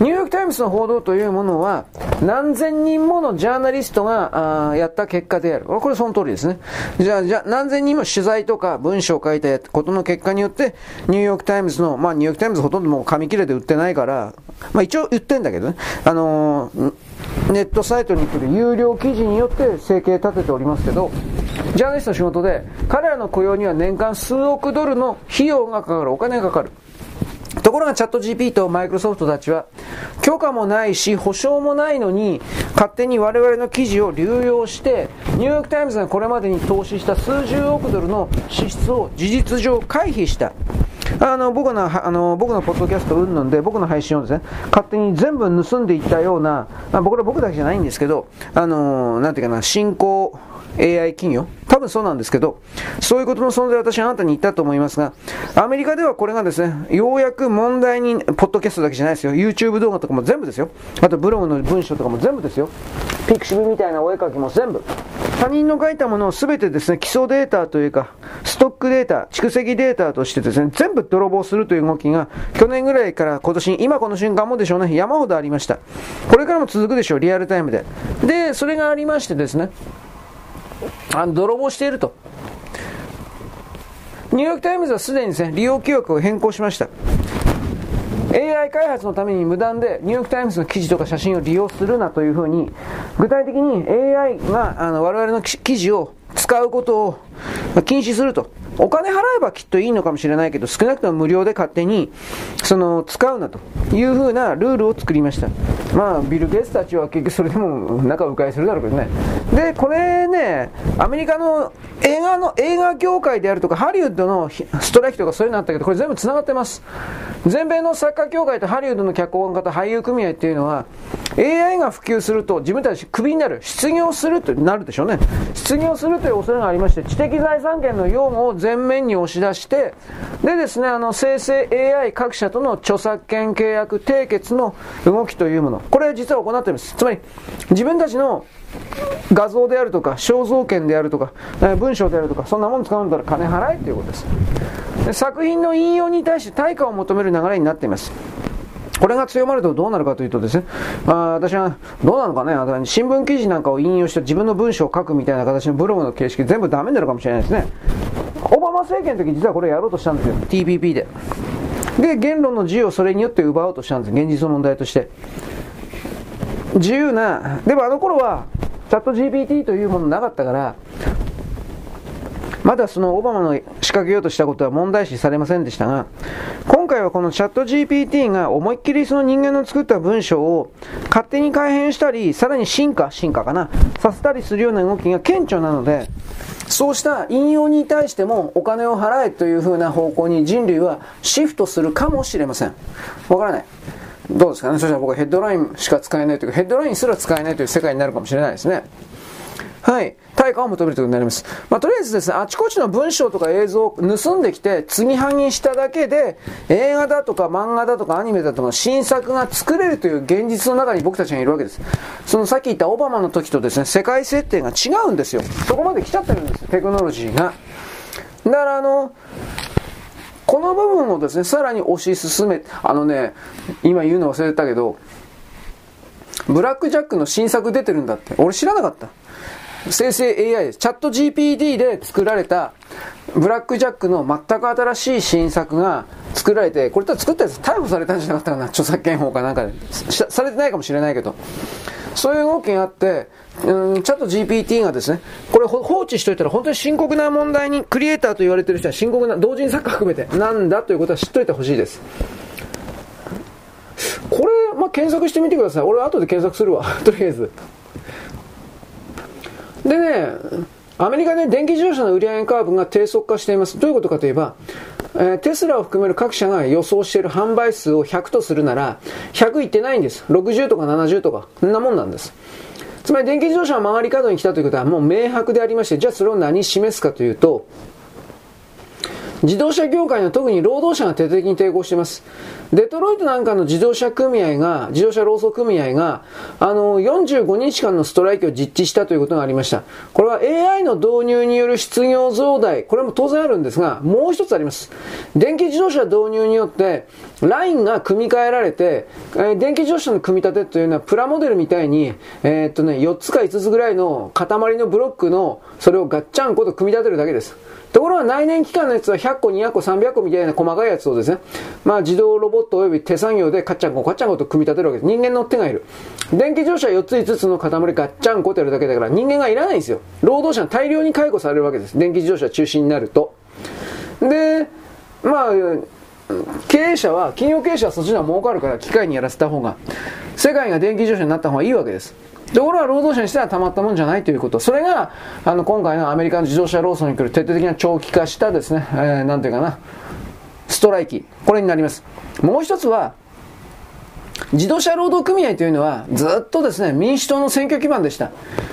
ニューヨークタイムズの報道というものは、何千人ものジャーナリストがやった結果である。これその通りですね。じゃあ、じゃあ何千人も取材とか文章を書いたことの結果によって、ニューヨークタイムズの、まあニューヨークタイムズほとんどもう紙切れで売ってないから、まあ一応言ってんだけどね、あのー、ネットサイトに来る有料記事によって生計立てておりますけど、ジャーナリストの仕事で、彼らの雇用には年間数億ドルの費用がかかる、お金がかかる。ところがチャット GP とマイクロソフトたちは許可もないし保証もないのに勝手に我々の記事を流用してニューヨークタイムズがこれまでに投資した数十億ドルの支出を事実上回避したあの僕のあの僕のポッドキャストうんぬんで僕の配信をですね勝手に全部盗んでいったような、まあ、僕ら僕だけじゃないんですけどあのなんていうかな進行 AI 企業多分そうなんですけど、そういうことの存在私はあなたに言ったと思いますが、アメリカではこれがですね、ようやく問題に、ポッドキャストだけじゃないですよ、YouTube 動画とかも全部ですよ。あとブログの文章とかも全部ですよ。ピクシブみたいなお絵描きも全部。他人の書いたものを全てですね、基礎データというか、ストックデータ、蓄積データとしてですね、全部泥棒するという動きが、去年ぐらいから今年、今この瞬間もでしょうね、山ほどありました。これからも続くでしょう、リアルタイムで。で、それがありましてですね、あの泥棒していると。ニューヨークタイムズはすでにですね、利用規約を変更しました。AI 開発のために無断でニューヨークタイムズの記事とか写真を利用するなというふうに、具体的に AI があの我々の記事を使うことを、禁止すると。お金払えばきっといいのかもしれないけど、少なくとも無料で勝手に、その、使うなというふうなルールを作りました。まあ、ビル・ゲイツたちは結局それでも中を迂回するだろうけどね。で、これね、アメリカの映画の、映画業界であるとか、ハリウッドのストライキとかそういうのあったけど、これ全部繋がってます。全米のサッカー協会とハリウッドの脚本家と俳優組合っていうのは、AI が普及すると自分たちクビになる、失業するとなるでしょうね。失業するとという恐れがありまして、知的財産権の用語を前面に押し出して、でですね、あの、生成 AI 各社との著作権契約締結の動きというもの、これ実は行っています。つまり、自分たちの画像であるとか、肖像権であるとか、文章であるとか、そんなもの使うんだったら金払えということですで。作品の引用に対して対価を求める流れになっています。これが強まるとどうなるかというとですね、まあ、私はどうなのかね、新聞記事なんかを引用して自分の文章を書くみたいな形のブログの形式全部ダメになるかもしれないですね。オバマ政権の時実はこれやろうとしたんですよ。TPP で。で、言論の自由をそれによって奪おうとしたんです。現実の問題として。自由な、でもあの頃は、チャット GPT というものなかったから、まだそのオバマの仕掛けようとしたことは問題視されませんでしたが、今回はこのチャット GPT が思いっきりその人間の作った文章を勝手に改変したり、さらに進化、進化かな、させたりするような動きが顕著なので、そうした引用に対してもお金を払えというふうな方向に人類はシフトするかもしれません。わからない。どうですかね？そしたら僕はヘッドラインしか使えないというか、ヘッドラインすら使えないという世界になるかもしれないですね。はい。対価を求めるということになります。まあ、とりあえずですね、あちこちの文章とか映像を盗んできて、継ぎはぎしただけで、映画だとか漫画だとかアニメだとか新作が作れるという現実の中に僕たちがいるわけです。そのさっき言ったオバマの時とですね、世界設定が違うんですよ。そこまで来ちゃってるんですよ、テクノロジーが。だからあの、この部分をですね、さらに推し進め、あのね、今言うの忘れてたけど、ブラックジャックの新作出てるんだって。俺知らなかった。生成 AI です。チャット GPT で作られたブラックジャックの全く新しい新作が作られて、これと作ったやつ逮捕されたんじゃなかったかな。著作権法かなんかで。されてないかもしれないけど。そういう動きがあって、うん、チャット GPT がですね、これ放置しといたら本当に深刻な問題に、クリエイターと言われてる人は深刻な、同人作家含めて、なんだということは知っといてほしいです。これ、まあ、検索してみてください。俺後で検索するわ。とりあえず。でね、アメリカで電気自動車の売上カーブが低速化しています。どういうことかといえば、えー、テスラを含める各社が予想している販売数を100とするなら、100いってないんです。60とか70とか、そんなもんなんです。つまり電気自動車は曲がり角に来たということはもう明白でありまして、じゃあそれを何示すかというと、自動車業界の特に労働者が徹底的に抵抗しています。デトロイトなんかの自動車組合が、自動車労組組合が、あの、45日間のストライキを実施したということがありました。これは AI の導入による失業増大、これも当然あるんですが、もう一つあります。電気自動車導入によって、ラインが組み替えられて、えー、電気自動車の組み立てというのはプラモデルみたいに、えー、っとね、4つか5つぐらいの塊のブロックの、それをガッチャンコと組み立てるだけです。ところが内燃機関のやつは100個、200個、300個みたいな細かいやつをですね、まあ自動ロボット及び手作業でカッチャンコ、カッチャンコと組み立てるわけです。人間の手がいる。電気自動車4つ5つの塊ガッチャンコってやるだけだから人間がいらないんですよ。労働者が大量に解雇されるわけです。電気自動車中心になると。で、まあ、経営者は、企業経営者はそっちの方が儲かるから機械にやらせた方が、世界が電気自動車になった方がいいわけです。ところが労働者にしてはたまったもんじゃないということ。それが、あの、今回のアメリカの自動車労組に来る徹底的な長期化したですね、えー、なんていうかな、ストライキ。これになります。もう一つは、自動車労働組合というのはずっとですね、民主党の選挙基盤でした。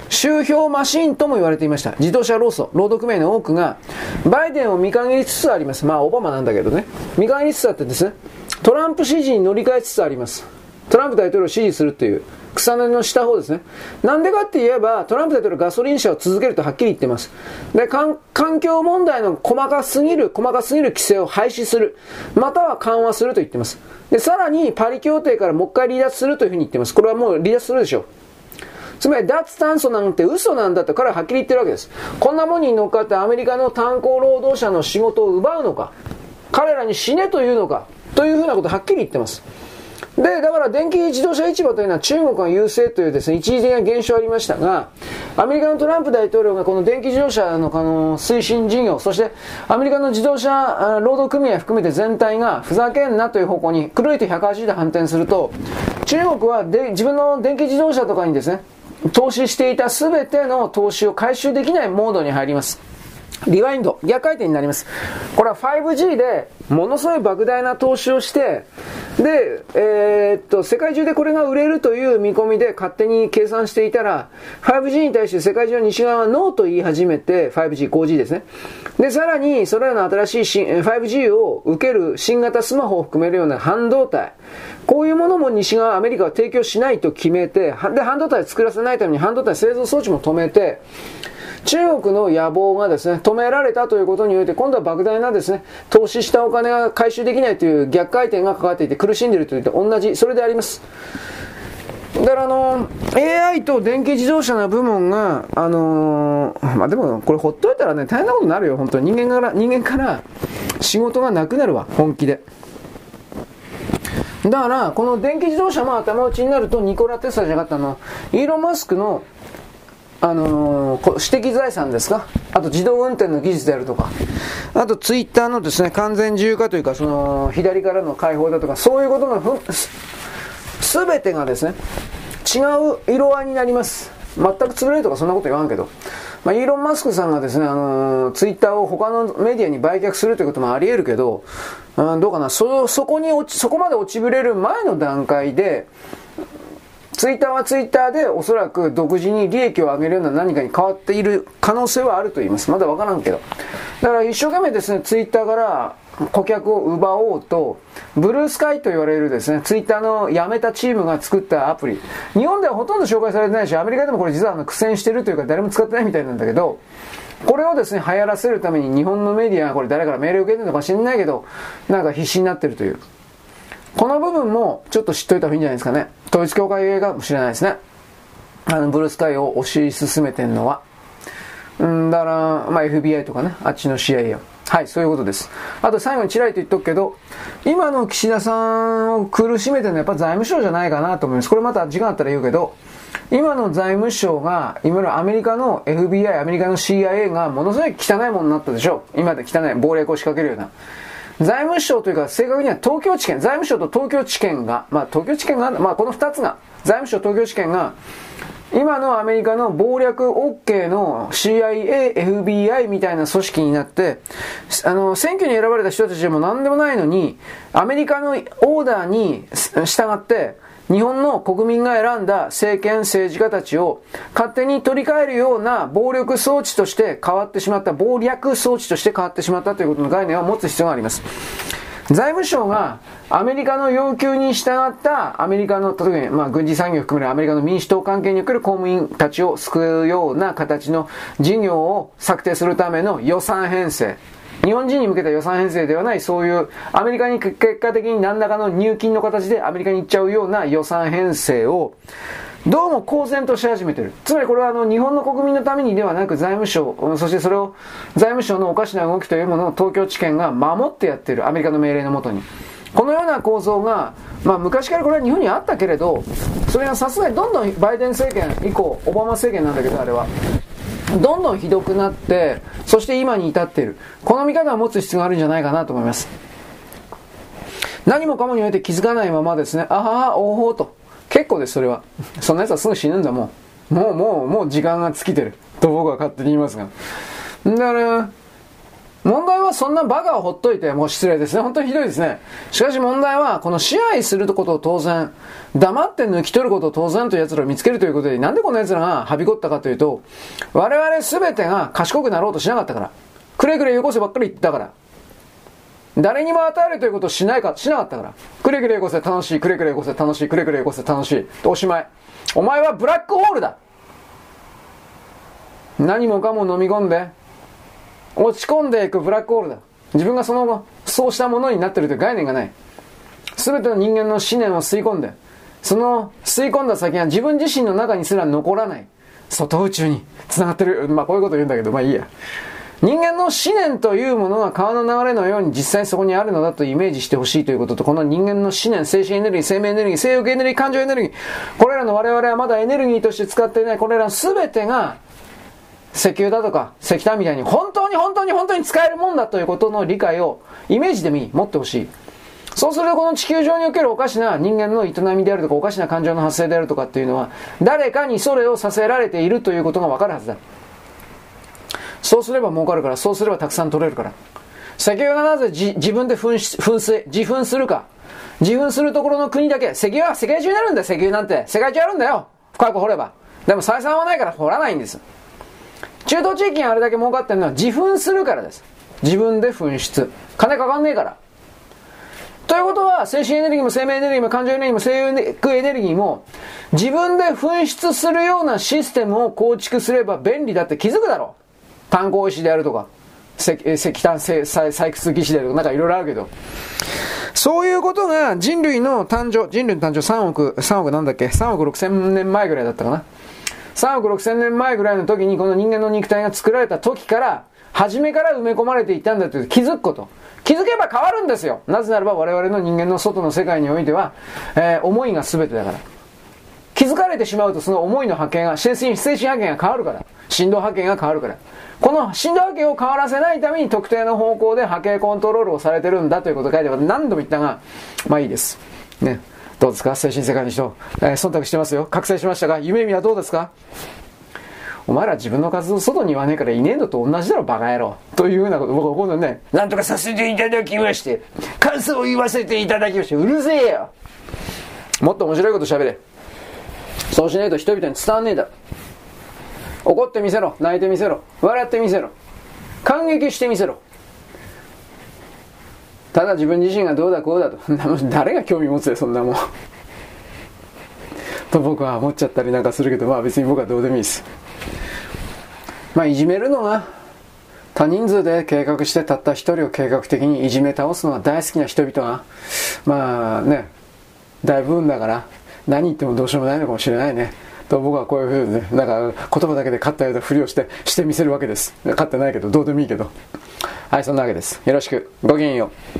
集票マシンとも言われていました。自動車労組、労働組合の多くが、バイデンを見限りつつあります。まあ、オバマなんだけどね。見限りつつあってですね、トランプ支持に乗り換えつつあります。トランプ大統領を支持するという。草の根の下方ですね。なんでかって言えば、トランプ大統領ガソリン車を続けるとはっきり言ってます。で、環境問題の細かすぎる、細かすぎる規制を廃止する。または緩和すると言ってます。で、さらにパリ協定からもう一回離脱するというふうに言ってます。これはもう離脱するでしょう。つまり脱炭素なんて嘘なんだと彼ははっきり言ってるわけです。こんなもんに乗っかってアメリカの炭鉱労働者の仕事を奪うのか、彼らに死ねというのか、というふうなことはっきり言ってます。で、だから電気自動車市場というのは中国が優勢というですね、一時的な現象ありましたが、アメリカのトランプ大統領がこの電気自動車のあの推進事業、そしてアメリカの自動車労働組合含めて全体がふざけんなという方向に狂いと180度反転すると、中国はで自分の電気自動車とかにですね、投資していた全ての投資を回収できないモードに入ります。リワインド、逆回転になります。これは 5G でものすごい莫大な投資をして、で、えー、っと、世界中でこれが売れるという見込みで勝手に計算していたら、5G に対して世界中の西側はノーと言い始めて、5G、5G ですね。で、さらに、それらの新しい 5G を受ける新型スマホを含めるような半導体、こういうものも西側、アメリカは提供しないと決めて、で、半導体を作らせないために半導体製造装置も止めて、中国の野望がですね、止められたということにおいて、今度は莫大なですね、投資したお金が回収できないという逆回転がかかっていて苦しんでいるというと同じ、それであります。だからあの、AI と電気自動車の部門が、あのー、まあ、でもこれほっといたらね、大変なことになるよ、本当に。人間から、人間から仕事がなくなるわ、本気で。だから、この電気自動車も頭打ちになると、ニコラ・テスラじゃなかったの、イーロン・マスクのあのー、私的財産ですか？あと自動運転の技術であるとか、あとツイッターのですね、完全自由化というか、その、左からの解放だとか、そういうことのすべてがですね、違う色合いになります。全く潰れるとかそんなこと言わんけど。まあ、イーロン・マスクさんがですね、あのー、ツイッターを他のメディアに売却するということもあり得るけど、うん、どうかな、そ、そこにそこまで落ちぶれる前の段階で、ツイッターはツイッターでおそらく独自に利益を上げるような何かに変わっている可能性はあると言います。まだわからんけど。だから一生懸命ですね、ツイッターから顧客を奪おうと、ブルースカイと言われるですね、ツイッターの辞めたチームが作ったアプリ。日本ではほとんど紹介されてないし、アメリカでもこれ実はあの苦戦してるというか誰も使ってないみたいなんだけど、これをですね、流行らせるために日本のメディアがこれ誰から命令を受けてるのか知んないけど、なんか必死になってるという。この部分もちょっと知っといた方がいいんじゃないですかね。統一教会映画かもしれないですね。あの、ブルースカイを推し進めてんのは。うんだから、まあ、FBI とかね、あっちの CIA。はい、そういうことです。あと最後にちらりと言っとくけど、今の岸田さんを苦しめてるのはやっぱ財務省じゃないかなと思います。これまた時間あったら言うけど、今の財務省が、今のアメリカの FBI、アメリカの CIA がものすごい汚いものになったでしょ。今で汚い、暴力を仕掛けるような。財務省というか正確には東京地検、財務省と東京地検が、まあ東京地検が、まあこの二つが、財務省、東京地検が、今のアメリカの謀略 OK の CIA、FBI みたいな組織になって、あの、選挙に選ばれた人たちでも何でもないのに、アメリカのオーダーに従って、日本の国民が選んだ政権政治家たちを勝手に取り替えるような暴力装置として変わってしまった、暴略装置として変わってしまったということの概念を持つ必要があります。財務省がアメリカの要求に従ったアメリカの、例えば、まあ、軍事産業を含めるアメリカの民主党関係における公務員たちを救うような形の事業を策定するための予算編成。日本人に向けた予算編成ではない、そういうアメリカに結果的に何らかの入金の形でアメリカに行っちゃうような予算編成を、どうも公然とし始めてる。つまりこれはあの日本の国民のためにではなく財務省、そしてそれを財務省のおかしな動きというものを東京地検が守ってやっている。アメリカの命令のもとに。このような構造が、まあ昔からこれは日本にあったけれど、それがさすがにどんどんバイデン政権以降、オバマ政権なんだけどあれは、どんどんひどくなって、そして今に至っている。この見方を持つ必要があるんじゃないかなと思います。何もかもにおいて気づかないままですね、あははおほと。結構です、それは。そんな奴はすぐ死ぬんだ、もう。もう、もう、もう時間が尽きてる。と僕は勝手に言いますが。だから、問題はそんなバカをほっといて、もう失礼ですね。本当にひどいですね。しかし問題は、この支配することを当然、黙って抜き取ることを当然という奴らを見つけるということで、なんでこの奴らがはびこったかというと、我々全てが賢くなろうとしなかったから。くれくれよこせばっかり言ったから。誰にも与えるということをしないか、しなかったから。くれくれよこせ楽しい、くれくれよこせ楽しい、くれくれよこせ楽しい。おしまい。お前はブラックホールだ何もかも飲み込んで、落ち込んでいくブラックホールだ。自分がその、そうしたものになってるという概念がない。すべての人間の思念を吸い込んで、その吸い込んだ先は自分自身の中にすら残らない。外宇宙に繋がってる。まあこういうこと言うんだけど、まあいいや。人間の思念というものが川の流れのように実際そこにあるのだとイメージしてほしいということと、この人間の思念、精神エネルギー、生命エネルギー、性欲エネルギー、感情エネルギー、これらの我々はまだエネルギーとして使っていない、これら全てが、石油だとか石炭みたいに本当に本当に本当に使えるもんだということの理解をイメージでもいい、持ってほしい。そうするとこの地球上におけるおかしな人間の営みであるとかおかしな感情の発生であるとかっていうのは誰かにそれをさせられているということがわかるはずだ。そうすれば儲かるから、そうすればたくさん取れるから。石油がなぜ自分で噴噴水、自噴するか。自噴するところの国だけ、石油は世界中になるんだよ、石油なんて。世界中あるんだよ。深く掘れば。でも採算はないから掘らないんです。中東地域にあれだけ儲かってるのは自噴するからです。自分で噴出。金かかんねえから。ということは、精神エネルギーも生命エネルギーも感情エネルギーも生育エネルギーも、自分で噴出するようなシステムを構築すれば便利だって気づくだろう。炭鉱石であるとか、石石炭採掘技師であるとか、なんかいろいろあるけど。そういうことが人類の誕生、人類の誕生3億、3億なんだっけ ?3 億6千年前ぐらいだったかな？3億6千年前ぐらいの時にこの人間の肉体が作られた時から、初めから埋め込まれていたんだという気づくこと。気づけば変わるんですよ。なぜならば我々の人間の外の世界においては、えー、思いが全てだから。気づかれてしまうとその思いの波形が、精神精神波形が変わるから。振動波形が変わるから。この振動波形を変わらせないために特定の方向で波形コントロールをされてるんだということを書いて何度も言ったが、まあいいです。ね。どうですか？精神世界の人。えー、忖度してますよ。覚醒しましたが、夢見はどうですか？お前ら自分の活動外に言わねえからいねえのと同じだろ、バカ野郎。というようなこと、僕は今度ね、なんとかさせていただきまして、感想を言わせていただきまして、うるせえよもっと面白いこと喋れ。そうしないと人々に伝わんねえだ。怒ってみせろ。泣いてみせろ。笑ってみせろ。感激してみせろ。ただ自分自身がどうだこうだと。誰が興味持つよ、そんなもん。と僕は思っちゃったりなんかするけど、まあ別に僕はどうでもいいです。まあいじめるのが、多人数で計画してたった一人を計画的にいじめ倒すのが大好きな人々が、まあね、大部分だから、何言ってもどうしようもないのかもしれないね。と僕はこういうふうにね、なんか言葉だけで勝ったようなふりをして、してみせるわけです。勝ってないけど、どうでもいいけど。はい、そんなわけです。よろしく。ごきげんよう。